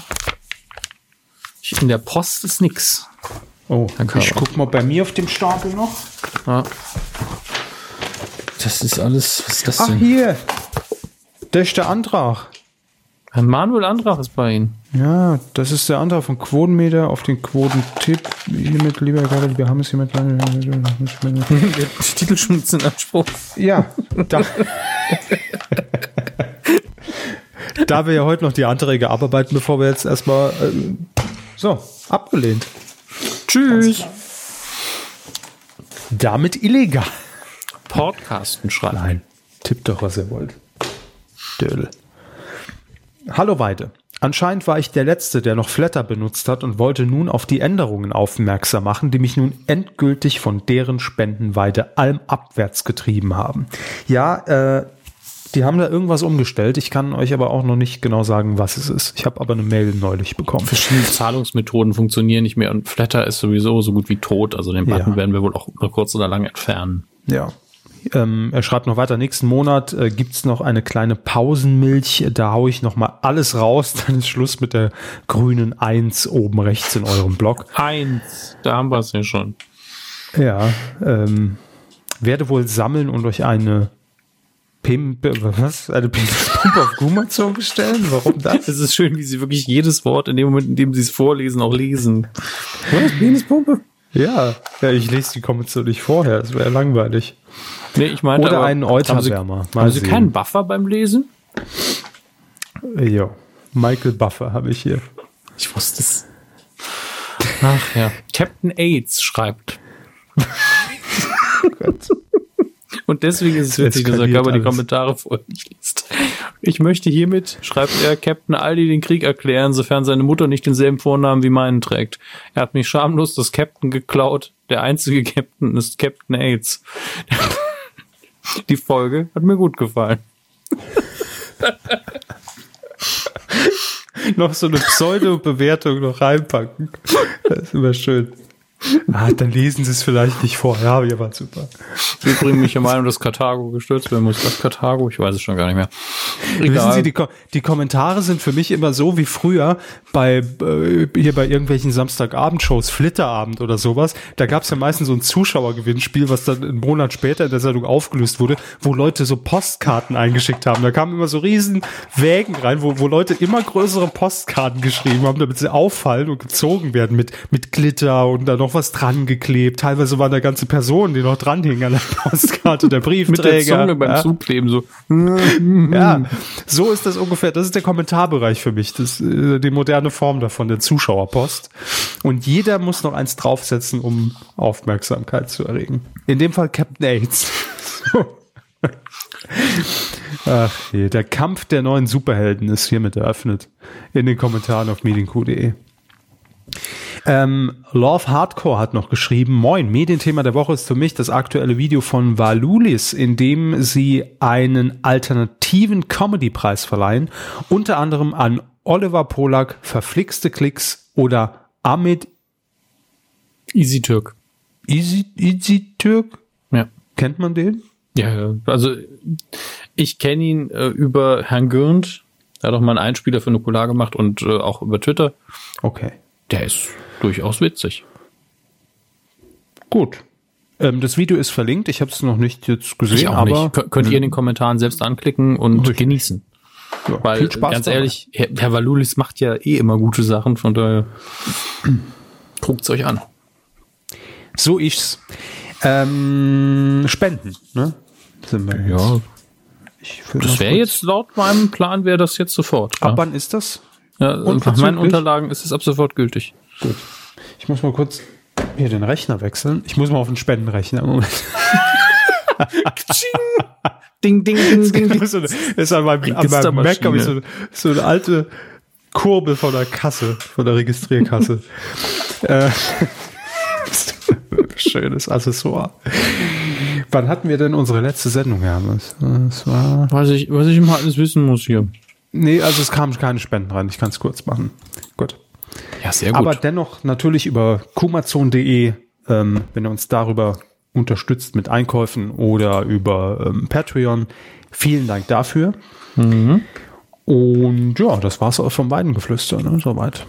In der Post ist nix. Oh, ich guck mal bei mir auf dem Stapel noch. Ja. Das ist alles, was ist das Ach, denn? hier. Das ist der Antrag. Manuel Antrag ist bei Ihnen. Ja, das ist der Antrag von Quotenmeter auf den Quotentipp. Hiermit, lieber Herr wir haben es hiermit. Titelschutz in Anspruch. Ja, da, da wir ja heute noch die Anträge abarbeiten, bevor wir jetzt erstmal. Äh, so, abgelehnt. Tschüss. Damit illegal. Podcasten schreiben. Nein, tippt doch, was ihr wollt. Dödel. Hallo Weide. Anscheinend war ich der Letzte, der noch Flatter benutzt hat und wollte nun auf die Änderungen aufmerksam machen, die mich nun endgültig von deren Spendenweide allabwärts getrieben haben. Ja, äh, die haben da irgendwas umgestellt. Ich kann euch aber auch noch nicht genau sagen, was es ist. Ich habe aber eine Mail neulich bekommen. Verschiedene Zahlungsmethoden funktionieren nicht mehr und Flatter ist sowieso so gut wie tot. Also den Button ja. werden wir wohl auch kurz oder lang entfernen. Ja, ähm, er schreibt noch weiter, nächsten Monat äh, gibt's noch eine kleine Pausenmilch. Da haue ich noch mal alles raus. Dann ist Schluss mit der grünen Eins oben rechts in eurem Blog. Eins, da haben wir es ja schon. Ja, ähm, werde wohl sammeln und euch eine Pim was? Eine Penispumpe auf Gumazon bestellen? Warum das? Es ist schön, wie sie wirklich jedes Wort in dem Moment, in dem sie es vorlesen, auch lesen. Was? Penispumpe? Ja, ja, ich lese die Kommentare nicht vorher, das wäre langweilig. Nee, ich meinte, Oder einen Euterwärmer. Haben, Sie, haben Sie keinen Buffer beim Lesen? Ja, Michael Buffer habe ich hier. Ich wusste es. Ach ja. Captain AIDS schreibt. oh Gott. Und deswegen ist es witzig, dass er aber die Kommentare vorher nicht liest. Ich möchte hiermit, schreibt er, Captain Aldi den Krieg erklären, sofern seine Mutter nicht denselben Vornamen wie meinen trägt. Er hat mich schamlos das Captain geklaut. Der einzige Captain ist Captain AIDS. Die Folge hat mir gut gefallen. noch so eine Pseudo-Bewertung noch reinpacken. Das ist immer schön. Ah, dann lesen Sie es vielleicht nicht vor. Ja, wir waren super. Sie bringen mich der Meinung, dass Karthago gestürzt werden muss. Was Karthago? Ich weiß es schon gar nicht mehr. Egal. Wissen Sie, die, Ko die Kommentare sind für mich immer so wie früher bei äh, hier bei irgendwelchen Samstagabendshows, Flitterabend oder sowas. Da gab es ja meistens so ein Zuschauergewinnspiel, was dann einen Monat später in der Sendung aufgelöst wurde, wo Leute so Postkarten eingeschickt haben. Da kamen immer so riesen Wägen rein, wo, wo Leute immer größere Postkarten geschrieben haben, damit sie auffallen und gezogen werden mit, mit Glitter und dann noch was dran geklebt. Teilweise waren da ganze Personen, die noch dran hingen an der Postkarte, der Briefträger. Mit der Zunge beim ja. Zukleben so. ja, so ist das ungefähr. Das ist der Kommentarbereich für mich. Das ist äh, die moderne Form davon, der Zuschauerpost. Und jeder muss noch eins draufsetzen, um Aufmerksamkeit zu erregen. In dem Fall Captain AIDS. Ach je, der Kampf der neuen Superhelden ist hiermit eröffnet. In den Kommentaren auf meetingq.de. Ähm, Love Hardcore hat noch geschrieben, Moin, Medienthema der Woche ist für mich das aktuelle Video von Valulis, in dem sie einen alternativen Comedy-Preis verleihen, unter anderem an Oliver Polak, Verflixte Klicks oder Amit Easy Türk. Easy, Easy Türk? Ja. Kennt man den? Ja, also ich kenne ihn äh, über Herrn Gürnt, Er hat auch mal einen Einspieler für Nukular gemacht und äh, auch über Twitter. Okay. Der ist durchaus witzig. Gut. Ähm, das Video ist verlinkt. Ich habe es noch nicht jetzt gesehen, aber nicht. könnt ihr in den Kommentaren selbst anklicken und richtig. genießen. Ja, Weil viel Spaß ganz dabei. ehrlich, Herr, Herr Valulis macht ja eh immer gute Sachen, von daher guckt's euch an. So ich's. Ähm, Spenden, ne? Sind wir ja. Das wäre jetzt laut meinem Plan wäre das jetzt sofort. Ab ja. wann ist das? Ja, nach meinen Unterlagen ist es ab sofort gültig. Gut. Ich muss mal kurz hier den Rechner wechseln. Ich muss mal auf den Spendenrechner. Moment. ding, ding, ding, ding, ding. So eine, ist an meinem, an meinem Mac ich so, so eine alte Kurbel von der Kasse, von der Registrierkasse. äh, schönes Accessoire. Wann hatten wir denn unsere letzte Sendung, Hermes? Das war. Was ich, was ich mal alles wissen muss hier. Nee, also es kamen keine Spenden rein. Ich kann es kurz machen. Ja, sehr gut. Aber dennoch natürlich über kumazon.de, ähm, wenn ihr uns darüber unterstützt mit Einkäufen oder über ähm, Patreon. Vielen Dank dafür. Mhm. Und ja, das war's auch vom Weidengeflüster, ne? Soweit.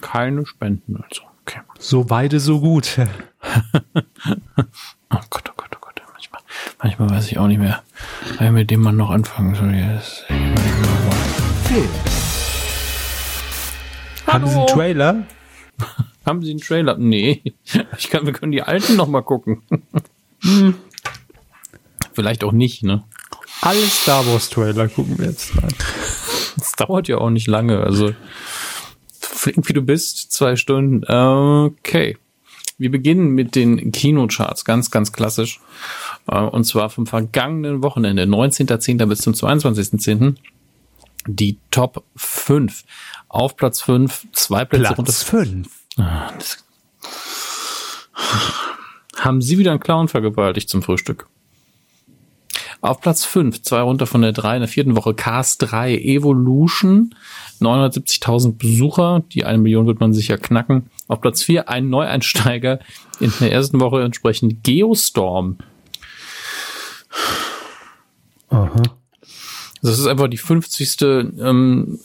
Keine Spenden also. Okay. So weide, so gut. oh Gott, oh Gott, oh Gott. Manchmal, manchmal weiß ich auch nicht mehr, mit dem man noch anfangen soll. Yes. Film. Haben Sie einen Trailer? Haben Sie einen Trailer? Nee. Ich kann, wir können die alten noch mal gucken. hm. Vielleicht auch nicht, ne? Alle Star Wars Trailer gucken wir jetzt rein. Das dauert ja auch nicht lange. Also flink wie du bist, zwei Stunden. Okay. Wir beginnen mit den Kinocharts, ganz, ganz klassisch. Äh, und zwar vom vergangenen Wochenende, 19.10. bis zum 22.10. Die Top 5. Auf Platz 5, zwei Plätze Platz runter. 5. Ah, haben Sie wieder einen Clown vergewaltigt zum Frühstück? Auf Platz 5, zwei runter von der 3 in der vierten Woche, Cars 3 Evolution, 970.000 Besucher, die eine Million wird man sicher knacken. Auf Platz 4 ein Neueinsteiger in der ersten Woche entsprechend Geostorm. Aha. Das ist einfach die 50. Ähm,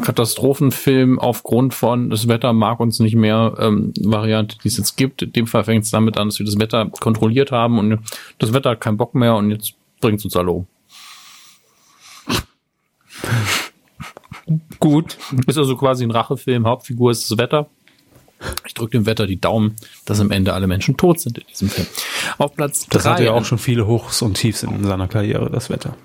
Katastrophenfilm aufgrund von das Wetter mag uns nicht mehr ähm, Variante, die es jetzt gibt. In dem Fall fängt es damit an, dass wir das Wetter kontrolliert haben und das Wetter hat keinen Bock mehr und jetzt bringt es uns alle um. Gut. Ist also quasi ein Rachefilm. Hauptfigur ist das Wetter. Ich drücke dem Wetter die Daumen, dass am Ende alle Menschen tot sind in diesem Film. Auf Platz 3. Das hat ja auch schon viele Hochs und Tiefs in seiner Karriere, das Wetter.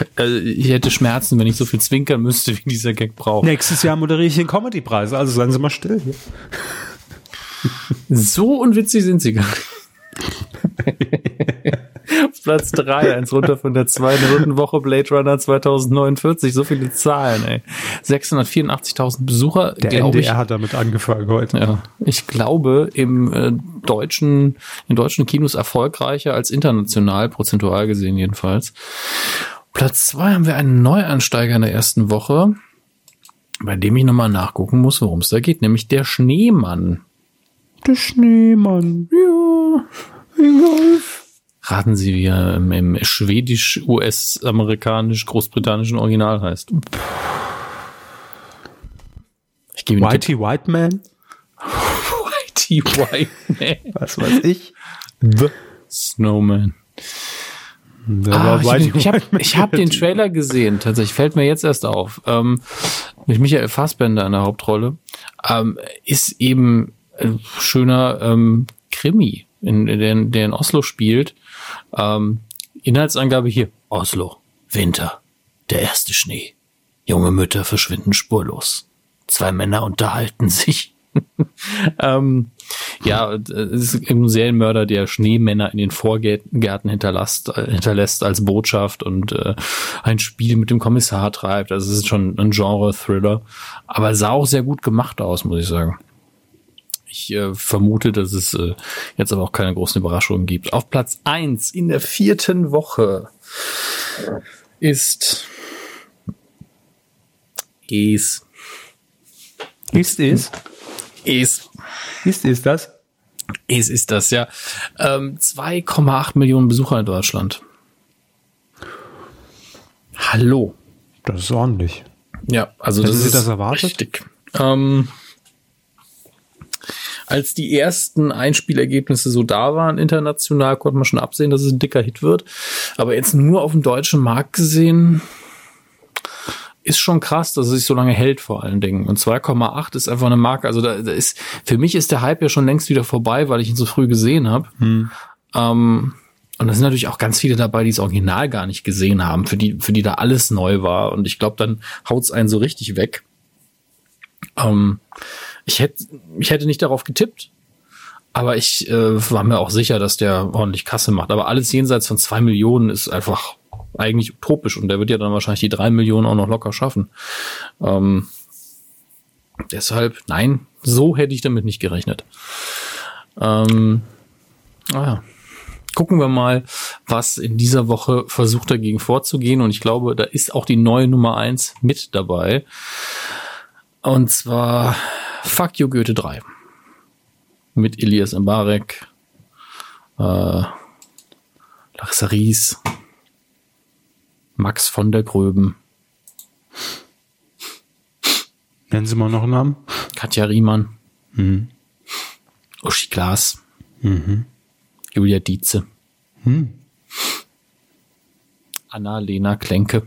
Ich, also ich hätte Schmerzen, wenn ich so viel zwinkern müsste, wie dieser Gag braucht. Nächstes Jahr moderiere ich den Comedy-Preis, also seien Sie mal still. Hier. So unwitzig sind Sie gar nicht. Platz 3, eins runter von der zweiten dritten Woche Blade Runner 2049. So viele Zahlen, ey. 684.000 Besucher. Der NDR ich, hat damit angefangen heute. Ja, ich glaube, im äh, deutschen, in deutschen Kinos erfolgreicher als international, prozentual gesehen jedenfalls. Platz 2 haben wir einen Neuansteiger in der ersten Woche, bei dem ich nochmal nachgucken muss, worum es da geht, nämlich der Schneemann. Der Schneemann. Ja. Ingolf. Raten Sie, wie er im, im schwedisch, US-amerikanisch, großbritannischen Original heißt. Ich gebe Whitey White Man? Whitey White Man. Was weiß ich? The Snowman. Ah, ich, ich habe hab den Trailer gesehen, tatsächlich. Fällt mir jetzt erst auf. Ähm, mit Michael Fassbender in der Hauptrolle. Ähm, ist eben ein schöner ähm, Krimi in, in der, der in Oslo spielt. Ähm, Inhaltsangabe hier. Oslo. Winter. Der erste Schnee. Junge Mütter verschwinden spurlos. Zwei Männer unterhalten sich. ähm, ja, es ist ein Serienmörder, der Schneemänner in den Vorgärten hinterlässt, äh, hinterlässt als Botschaft und äh, ein Spiel mit dem Kommissar treibt. Also es ist schon ein Genre-Thriller. Aber sah auch sehr gut gemacht aus, muss ich sagen. Ich äh, vermute, dass es äh, jetzt aber auch keine großen Überraschungen gibt. Auf Platz eins in der vierten Woche ist Es. Ist es? Es. Ist es das? Es ist das, ja. Ähm, 2,8 Millionen Besucher in Deutschland. Hallo. Das ist ordentlich. Ja, also Hätten das Sie ist das erwartet? richtig. Ähm, als die ersten Einspielergebnisse so da waren international, konnte man schon absehen, dass es ein dicker Hit wird. Aber jetzt nur auf dem deutschen Markt gesehen, ist schon krass, dass es sich so lange hält vor allen Dingen. Und 2,8 ist einfach eine Marke. Also da, da ist für mich ist der Hype ja schon längst wieder vorbei, weil ich ihn so früh gesehen habe. Hm. Ähm, und da sind natürlich auch ganz viele dabei, die das Original gar nicht gesehen haben, für die, für die da alles neu war. Und ich glaube, dann haut's einen so richtig weg. Ähm, ich hätte, ich hätte nicht darauf getippt, aber ich äh, war mir auch sicher, dass der ordentlich Kasse macht. Aber alles jenseits von zwei Millionen ist einfach eigentlich utopisch und der wird ja dann wahrscheinlich die drei Millionen auch noch locker schaffen. Ähm, deshalb, nein, so hätte ich damit nicht gerechnet. Ähm, ah ja. Gucken wir mal, was in dieser Woche versucht dagegen vorzugehen. Und ich glaube, da ist auch die neue Nummer eins mit dabei. Und zwar Fuck You Goethe 3. Mit Elias Mbarek, äh, Larissa Ries, Max von der Gröben, Nennen Sie mal noch einen Namen. Katja Riemann, Mhm. Uschi Glas, Mhm. Julia Dietze, Hm. Anna-Lena Klenke.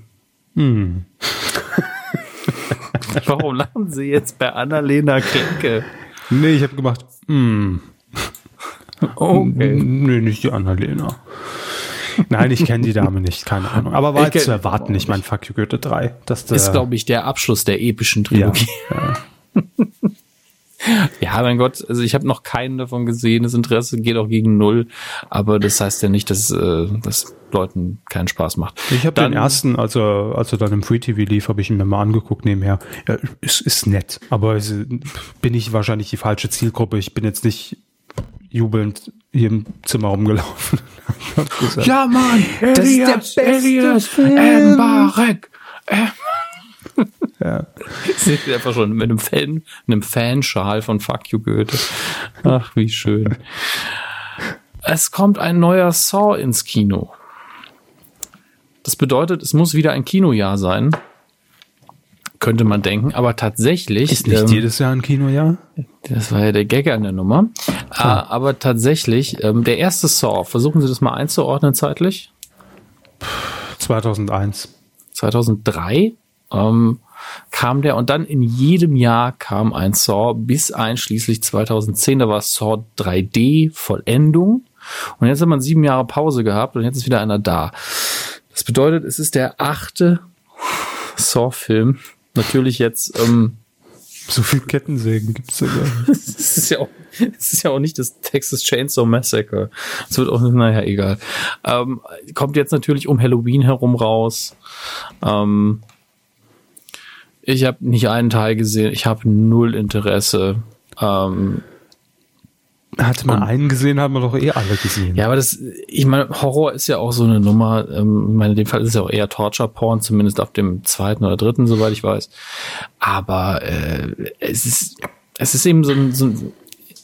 Hm. Warum lachen Sie jetzt bei Anna-Lena Klenke? Nee, ich habe gemacht. Hm. Okay. Nee, nicht die Annalena. Nein, ich kenne die Dame nicht, keine Ahnung. Aber war Ich jetzt kenn- zu erwarten, ich meine Fuck You Goethe 3. Dass der, Ist, glaube ich, der Abschluss der epischen ja, Trilogie. ja. Ja, mein Gott, also ich habe noch keinen davon gesehen. Das Interesse geht auch gegen null. Aber das heißt ja nicht, dass äh, das Leuten keinen Spaß macht. Ich habe den ersten, als er, als er dann im Free TV lief, habe ich ihn mir mal angeguckt nebenher. Ja, ist, ist nett, aber bin ich wahrscheinlich die falsche Zielgruppe. Ich bin jetzt nicht jubelnd hier im Zimmer rumgelaufen. Ja, Mann, das ist der beste Elias Mbarek. Ja. Sie ist einfach schon mit einem Fan, einem Fanschal von Fuck You Goethe. Ach, wie schön. Es kommt ein neuer Saw ins Kino. Das bedeutet, es muss wieder ein Kinojahr sein. Könnte man denken, aber tatsächlich. Ist nicht ähm, jedes Jahr ein Kinojahr? Das war ja der Gag an der Nummer. Äh, aber tatsächlich, ähm, der erste Saw, versuchen Sie das mal einzuordnen zeitlich. 2001. 2003 ähm, kam der und dann in jedem Jahr kam ein Saw bis einschließlich 2010. Da war Saw 3D Vollendung und jetzt hat man sieben Jahre Pause gehabt und jetzt ist wieder einer da. Das bedeutet, es ist der achte Saw-Film. Natürlich jetzt ähm, So viel Kettensägen gibt's da gar nicht. es ist ja auch, es ist ja auch nicht das Texas Chainsaw Massacre. Es wird auch, naja, egal. Ähm, kommt jetzt natürlich um Halloween herum raus. Ähm, ich habe nicht einen Teil gesehen. Ich habe null Interesse. Ähm, Hatte man einen gesehen, haben wir doch eh alle gesehen. ja, aber das, ich meine, Horror ist ja auch so eine Nummer. Ähm, ich meine, in dem Fall ist es ja auch eher Torture-Porn, zumindest ab dem zweiten oder dritten, soweit ich weiß. Aber äh, es ist, es ist eben so ein, so ein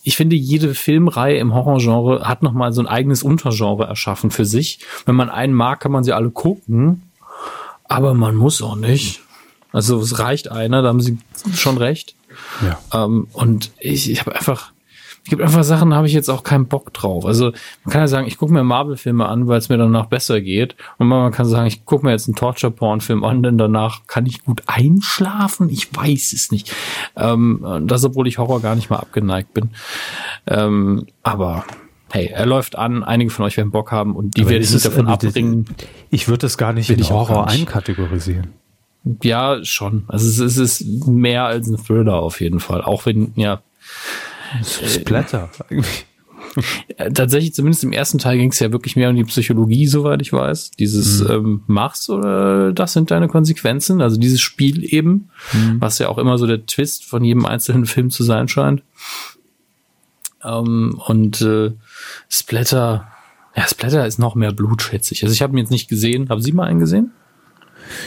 ich finde, jede Filmreihe im Horrorgenre hat nochmal so ein eigenes Untergenre erschaffen für sich. Wenn man einen mag, kann man sie alle gucken. Aber man muss auch nicht. Also es reicht einer, da haben sie schon recht. Ja. Ähm, und ich, ich habe einfach, es gibt einfach Sachen, da habe ich jetzt auch keinen Bock drauf. Also man kann ja sagen, ich gucke mir Marvel-Filme an, weil es mir danach besser geht. Und man kann sagen, ich gucke mir jetzt einen Torture-Porn-Film an, denn danach kann ich gut einschlafen. Ich weiß es nicht. Ähm, das, obwohl ich Horror gar nicht mal abgeneigt bin. Ähm, aber hey, er läuft an. Einige von euch werden Bock haben und die Aber werde ich nicht davon äh, abbringen. Ich würde das gar nicht in Horror nicht. einkategorisieren. Ja, schon. Also es ist mehr als ein Thriller auf jeden Fall. Auch wenn, ja, Splatter. Äh, Tatsächlich, zumindest im ersten Teil ging es ja wirklich mehr um die Psychologie, soweit ich weiß. Dieses ähm, machst oder das sind deine Konsequenzen. Also dieses Spiel eben, was ja auch immer so der Twist von jedem einzelnen Film zu sein scheint. Ähm, und äh, Splatter, ja, Splatter ist noch mehr Blut, schätze ich. Also ich habe ihn jetzt nicht gesehen. Haben Sie mal einen gesehen?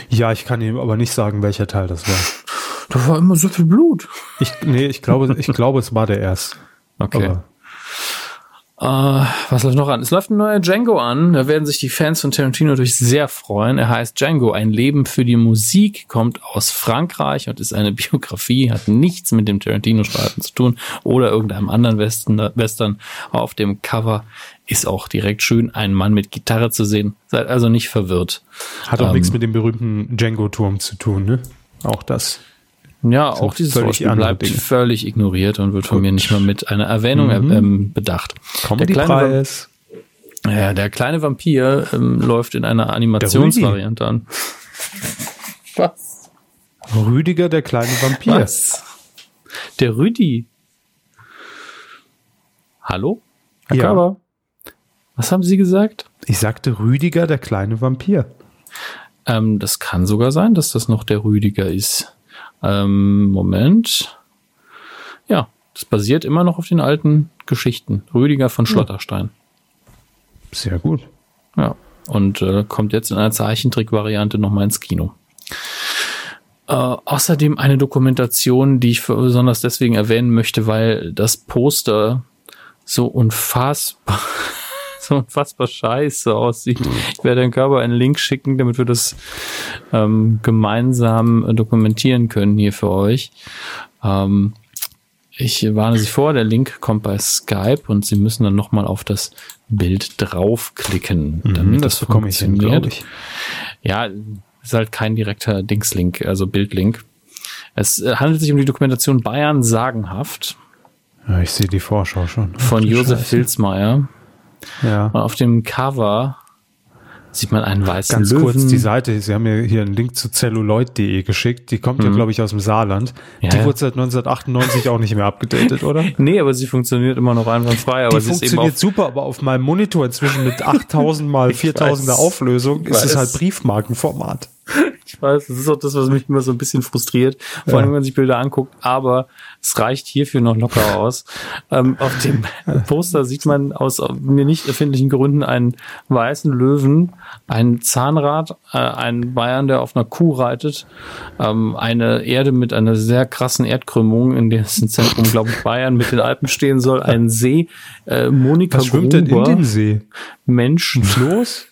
Ja, ich kann ihm aber nicht sagen, welcher Teil das war. Da war immer so viel Blut. Ich, nee, ich glaube, ich glaube, es war der erste. Okay. Aber Uh, was läuft noch an? Es läuft ein neuer Django an. Da werden sich die Fans von Tarantino natürlich sehr freuen. Er heißt Django, ein Leben für die Musik, kommt aus Frankreich und ist eine Biografie, hat nichts mit dem Tarantino-Streifen zu tun oder irgendeinem anderen Western, Western. Auf dem Cover ist auch direkt schön ein Mann mit Gitarre zu sehen. Seid also nicht verwirrt. Hat auch ähm, nichts mit dem berühmten Django-Turm zu tun, ne? Auch das. Ja, auch dieses Vorspiel bleibt Dinge. völlig ignoriert und wird von Gut. mir nicht mal mit einer Erwähnung mhm. ähm, bedacht. Kleine ja, der kleine Vampir ähm, läuft in einer Animationsvariante an. Was? Rüdiger, der kleine Vampir. Was? Der Rüdi. Hallo? Herr ja. Körber? Was haben Sie gesagt? Ich sagte Rüdiger, der kleine Vampir. Ähm, das kann sogar sein, dass das noch der Rüdiger ist. Ähm, Moment. Ja, das basiert immer noch auf den alten Geschichten. Rüdiger von Schlotterstein. Sehr gut. Ja, und äh, kommt jetzt in einer Zeichentrick-Variante nochmal ins Kino. Äh, außerdem eine Dokumentation, die ich besonders deswegen erwähnen möchte, weil das Poster so unfassbar so unfassbar scheiße aussieht. Ich werde den Körper einen Link schicken, damit wir das ähm, gemeinsam dokumentieren können hier für euch. Ähm, ich warne Sie vor, der Link kommt bei Skype und Sie müssen dann nochmal auf das Bild draufklicken, mhm, damit das, das funktioniert. Hin, ja, ist halt kein direkter Dingslink, also Bildlink. Es äh, handelt sich um die Dokumentation Bayern sagenhaft. Ja, ich sehe die Vorschau schon. Von Josef Filzmeier. Ja. Und auf dem Cover sieht man einen weißen Ganz kurz die Seite, Sie haben mir hier einen Link zu celluloid.de geschickt. Die kommt mhm. ja, glaube ich, aus dem Saarland. Ja, die ja. wurde seit 1998 auch nicht mehr abgedatet, oder? Nee, aber sie funktioniert immer noch einwandfrei. Aber die sie funktioniert super, aber auf meinem Monitor inzwischen mit 8000 mal 4000er Auflösung ist es halt Briefmarkenformat. Ich weiß, das ist auch das, was mich immer so ein bisschen frustriert, vor allem, wenn man sich Bilder anguckt, aber es reicht hierfür noch locker aus. Ähm, auf dem Poster sieht man aus mir nicht erfindlichen Gründen einen weißen Löwen, ein Zahnrad, äh, einen Bayern, der auf einer Kuh reitet, ähm, eine Erde mit einer sehr krassen Erdkrümmung, in dessen Zentrum, glaube ich, Bayern mit den Alpen stehen soll, ein See, äh, Monika Was schwimmt Gruber, denn in den See? Menschen. Los?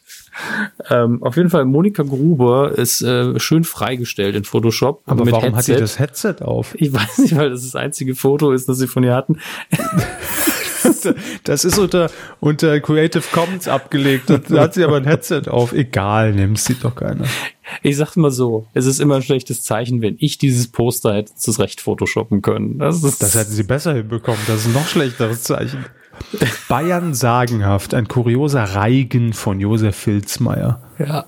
Ähm, auf jeden Fall, Monika Gruber ist äh, schön freigestellt in Photoshop. Aber mit warum Headset. hat sie das Headset auf? Ich weiß nicht, weil das das einzige Foto ist, das sie von ihr hatten. das ist unter, unter Creative Commons abgelegt. Da hat sie aber ein Headset auf. Egal, nimmt sie doch keiner. Ich sag's mal so, es ist immer ein schlechtes Zeichen, wenn ich dieses Poster hätte zurecht photoshoppen können. Das, ist das hätten sie besser hinbekommen. Das ist ein noch schlechteres Zeichen. Bayern sagenhaft, ein kurioser Reigen von Josef Filzmeier. Ja.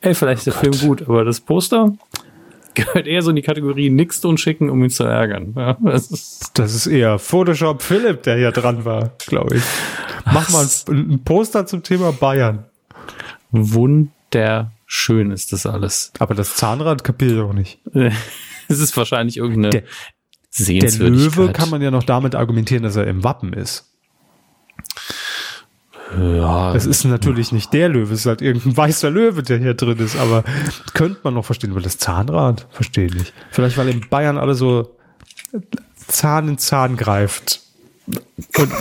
Ey, vielleicht ist oh der Film gut, aber das Poster gehört eher so in die Kategorie nix tun schicken, um ihn zu ärgern. Ja, das, ist das ist eher Photoshop Philipp, der hier dran war, glaube ich. Mach mal ein, ein Poster zum Thema Bayern. Wunderschön ist das alles. Aber das Zahnrad kapiere ich auch nicht. Es ist wahrscheinlich irgendeine der, der Löwe kann man ja noch damit argumentieren, dass er im Wappen ist. Ja. Es ist natürlich nicht der Löwe, es ist halt irgendein weißer Löwe, der hier drin ist, aber könnte man noch verstehen, weil das Zahnrad, verstehe ich. Vielleicht, weil in Bayern alle so Zahn in Zahn greift und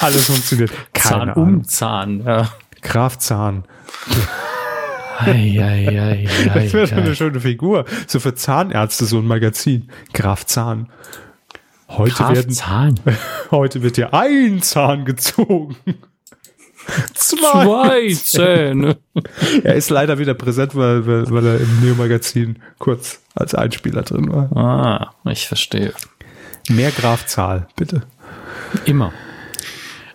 alles funktioniert. Keine Zahn Ahnung. um Zahn, ja. Graf Zahn. Ei, ei, ei, das wäre eine schöne Figur. So für Zahnärzte so ein Magazin. Graf Zahn. Heute Graf werden Zahn. Heute wird dir ein Zahn gezogen. Zwei, Zwei Zähne. er ist leider wieder präsent, weil, weil, weil er im Neo-Magazin kurz als Einspieler drin war. Ah, ich verstehe. Mehr Grafzahl, bitte. Immer.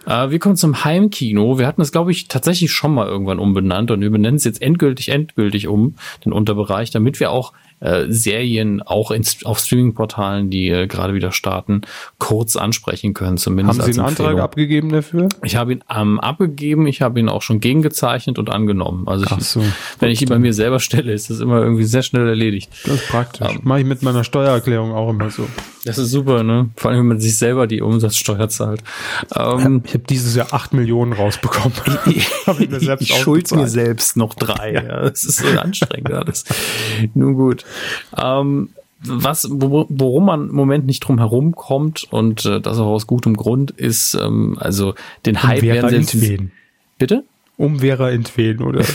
Äh, wir kommen zum Heimkino. Wir hatten das, glaube ich, tatsächlich schon mal irgendwann umbenannt und wir benennen es jetzt endgültig, endgültig um, den Unterbereich, damit wir auch äh, Serien auch in, auf Streaming-Portalen, die äh, gerade wieder starten, kurz ansprechen können, zumindest. Haben Sie einen Antrag abgegeben dafür? Ich habe ihn ähm, abgegeben, ich habe ihn auch schon gegengezeichnet und angenommen. Also ich, so, wenn ich ihn bei mir selber stelle, ist das immer irgendwie sehr schnell erledigt. Das ist praktisch. Ähm, Mache ich mit meiner Steuererklärung auch immer so. Das ist super, ne? Vor allem, wenn man sich selber die Umsatzsteuer zahlt. Ähm, ich habe dieses Jahr acht Millionen rausbekommen. ich ich, ich schuld mir selbst noch drei. Ja. Das ist so anstrengend alles. Nun gut. Ähm, was, worum man im Moment nicht drum herum kommt und äh, das auch aus gutem Grund ist, ähm, also den Hype werden sie jetzt, Bitte? Um Vera entwen, oder?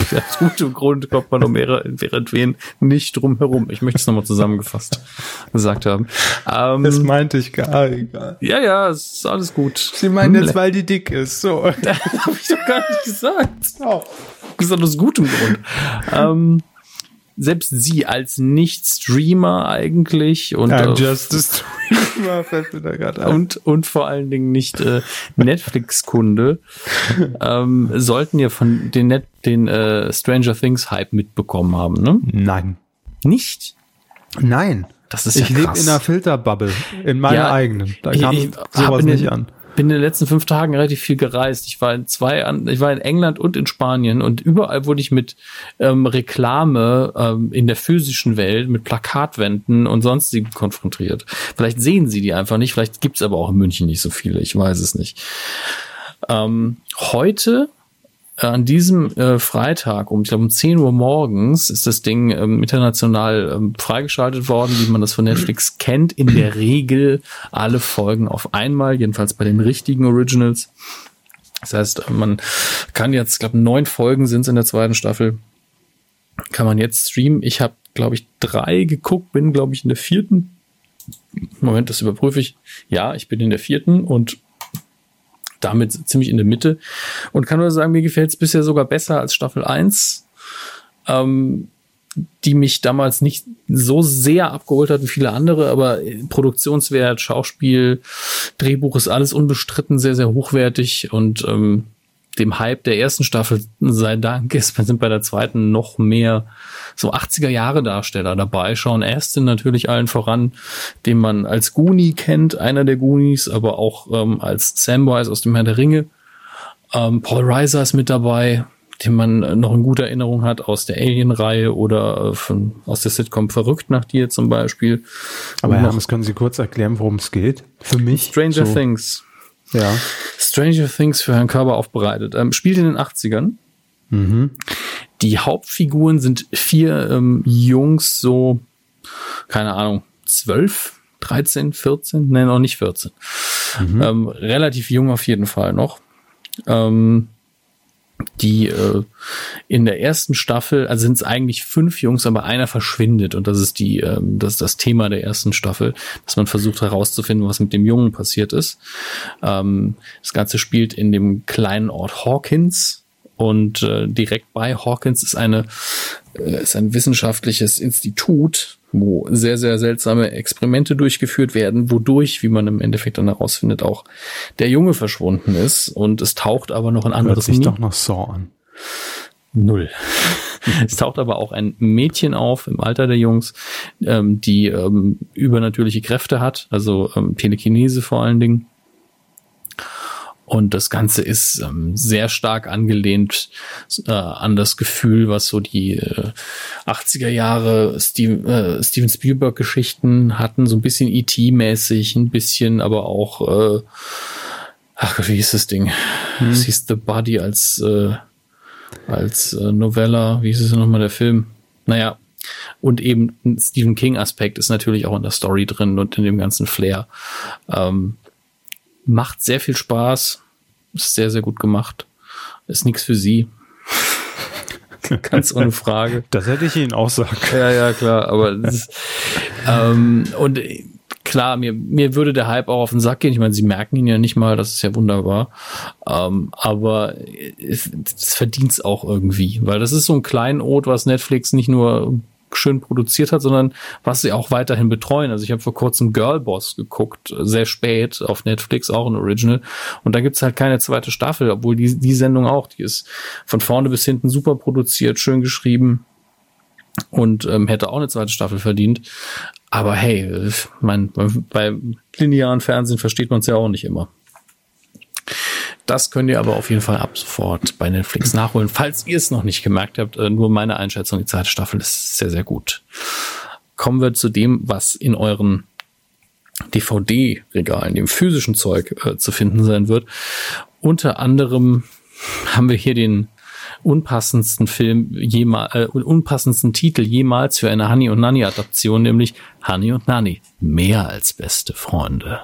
Aus gutem Grund kommt man um Vera entwen nicht drum herum. Ich möchte es nochmal zusammengefasst gesagt haben. Ähm, das meinte ich gar egal. Ja, ja, es ist alles gut. Sie meinen jetzt, weil die dick ist. So. das habe ich doch gar nicht gesagt. Oh. gesagt aus gutem Grund. ähm, selbst sie als Nicht-Streamer eigentlich und I'm just a Streamer fällt mir da gerade und und vor allen Dingen nicht äh, Netflix-Kunde ähm, sollten ja von den Net den äh, Stranger Things Hype mitbekommen haben, ne? Nein, nicht. Nein. Das ist ich ja lebe in einer Filterbubble, in meiner ja, eigenen. Da kam ich, ich sowas nicht an bin in den letzten fünf Tagen relativ viel gereist. Ich war in zwei, ich war in England und in Spanien und überall wurde ich mit ähm, Reklame ähm, in der physischen Welt, mit Plakatwänden und sonstigen konfrontiert. Vielleicht sehen sie die einfach nicht, vielleicht gibt's aber auch in München nicht so viele, ich weiß es nicht. Ähm, heute an diesem äh, Freitag um, ich glaube, um 10 Uhr morgens ist das Ding ähm, international ähm, freigeschaltet worden, wie man das von Netflix kennt. In der Regel alle Folgen auf einmal, jedenfalls bei den richtigen Originals. Das heißt, man kann jetzt, ich glaube, neun Folgen sind es in der zweiten Staffel. Kann man jetzt streamen. Ich habe, glaube ich, drei geguckt, bin, glaube ich, in der vierten. Moment, das überprüfe ich. Ja, ich bin in der vierten und damit ziemlich in der Mitte. Und kann nur sagen, mir gefällt es bisher sogar besser als Staffel 1, ähm, die mich damals nicht so sehr abgeholt hat wie viele andere, aber Produktionswert, Schauspiel, Drehbuch ist alles unbestritten sehr, sehr hochwertig und ähm, dem Hype der ersten Staffel sei Dank ist, sind bei der zweiten noch mehr so 80er Jahre Darsteller dabei. Sean Astin natürlich allen voran, den man als Goonie kennt, einer der Goonies, aber auch ähm, als Samwise aus dem Herr der Ringe. Ähm, Paul Reiser ist mit dabei, den man noch in guter Erinnerung hat aus der Alien-Reihe oder äh, von, aus der Sitcom Verrückt nach dir zum Beispiel. Aber Herr Hermes, können Sie kurz erklären, worum es geht? Für mich? Stranger so. Things. Ja. Stranger Things für Herrn Körber aufbereitet. Ähm, spielt in den 80ern. Mhm. Die Hauptfiguren sind vier ähm, Jungs, so, keine Ahnung, zwölf, 13, 14, nein, noch nicht 14. Mhm. Ähm, relativ jung auf jeden Fall noch. Ähm, die äh, in der ersten Staffel, also sind es eigentlich fünf Jungs, aber einer verschwindet und das ist die, ähm, das ist das Thema der ersten Staffel, dass man versucht herauszufinden, was mit dem Jungen passiert ist. Ähm, das Ganze spielt in dem kleinen Ort Hawkins und äh, direkt bei Hawkins ist eine äh, ist ein wissenschaftliches Institut, wo sehr, sehr seltsame Experimente durchgeführt werden, wodurch, wie man im Endeffekt dann herausfindet, auch der Junge verschwunden ist. Und es taucht aber noch ein anderes. Hört sich doch noch Saw an. Null. es taucht aber auch ein Mädchen auf im Alter der Jungs, ähm, die ähm, übernatürliche Kräfte hat, also ähm, Telekinese vor allen Dingen. Und das Ganze ist ähm, sehr stark angelehnt äh, an das Gefühl, was so die äh, 80er Jahre Steve, äh, Steven Spielberg Geschichten hatten, so ein bisschen E.T.-mäßig, ein bisschen aber auch, äh, ach, wie hieß das Ding? Hm. Das hieß The Body als, äh, als äh, Novella, wie hieß es nochmal der Film? Naja, und eben ein Stephen King Aspekt ist natürlich auch in der Story drin und in dem ganzen Flair. Ähm, Macht sehr viel Spaß. Ist sehr, sehr gut gemacht. Ist nichts für sie. Ganz ohne Frage. Das hätte ich Ihnen auch sagen Ja, ja, klar. Aber ist, ähm, und klar, mir, mir würde der Hype auch auf den Sack gehen. Ich meine, sie merken ihn ja nicht mal, das ist ja wunderbar. Ähm, aber es, es verdient es auch irgendwie, weil das ist so ein Kleinod, was Netflix nicht nur schön produziert hat, sondern was sie auch weiterhin betreuen. Also ich habe vor kurzem Girlboss geguckt, sehr spät auf Netflix, auch ein Original. Und da gibt's halt keine zweite Staffel, obwohl die, die Sendung auch, die ist von vorne bis hinten super produziert, schön geschrieben und ähm, hätte auch eine zweite Staffel verdient. Aber hey, mein, bei linearen Fernsehen versteht man es ja auch nicht immer. Das könnt ihr aber auf jeden Fall ab sofort bei Netflix nachholen. Falls ihr es noch nicht gemerkt habt, äh, nur meine Einschätzung, die zweite Staffel ist sehr, sehr gut. Kommen wir zu dem, was in euren DVD-Regalen, dem physischen Zeug äh, zu finden sein wird. Unter anderem haben wir hier den unpassendsten Film jemals, äh, unpassendsten Titel jemals für eine Honey und Nanny Adaption, nämlich Honey und Nanny. Mehr als beste Freunde.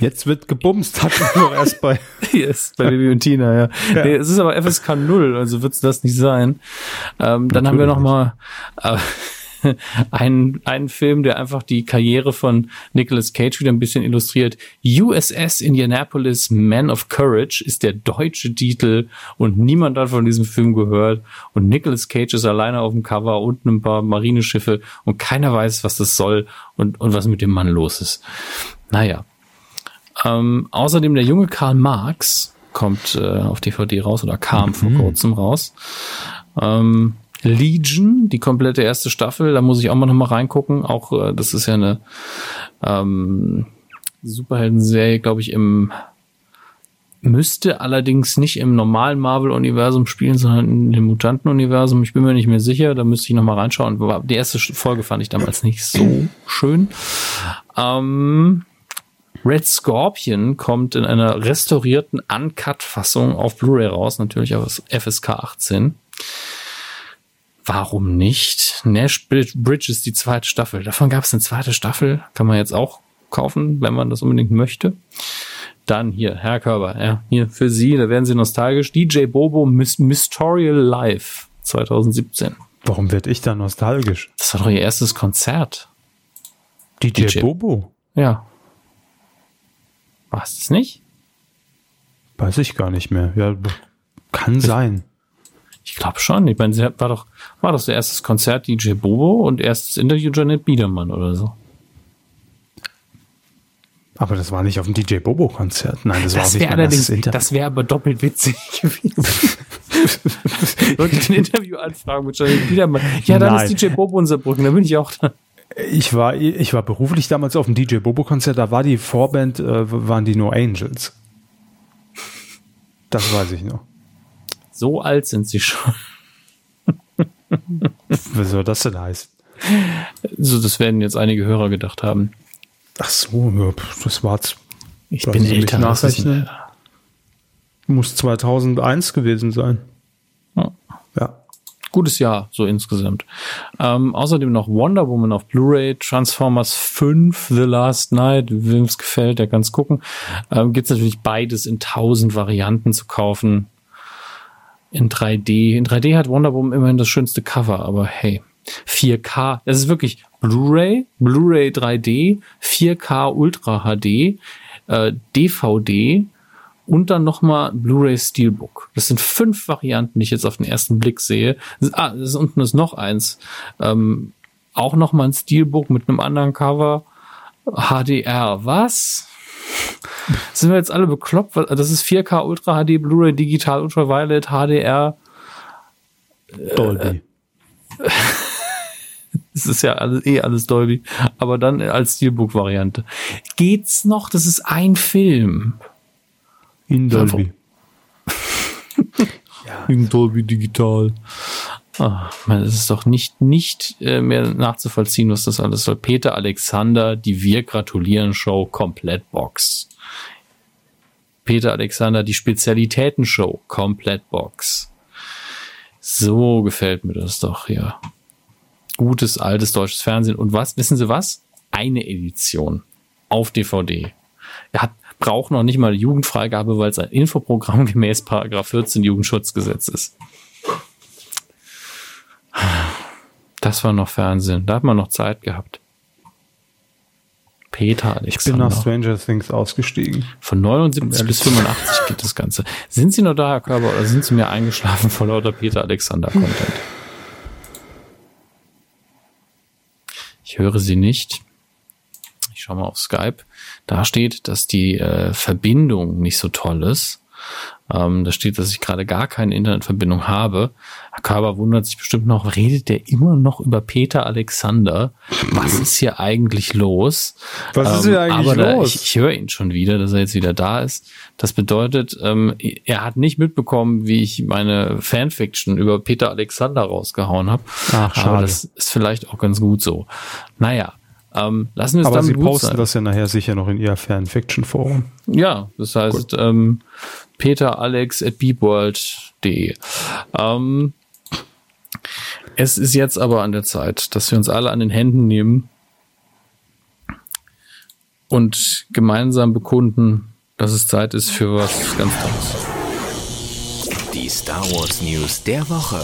Jetzt wird gebumst, hat man noch erst bei. yes, bei Baby und Tina, ja. ja. Nee, es ist aber FSK 0, also wird es das nicht sein. Ähm, dann haben wir noch mal äh, einen, einen Film, der einfach die Karriere von Nicolas Cage wieder ein bisschen illustriert. USS Indianapolis Man of Courage ist der deutsche Titel und niemand hat von diesem Film gehört und Nicolas Cage ist alleine auf dem Cover, unten ein paar Marineschiffe und keiner weiß, was das soll und, und was mit dem Mann los ist. Naja, ähm, außerdem der junge Karl Marx kommt äh, auf DVD raus oder kam mhm. vor kurzem raus. Ähm, Legion, die komplette erste Staffel, da muss ich auch mal noch mal reingucken. Auch äh, das ist ja eine ähm, Superhelden-Serie, glaube ich, im müsste allerdings nicht im normalen Marvel-Universum spielen, sondern in dem Mutanten-Universum. Ich bin mir nicht mehr sicher, da müsste ich noch mal reinschauen. Die erste Folge fand ich damals nicht so schön. Ähm, Red Scorpion kommt in einer restaurierten Uncut-Fassung auf Blu-ray raus, natürlich auf FSK 18. Warum nicht? Nash Bridge ist die zweite Staffel. Davon gab es eine zweite Staffel. Kann man jetzt auch kaufen, wenn man das unbedingt möchte. Dann hier, Herr Körber, ja, hier für Sie, da werden Sie nostalgisch. DJ Bobo Mystorial Live 2017. Warum werde ich da nostalgisch? Das war doch Ihr erstes Konzert. DJ, DJ Bobo? Ja. War es nicht? Weiß ich gar nicht mehr. Ja, kann ich, sein. Ich glaube schon. Ich meine, sie war doch, war doch ihr erstes Konzert DJ Bobo und erstes Interview Janet Biedermann oder so. Aber das war nicht auf dem DJ Bobo Konzert. Nein, das, das war wäre allerdings, das wäre aber doppelt witzig gewesen. Leute ein Interview anfragen mit Janet Biedermann. Ja, dann Nein. ist DJ Bobo unser Brücken, da bin ich auch da. Ich war, ich war beruflich damals auf dem DJ Bobo Konzert, da war die Vorband, äh, waren die No Angels. Das weiß ich noch. So alt sind sie schon. Was soll das denn heißen? So, das werden jetzt einige Hörer gedacht haben. Ach so, das war's. Ich bin älter. Nachrechnen. Muss 2001 gewesen sein. Ja. ja gutes Jahr, so insgesamt. Ähm, außerdem noch Wonder Woman auf Blu-ray, Transformers 5, The Last Night, wem es gefällt, der kann es gucken. Ähm, Gibt natürlich beides in tausend Varianten zu kaufen. In 3D. In 3D hat Wonder Woman immerhin das schönste Cover, aber hey. 4K, das ist wirklich Blu-ray, Blu-ray 3D, 4K Ultra HD, äh, DVD, und dann nochmal Blu-ray Steelbook. Das sind fünf Varianten, die ich jetzt auf den ersten Blick sehe. Ah, das ist, unten ist noch eins. Ähm, auch nochmal ein Steelbook mit einem anderen Cover. HDR. Was? Sind wir jetzt alle bekloppt? Das ist 4K Ultra HD, Blu-ray Digital Ultraviolet, HDR. Dolby. Es ist ja alles, eh alles Dolby. Aber dann als Steelbook-Variante. Geht's noch? Das ist ein Film. In Dolby. ja. In Dolby Digital. Ach, man, es ist doch nicht, nicht äh, mehr nachzuvollziehen, was das alles soll. Peter Alexander, die Wir gratulieren Show, Komplettbox. Peter Alexander, die Spezialitäten Show, Komplettbox. So gefällt mir das doch hier. Gutes, altes deutsches Fernsehen. Und was, wissen Sie was? Eine Edition auf DVD. Er hat braucht noch nicht mal Jugendfreigabe, weil es ein Infoprogramm gemäß Paragraph 14 Jugendschutzgesetz ist. Das war noch Fernsehen. Da hat man noch Zeit gehabt. Peter Alexander. Ich bin nach Stranger Things ausgestiegen. Von 79 bis 85 geht das Ganze. Sind Sie noch da, Herr Körper, oder sind Sie mir eingeschlafen vor lauter Peter Alexander Content? Ich höre Sie nicht. Ich schaue mal auf Skype da steht, dass die äh, Verbindung nicht so toll ist. Ähm, da steht, dass ich gerade gar keine Internetverbindung habe. Herr Körber wundert sich bestimmt noch, redet der immer noch über Peter Alexander? Was ist hier eigentlich los? Was ist hier ähm, eigentlich aber los? Da, ich, ich höre ihn schon wieder, dass er jetzt wieder da ist. Das bedeutet, ähm, er hat nicht mitbekommen, wie ich meine Fanfiction über Peter Alexander rausgehauen habe. Ach, schade. Aber das ist vielleicht auch ganz gut so. Naja, Ähm, lassen wir es Aber dann Sie posten sein. das ja nachher sicher noch in Ihr Fanfiction-Forum. Ja, das heißt ähm, peteralex at beepworld.de. Ähm, es ist jetzt aber an der Zeit, dass wir uns alle an den Händen nehmen und gemeinsam bekunden, dass es Zeit ist für was ganz Tolles. Die Star Wars News der Woche.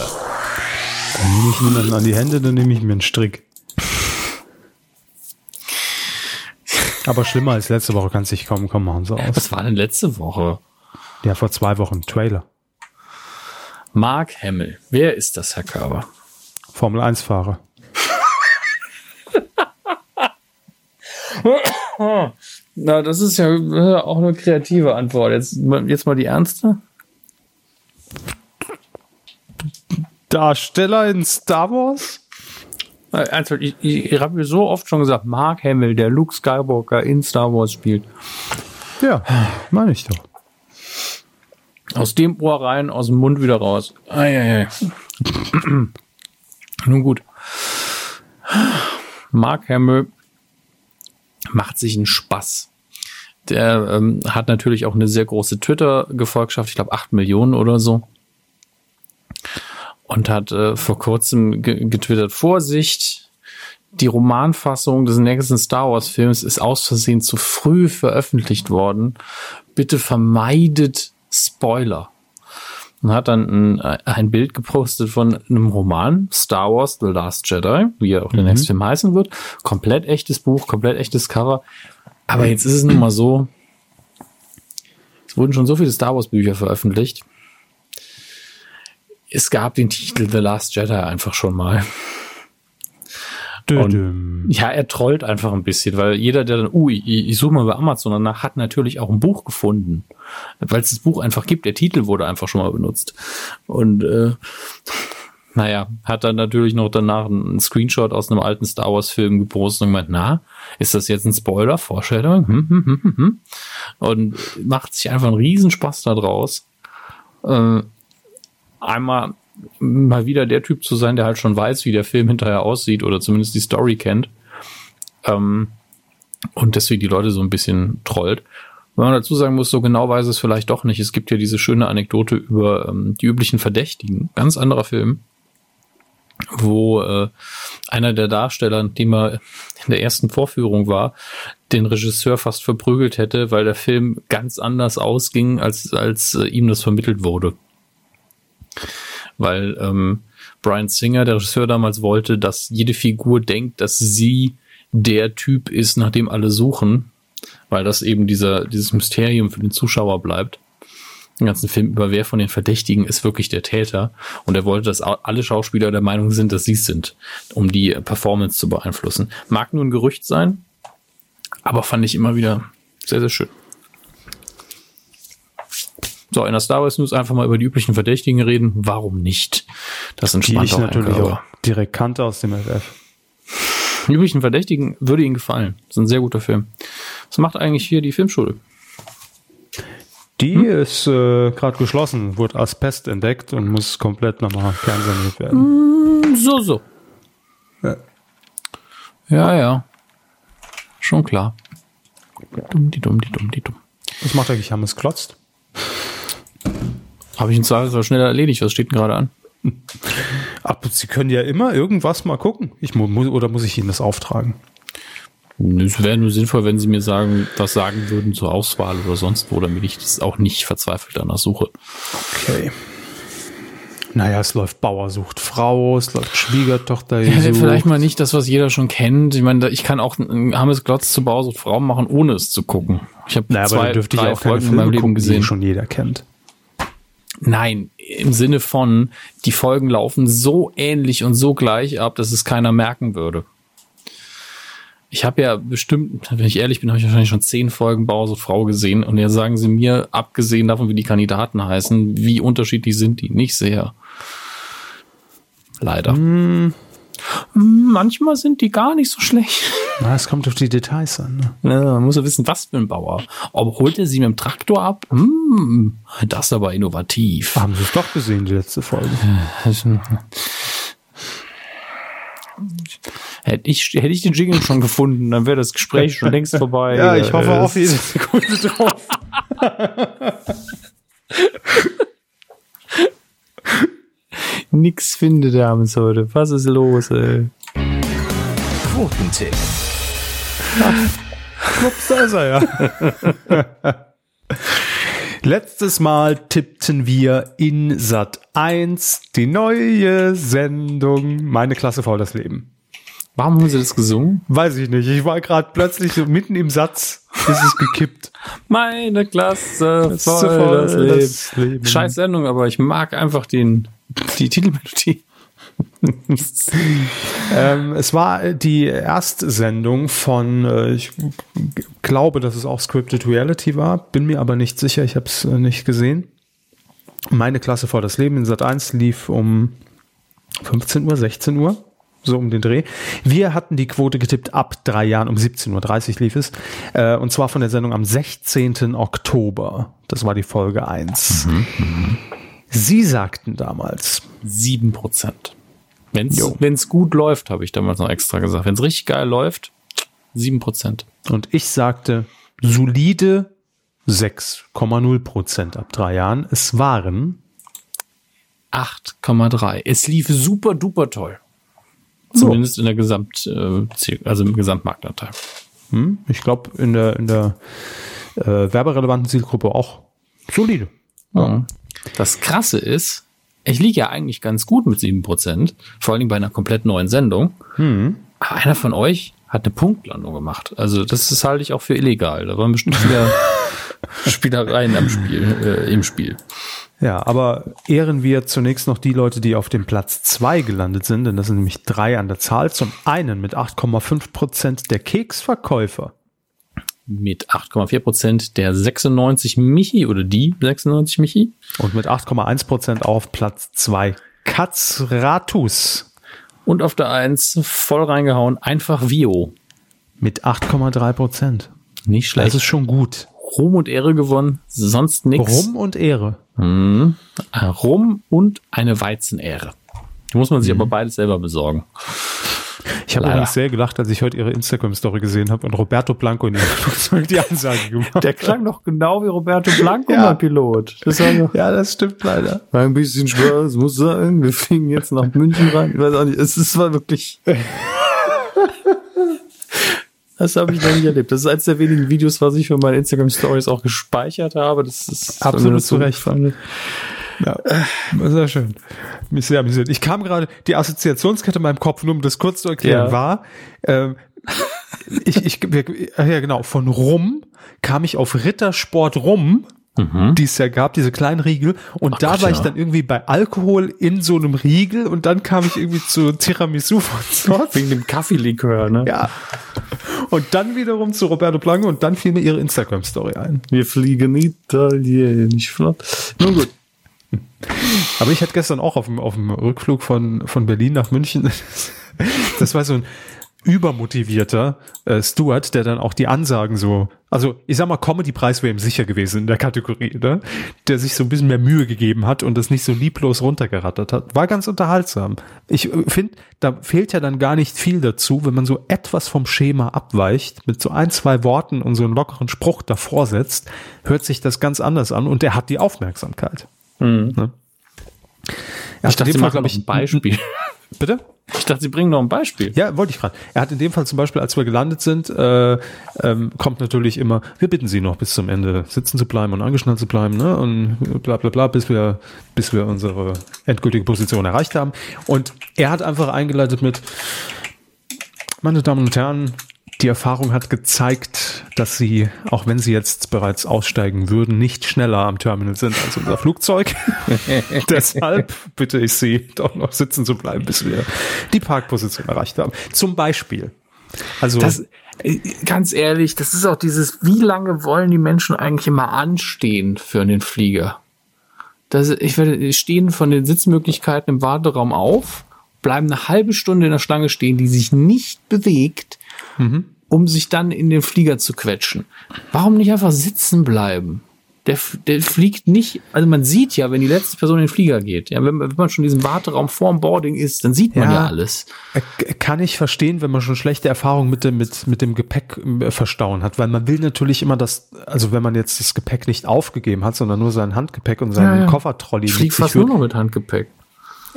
Dann nehme ich niemanden an die Hände, dann nehme ich mir einen Strick. Aber schlimmer als letzte Woche kann es nicht kommen. Komm, machen Sie aus. Was war denn letzte Woche? Ja, vor zwei Wochen. Trailer. Mark Hemmel. Wer ist das, Herr Körber? Formel 1 Fahrer. Na, das ist ja auch eine kreative Antwort. Jetzt, jetzt mal die ernste. Darsteller in Star Wars? Also, ich, ich, ich habe mir so oft schon gesagt, Mark Hamill, der Luke Skywalker in Star Wars spielt. Ja, meine ich doch. Aus dem Ohr rein, aus dem Mund wieder raus. Eieiei. Nun gut. Mark Hamill macht sich einen Spaß. Der ähm, hat natürlich auch eine sehr große Twitter-Gefolgschaft, ich glaube acht Millionen oder so und hat äh, vor kurzem getwittert, Vorsicht, die Romanfassung des nächsten Star Wars Films ist aus Versehen zu früh veröffentlicht worden. Bitte vermeidet Spoiler. Und hat dann ein, ein Bild gepostet von einem Roman, Star Wars The Last Jedi, wie ja auch der mhm. nächste Film heißen wird. Komplett echtes Buch, komplett echtes Cover. Aber jetzt ist es nun mal so, es wurden schon so viele Star Wars Bücher veröffentlicht es gab den Titel The Last Jedi einfach schon mal. Und, ja, er trollt einfach ein bisschen, weil jeder, der dann, uh, ich, ich suche mal bei Amazon danach, hat natürlich auch ein Buch gefunden. Weil es das Buch einfach gibt. Der Titel wurde einfach schon mal benutzt. Und äh, naja, hat dann natürlich noch danach einen Screenshot aus einem alten Star Wars-Film gepostet und gemeint, na, ist das jetzt ein Spoiler? Vorstellung? Hm, hm, hm, hm, hm. Und macht sich einfach einen Riesenspaß da draus. Äh, einmal mal wieder der Typ zu sein, der halt schon weiß, wie der Film hinterher aussieht oder zumindest die Story kennt. Ähm, und deswegen die Leute so ein bisschen trollt. Wenn man dazu sagen muss, so genau weiß es vielleicht doch nicht. Es gibt ja diese schöne Anekdote über ähm, die üblichen Verdächtigen. Ganz anderer Film, wo äh, einer der Darsteller, dem er in der ersten Vorführung war, den Regisseur fast verprügelt hätte, weil der Film ganz anders ausging, als, als äh, ihm das vermittelt wurde weil ähm, Brian Singer, der Regisseur damals wollte, dass jede Figur denkt, dass sie der Typ ist, nach dem alle suchen, weil das eben dieser, dieses Mysterium für den Zuschauer bleibt. Den ganzen Film über wer von den Verdächtigen ist wirklich der Täter. Und er wollte, dass alle Schauspieler der Meinung sind, dass sie es sind, um die Performance zu beeinflussen. Mag nur ein Gerücht sein, aber fand ich immer wieder sehr, sehr schön. So, in der Star Wars News einfach mal über die üblichen Verdächtigen reden. Warum nicht? Das entspannt die ich natürlich auch direkt kannte aus dem FF. Die üblichen Verdächtigen würde Ihnen gefallen. Das ist ein sehr guter Film. Was macht eigentlich hier die Filmschule? Die hm? ist äh, gerade geschlossen, wurde Asbest entdeckt und muss komplett nochmal kernsaniert werden. Mm, so, so. Ja. ja, ja. Schon klar. Dumm, die dumm, die dumm, die dumm. Was macht eigentlich Hammes Klotzt? Habe ich in Zweifelsfall schneller erledigt. Was steht denn gerade an? Ach, Sie können ja immer irgendwas mal gucken. Ich muss, oder muss ich Ihnen das auftragen? Es wäre nur sinnvoll, wenn Sie mir sagen, was sagen würden zur Auswahl oder sonst wo, damit ich das auch nicht verzweifelt danach suche. Okay. Naja, es läuft Bauer sucht Frau, es läuft Schwiegertochter. Ja, vielleicht mal nicht das, was jeder schon kennt. Ich meine, ich kann auch Hammes Glotz zu Bauer sucht Frau machen, ohne es zu gucken. Ich habe naja, zwei, dürfte drei ich auch Folgen in meinem Leben gesehen. Die schon jeder kennt. Nein, im Sinne von, die Folgen laufen so ähnlich und so gleich ab, dass es keiner merken würde. Ich habe ja bestimmt, wenn ich ehrlich bin, habe ich wahrscheinlich schon zehn Folgen Bauer und Frau gesehen und jetzt sagen sie mir, abgesehen davon, wie die Kandidaten heißen, wie unterschiedlich sind die? Nicht sehr. Leider. Mm, Manchmal sind die gar nicht so schlecht. Na, es kommt auf die Details an. Ne? Ja, man muss ja wissen, was für ein Bauer. Ob holt er sie mit dem Traktor ab? Hm, das ist aber innovativ. Haben Sie es doch gesehen, die letzte Folge. Hätte ich, hätte ich den Jingle schon gefunden, dann wäre das Gespräch schon längst vorbei. Ja, ich hoffe auf jede Sekunde drauf. Nix findet er abends heute. Was ist los, ey? Quotentipp. Ups, da ist er ja. Letztes Mal tippten wir in Sat 1 die neue Sendung Meine Klasse vor das Leben. Warum haben sie das gesungen? Weiß ich nicht. Ich war gerade plötzlich so mitten im Satz, ist es gekippt. Meine Klasse voll, voll das, Leben. das Leben. Scheiß Sendung, aber ich mag einfach den, die Titelmelodie. ähm, es war die Erstsendung von, äh, ich glaube, dass es auch Scripted Reality war, bin mir aber nicht sicher, ich habe es äh, nicht gesehen. Meine Klasse vor das Leben in Sat 1 lief um 15 Uhr, 16 Uhr so um den Dreh. Wir hatten die Quote getippt ab drei Jahren, um 17.30 Uhr lief es. Äh, und zwar von der Sendung am 16. Oktober. Das war die Folge 1. Mhm, mh. Sie sagten damals. 7 Prozent. Wenn es gut läuft, habe ich damals noch extra gesagt. Wenn es richtig geil läuft, 7 Prozent. Und ich sagte solide 6,0 Prozent ab drei Jahren. Es waren 8,3. Es lief super duper toll. Zumindest in der Gesamt, äh, also im Gesamtmarktanteil. Hm, ich glaube, in der, in der äh, werberelevanten Zielgruppe auch solide. Ja. Das Krasse ist, ich liege ja eigentlich ganz gut mit sieben Prozent, vor allen Dingen bei einer komplett neuen Sendung. Hm. Aber einer von euch hat eine Punktlandung gemacht. Also das ist halte ich auch für illegal. Da waren bestimmt wieder Spielereien am Spiel, äh, im Spiel. Ja, aber ehren wir zunächst noch die Leute, die auf dem Platz zwei gelandet sind, denn das sind nämlich drei an der Zahl. Zum einen mit 8,5 Prozent der Keksverkäufer. Mit 8,4 Prozent der 96 Michi oder die 96 Michi. Und mit 8,1 Prozent auf Platz zwei Katzratus. Und auf der Eins voll reingehauen, einfach Vio. Mit 8,3 Prozent. Nicht schlecht. Das ist schon gut. Ruhm und Ehre gewonnen, sonst nichts. Ruhm und Ehre. Mhm. Rum und eine Weizenehre. Die muss man sich mhm. aber beides selber besorgen. Ich habe übrigens sehr gelacht, als ich heute ihre Instagram-Story gesehen habe und Roberto Blanco in ihrem Flugzeug die Ansage gemacht Der klang doch genau wie Roberto Blanco, ja. mein Pilot. Das doch, ja, das stimmt leider. War ein bisschen Spaß, muss sagen. Wir fliegen jetzt nach München rein. Ich weiß auch nicht, es ist, war wirklich... Das habe ich noch nicht erlebt. Das ist eines der wenigen Videos, was ich für meine Instagram Stories auch gespeichert habe. Das ist absolut zu Recht. Ja, sehr schön. Mich sehr amüsiert. Ich kam gerade, die Assoziationskette in meinem Kopf, nur um das kurz zu erklären, ja. war, ähm, ich, ich, ja genau, von Rum kam ich auf Rittersport Rum mhm. die es ja gab, diese kleinen Riegel. Und Ach da Gott, war ja. ich dann irgendwie bei Alkohol in so einem Riegel und dann kam ich irgendwie zu Tiramisu von dort. Wegen dem Kaffeelikör, ne? Ja. Und dann wiederum zu Roberto Blanco und dann fiel mir ihre Instagram-Story ein. Wir fliegen italienisch flott. Nun gut. Aber ich hatte gestern auch auf dem, auf dem Rückflug von, von Berlin nach München, das war so ein, übermotivierter äh, Stuart, der dann auch die Ansagen so, also ich sag mal, Comedy-Preis wäre ihm sicher gewesen in der Kategorie, ne? der sich so ein bisschen mehr Mühe gegeben hat und das nicht so lieblos runtergerattert hat. War ganz unterhaltsam. Ich äh, finde, da fehlt ja dann gar nicht viel dazu, wenn man so etwas vom Schema abweicht, mit so ein, zwei Worten und so einen lockeren Spruch davor setzt, hört sich das ganz anders an und er hat die Aufmerksamkeit. Mhm. Ne? ich dachte, sie machen, glaube ich, ein Beispiel. Bitte? Ich dachte, Sie bringen noch ein Beispiel. Ja, wollte ich gerade. Er hat in dem Fall zum Beispiel, als wir gelandet sind, äh, ähm, kommt natürlich immer, wir bitten Sie noch bis zum Ende sitzen zu bleiben und angeschnallt zu bleiben, ne? Und bla bla bla, bis wir, bis wir unsere endgültige Position erreicht haben. Und er hat einfach eingeleitet mit, meine Damen und Herren, die Erfahrung hat gezeigt, dass sie, auch wenn sie jetzt bereits aussteigen würden, nicht schneller am Terminal sind als unser Flugzeug. Deshalb bitte ich Sie, doch noch sitzen zu bleiben, bis wir die Parkposition erreicht haben. Zum Beispiel. Also das, äh, ganz ehrlich, das ist auch dieses, wie lange wollen die Menschen eigentlich immer anstehen für einen Flieger? Das, ich werde stehen von den Sitzmöglichkeiten im Warteraum auf, bleiben eine halbe Stunde in der Schlange stehen, die sich nicht bewegt mhm. um sich dann in den Flieger zu quetschen. Warum nicht einfach sitzen bleiben? der, der fliegt nicht, also man sieht ja, wenn die letzte Person in den Flieger geht, ja, wenn, wenn man schon in diesem Warteraum vorm Boarding ist, dann sieht man ja, ja alles. Äh, kann ich verstehen, wenn man schon schlechte Erfahrungen mit dem, mit, mit dem Gepäck äh, verstauen hat, weil man will natürlich immer das, also wenn man jetzt das Gepäck nicht aufgegeben hat, sondern nur sein Handgepäck und seinen ja, ja. Koffertrolley. Ich fliege fast nur noch mit Handgepäck.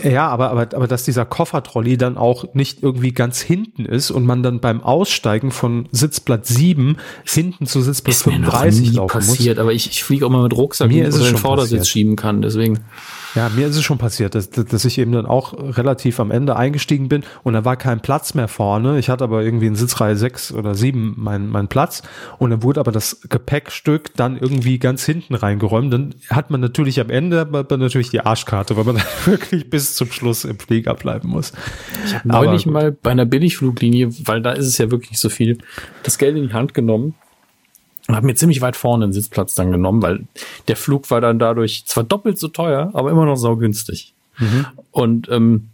Ja, aber, aber, aber dass dieser Koffertrolley dann auch nicht irgendwie ganz hinten ist und man dann beim Aussteigen von Sitzplatz 7 hinten zu Sitzplatz ist 35 mir noch nie passiert, muss. aber ich, ich fliege auch mal mit Rucksack mir ist es den Vordersitz passiert. schieben kann, deswegen. Ja, mir ist es schon passiert, dass, dass ich eben dann auch relativ am Ende eingestiegen bin und da war kein Platz mehr vorne. Ich hatte aber irgendwie in Sitzreihe 6 oder 7 meinen mein Platz und dann wurde aber das Gepäckstück dann irgendwie ganz hinten reingeräumt. Dann hat man natürlich am Ende natürlich die Arschkarte, weil man dann wirklich bis zum Schluss im Flieger bleiben muss. Ich habe neulich mal bei einer Billigfluglinie, weil da ist es ja wirklich nicht so viel, das Geld in die Hand genommen und habe mir ziemlich weit vorne einen Sitzplatz dann genommen, weil der Flug war dann dadurch zwar doppelt so teuer, aber immer noch saugünstig. Mhm. Und ähm,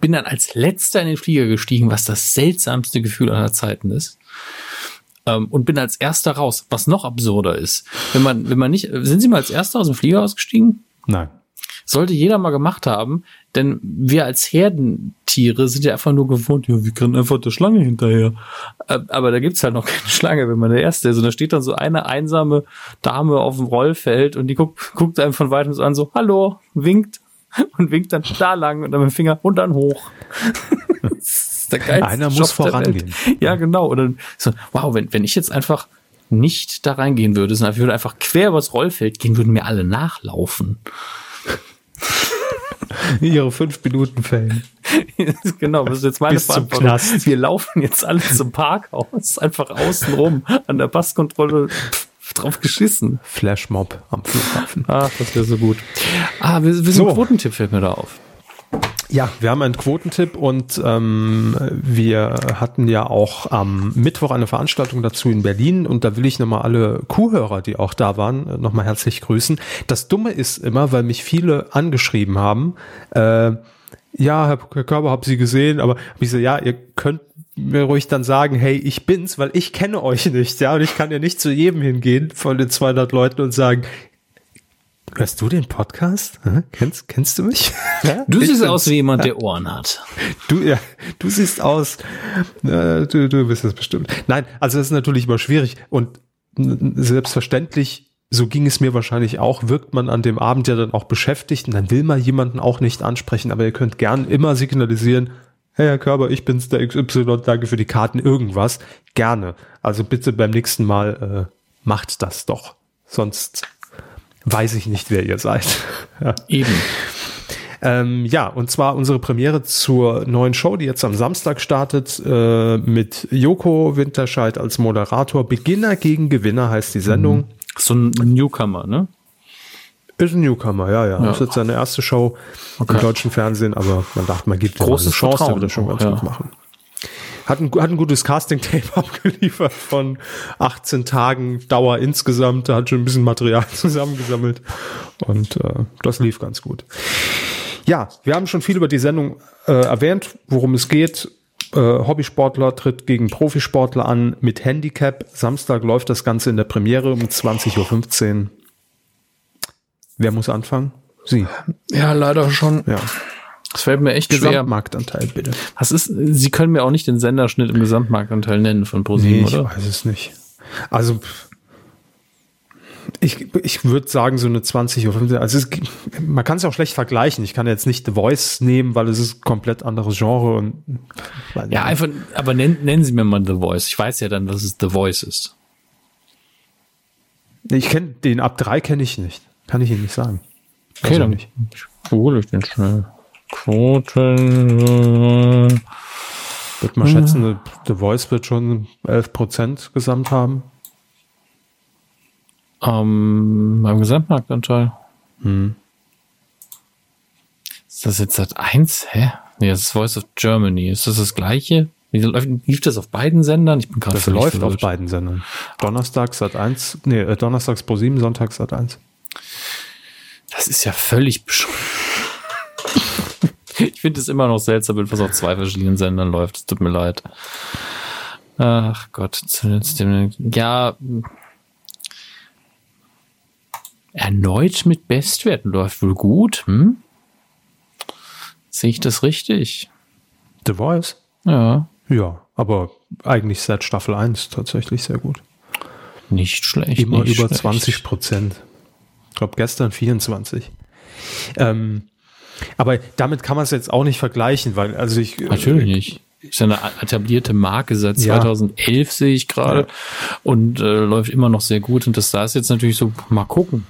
bin dann als letzter in den Flieger gestiegen, was das seltsamste Gefühl aller Zeiten ist. Ähm, und bin als erster raus, was noch absurder ist. Wenn man, wenn man nicht, sind Sie mal als erster aus dem Flieger ausgestiegen? Nein. Sollte jeder mal gemacht haben, denn wir als Herdentiere sind ja einfach nur gewohnt, ja, wir können einfach der Schlange hinterher. Aber da gibt's halt noch keine Schlange, wenn man der Erste ist. Und da steht dann so eine einsame Dame auf dem Rollfeld und die guckt, guckt einem von weitem so an, so, hallo, winkt und winkt dann da lang und dann mit dem Finger und dann hoch. Einer muss vorangehen. Ja, genau. Und dann so, wow, wenn, wenn ich jetzt einfach nicht da reingehen würde, sondern ich würde einfach quer übers Rollfeld gehen, würden mir alle nachlaufen. Ihre fünf Minuten Fällen. genau, das ist jetzt meine Bis Verantwortung. Wir laufen jetzt alle zum Parkhaus, einfach außen rum an der Passkontrolle drauf geschissen. Flashmob am Flughafen. Ach, das wäre so gut. Ah, wir, wir sind so. Quotentipp fällt mir da auf. Ja, wir haben einen Quotentipp und ähm, wir hatten ja auch am Mittwoch eine Veranstaltung dazu in Berlin und da will ich nochmal alle Kuhhörer, die auch da waren, nochmal herzlich grüßen. Das Dumme ist immer, weil mich viele angeschrieben haben, äh, ja, Herr Körber, hab Sie gesehen, aber ich so, ja, ihr könnt mir ruhig dann sagen, hey, ich bin's, weil ich kenne euch nicht, ja, und ich kann ja nicht zu jedem hingehen von den 200 Leuten und sagen, Hörst du den Podcast? Hm? Kennst, kennst du mich? Ja? Du siehst aus wie jemand, der Ohren hat. Du, ja, du siehst aus, äh, du, du bist es bestimmt. Nein, also das ist natürlich immer schwierig und selbstverständlich, so ging es mir wahrscheinlich auch, wirkt man an dem Abend ja dann auch beschäftigt und dann will man jemanden auch nicht ansprechen, aber ihr könnt gern immer signalisieren, hey Herr Körber, ich bin's, der XY, danke für die Karten, irgendwas. Gerne. Also bitte beim nächsten Mal äh, macht das doch. Sonst weiß ich nicht, wer ihr seid. ja. Eben. Ähm, ja, und zwar unsere Premiere zur neuen Show, die jetzt am Samstag startet, äh, mit Joko Winterscheid als Moderator. Beginner gegen Gewinner heißt die Sendung. Mhm. So ein Newcomer, ne? Ist ein Newcomer, ja, ja. ja. Das ist jetzt seine erste Show okay. im deutschen Fernsehen, aber man dachte, man gibt ihm eine Chance, der wird das schon ganz ja. gut machen. Hat ein, hat ein gutes Casting-Tape abgeliefert von 18 Tagen Dauer insgesamt. Da hat schon ein bisschen Material zusammengesammelt. Und äh, das lief ganz gut. Ja, wir haben schon viel über die Sendung äh, erwähnt, worum es geht. Äh, Hobbysportler tritt gegen Profisportler an mit Handicap. Samstag läuft das Ganze in der Premiere um 20.15 Uhr. Wer muss anfangen? Sie. Ja, leider schon. Ja. Das fällt mir echt schwer. Gesamtmarktanteil, bitte. Was ist, Sie können mir auch nicht den Senderschnitt im Gesamtmarktanteil nennen von ProSieben, nee, ich oder? weiß es nicht. Also, ich, ich würde sagen, so eine 20 oder 15. Also, es, man kann es auch schlecht vergleichen. Ich kann jetzt nicht The Voice nehmen, weil es ist komplett anderes Genre. Und, ja, einfach, aber nennen, nennen Sie mir mal The Voice. Ich weiß ja dann, dass es The Voice ist. Ich kenne den ab drei kenne ich nicht. Kann ich Ihnen nicht sagen. Okay, also dann nicht. hole ich den schnell. Quoten. Äh, Würde man schätzen, The Voice wird schon 11% gesamt haben. Ähm, beim Gesamtmarktanteil. Hm. Ist das jetzt seit 1? Hä? Nee, das ist Voice of Germany. Ist das das gleiche? Wie läuft, lief das auf beiden Sendern? Ich bin gerade Das läuft verwirrt. auf beiden Sendern. Donnerstags seit 1, nee, äh, Donnerstags pro 7, Sonntags seit 1. Das ist ja völlig bescheuert. ich finde es immer noch seltsam, wenn was auf zwei verschiedenen Sendern läuft. Es tut mir leid. Ach Gott, zuletzt dem, ja. Erneut mit Bestwerten läuft wohl gut, hm? Sehe ich das richtig? The Voice? Ja. Ja, aber eigentlich seit Staffel 1 tatsächlich sehr gut. Nicht schlecht. Immer nicht über schlecht. 20 Prozent. Ich glaube, gestern 24. Ähm, aber damit kann man es jetzt auch nicht vergleichen, weil, also ich. Natürlich äh, nicht. Ist ja eine etablierte Marke seit 2011 ja. sehe ich gerade ja. und äh, läuft immer noch sehr gut. Und das da ist jetzt natürlich so, mal gucken.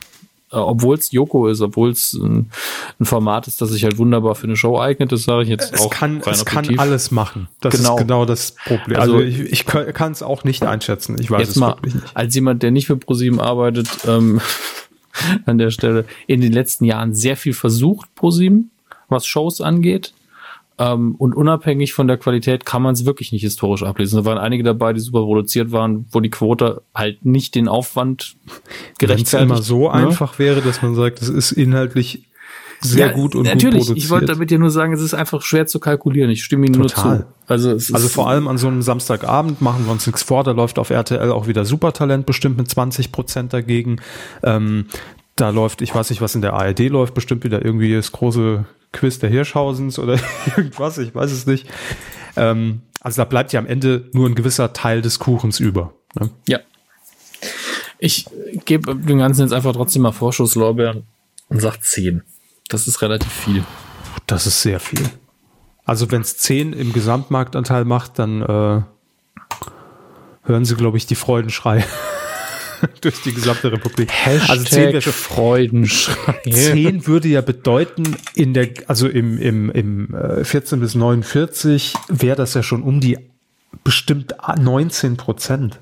Äh, obwohl es Joko ist, obwohl es ein, ein, Format ist, das sich halt wunderbar für eine Show eignet, das sage ich jetzt es auch. Kann, es kann alles machen. Das genau. ist genau das Problem. Also, also ich, ich kann es auch nicht einschätzen. Ich weiß es mal, wirklich nicht. Als jemand, der nicht für ProSieben arbeitet, ähm, an der Stelle in den letzten Jahren sehr viel versucht, ProSieben, was Shows angeht. Ähm, und unabhängig von der Qualität kann man es wirklich nicht historisch ablesen. Da waren einige dabei, die super produziert waren, wo die Quote halt nicht den Aufwand gerechtfertigt. Wenn es immer so ne? einfach wäre, dass man sagt, es ist inhaltlich sehr ja, gut und natürlich. gut produziert. Ich wollte damit ja nur sagen, es ist einfach schwer zu kalkulieren. Ich stimme Ihnen Total. nur zu. Also, also vor allem an so einem Samstagabend machen wir uns nichts vor. Da läuft auf RTL auch wieder Supertalent bestimmt mit 20 Prozent dagegen. Ähm, da läuft, ich weiß nicht, was in der ARD läuft, bestimmt wieder irgendwie das große Quiz der Hirschhausens oder irgendwas, ich weiß es nicht. Ähm, also da bleibt ja am Ende nur ein gewisser Teil des Kuchens über. Ne? Ja. Ich gebe dem Ganzen jetzt einfach trotzdem mal Vorschusslorbeeren und sage 10. Das ist relativ viel. Das ist sehr viel. Also wenn es 10 im Gesamtmarktanteil macht, dann äh, hören Sie, glaube ich, die Freudenschrei durch die gesamte Republik. Hashtag also 10 wäre Freudenschrei. 10 würde ja bedeuten, in der, also im, im, im äh, 14 bis 49 wäre das ja schon um die bestimmt 19 Prozent.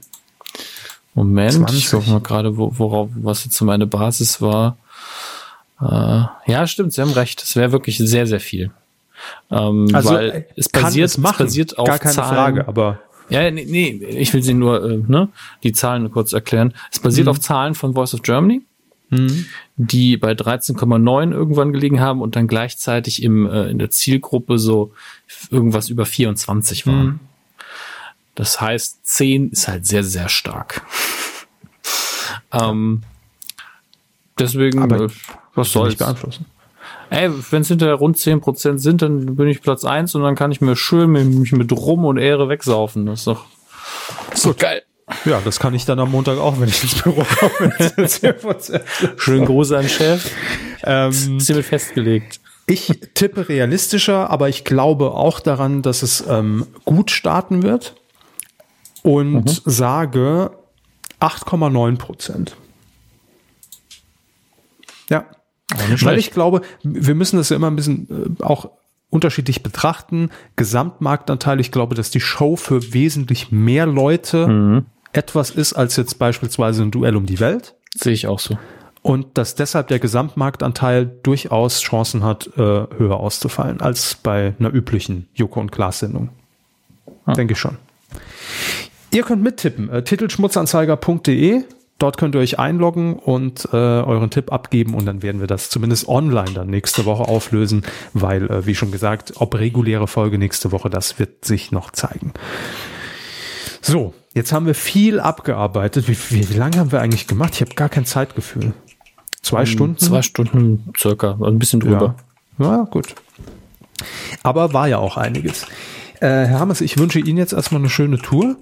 Moment, 20. ich gucke mal gerade, wo, worauf, was jetzt meine Basis war. Äh, ja, stimmt, Sie haben recht. Es wäre wirklich sehr, sehr viel. Ähm, also weil es basiert, es, machen, es basiert auf gar keine Zahlen, Frage, aber ja, nee, nee, ich will sie nur, äh, ne, die Zahlen kurz erklären. Es basiert mhm. auf Zahlen von Voice of Germany, mhm. die bei 13,9 irgendwann gelegen haben und dann gleichzeitig im, äh, in der Zielgruppe so irgendwas über 24 waren. Mhm. Das heißt, 10 ist halt sehr, sehr stark. ähm, deswegen, Aber äh, was soll ich beeinflussen? ey, wenn es hinterher rund 10% sind, dann bin ich Platz 1 und dann kann ich mir schön mich mit Rum und Ehre wegsaufen. Das ist doch, doch geil. Ja, das kann ich dann am Montag auch, wenn ich ins Büro komme. Schönen Gruß an Chef. Ähm, hiermit festgelegt. Ich tippe realistischer, aber ich glaube auch daran, dass es ähm, gut starten wird und mhm. sage 8,9 Prozent. Ja. Weil ich glaube, wir müssen das ja immer ein bisschen äh, auch unterschiedlich betrachten. Gesamtmarktanteil, ich glaube, dass die Show für wesentlich mehr Leute mhm. etwas ist, als jetzt beispielsweise ein Duell um die Welt. Sehe ich auch so. Und dass deshalb der Gesamtmarktanteil durchaus Chancen hat, äh, höher auszufallen als bei einer üblichen Joko und Klaas Sendung. Ah. Denke ich schon. Ihr könnt mittippen. Äh, Titelschmutzanzeiger.de Dort könnt ihr euch einloggen und äh, euren Tipp abgeben und dann werden wir das zumindest online dann nächste Woche auflösen, weil, äh, wie schon gesagt, ob reguläre Folge nächste Woche, das wird sich noch zeigen. So, jetzt haben wir viel abgearbeitet. Wie, wie, wie lange haben wir eigentlich gemacht? Ich habe gar kein Zeitgefühl. Zwei um, Stunden? Zwei Stunden circa, ein bisschen drüber. Ja, ja gut. Aber war ja auch einiges. Äh, Herr Hammers, ich wünsche Ihnen jetzt erstmal eine schöne Tour.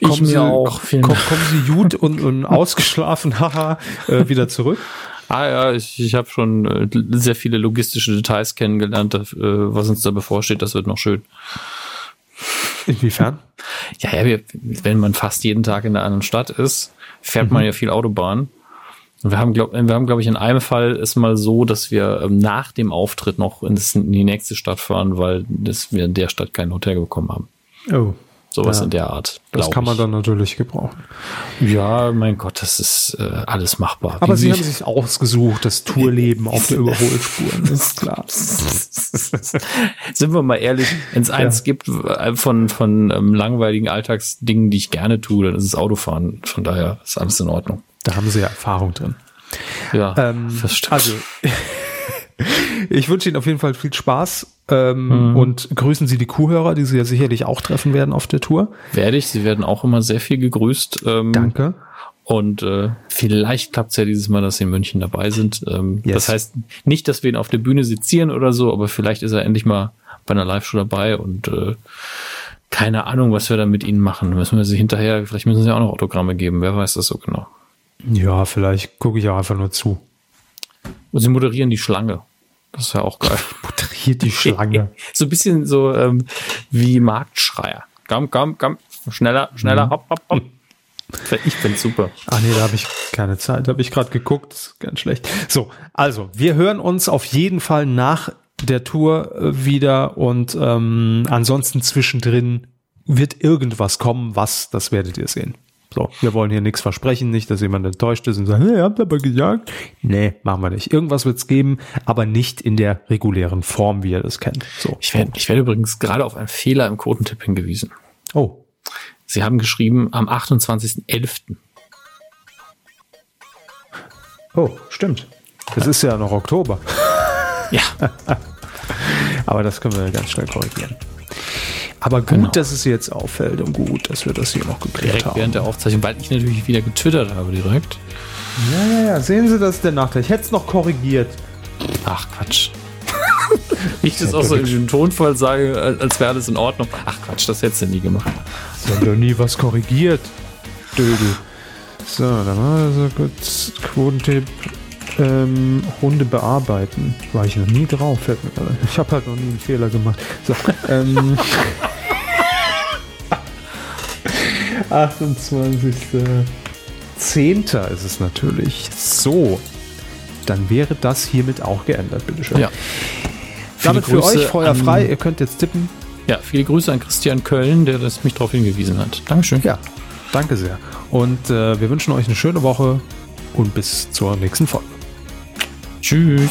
Ich kommen mir Sie, auch. Kommen, kommen Sie gut und, und ausgeschlafen, haha, äh, wieder zurück? Ah ja, ich, ich habe schon äh, sehr viele logistische Details kennengelernt, äh, was uns da bevorsteht. Das wird noch schön. Inwiefern? Ja, ja, wir, wenn man fast jeden Tag in einer anderen Stadt ist, fährt mhm. man ja viel Autobahn. Und wir haben, glaube wir haben, glaube ich, in einem Fall ist mal so, dass wir ähm, nach dem Auftritt noch in, das, in die nächste Stadt fahren, weil das, wir in der Stadt kein Hotel bekommen haben. Oh. Sowas ja, in der Art. Das kann man ich. dann natürlich gebrauchen. Ja, mein Gott, das ist äh, alles machbar. Aber Wie Sie haben sich ausgesucht, das Tourleben auf der Überholspur. ist klar. Sind wir mal ehrlich, wenn es eins ja. gibt äh, von, von ähm, langweiligen Alltagsdingen, die ich gerne tue, dann ist es Autofahren. Von daher ist alles in Ordnung. Da haben Sie ja Erfahrung drin. Ja, ähm, das stimmt. Also, ich wünsche Ihnen auf jeden Fall viel Spaß ähm, mhm. und grüßen Sie die Kuhhörer, die Sie ja sicherlich auch treffen werden auf der Tour. Werde ich. Sie werden auch immer sehr viel gegrüßt. Ähm, Danke. Und äh, vielleicht klappt es ja dieses Mal, dass sie in München dabei sind. Ähm, yes. Das heißt nicht, dass wir ihn auf der Bühne sezieren oder so, aber vielleicht ist er endlich mal bei einer Live-Show dabei und äh, keine Ahnung, was wir da mit ihnen machen. Müssen wir sie hinterher, vielleicht müssen sie auch noch Autogramme geben, wer weiß das so genau. Ja, vielleicht gucke ich auch einfach nur zu. Und sie moderieren die Schlange. Das ist ja auch geil. Moderiert die Schlange. so ein bisschen so ähm, wie Marktschreier. Komm, komm, komm. Schneller, schneller, mhm. hopp, hopp, hopp. Ich find's super. Ach nee, da habe ich keine Zeit. Da habe ich gerade geguckt. Ganz schlecht. So, also, wir hören uns auf jeden Fall nach der Tour äh, wieder und ähm, ansonsten zwischendrin wird irgendwas kommen, was, das werdet ihr sehen. So, wir wollen hier nichts versprechen, nicht, dass jemand enttäuscht ist und sagt, hey, habt ihr aber gesagt? Nee, machen wir nicht. Irgendwas wird's geben, aber nicht in der regulären Form, wie ihr das kennt. So. Ich werde, ich werde übrigens gerade auf einen Fehler im Quotentipp hingewiesen. Oh. Sie haben geschrieben am 28.11. Oh, stimmt. Das ist ja noch Oktober. Ja. aber das können wir ganz schnell korrigieren. Aber gut, genau. dass es jetzt auffällt und gut, dass wir das hier noch geklärt direkt haben. während der Aufzeichnung, weil ich natürlich wieder getwittert habe direkt. Ja, ja, ja. Sehen Sie, das ist der Nachteil. Ich hätte es noch korrigiert. Ach, Quatsch. ich das auch so im Tonfall sage, als wäre alles in Ordnung. Ach Quatsch, das hättest du nie gemacht. Sie haben doch nie was korrigiert. Dödel. So, dann war das so kurz Quotentipp. Ähm, Hunde bearbeiten. War ich noch nie drauf. Ich habe halt noch nie einen Fehler gemacht. So, ähm, 28.10. ist es natürlich. So, dann wäre das hiermit auch geändert, bitteschön. Ja. Damit für euch Feuer frei. Ihr könnt jetzt tippen. Ja, viele Grüße an Christian Köln, der das mich darauf hingewiesen hat. Dankeschön. Ja, danke sehr. Und äh, wir wünschen euch eine schöne Woche und bis zur nächsten Folge. Tschüss.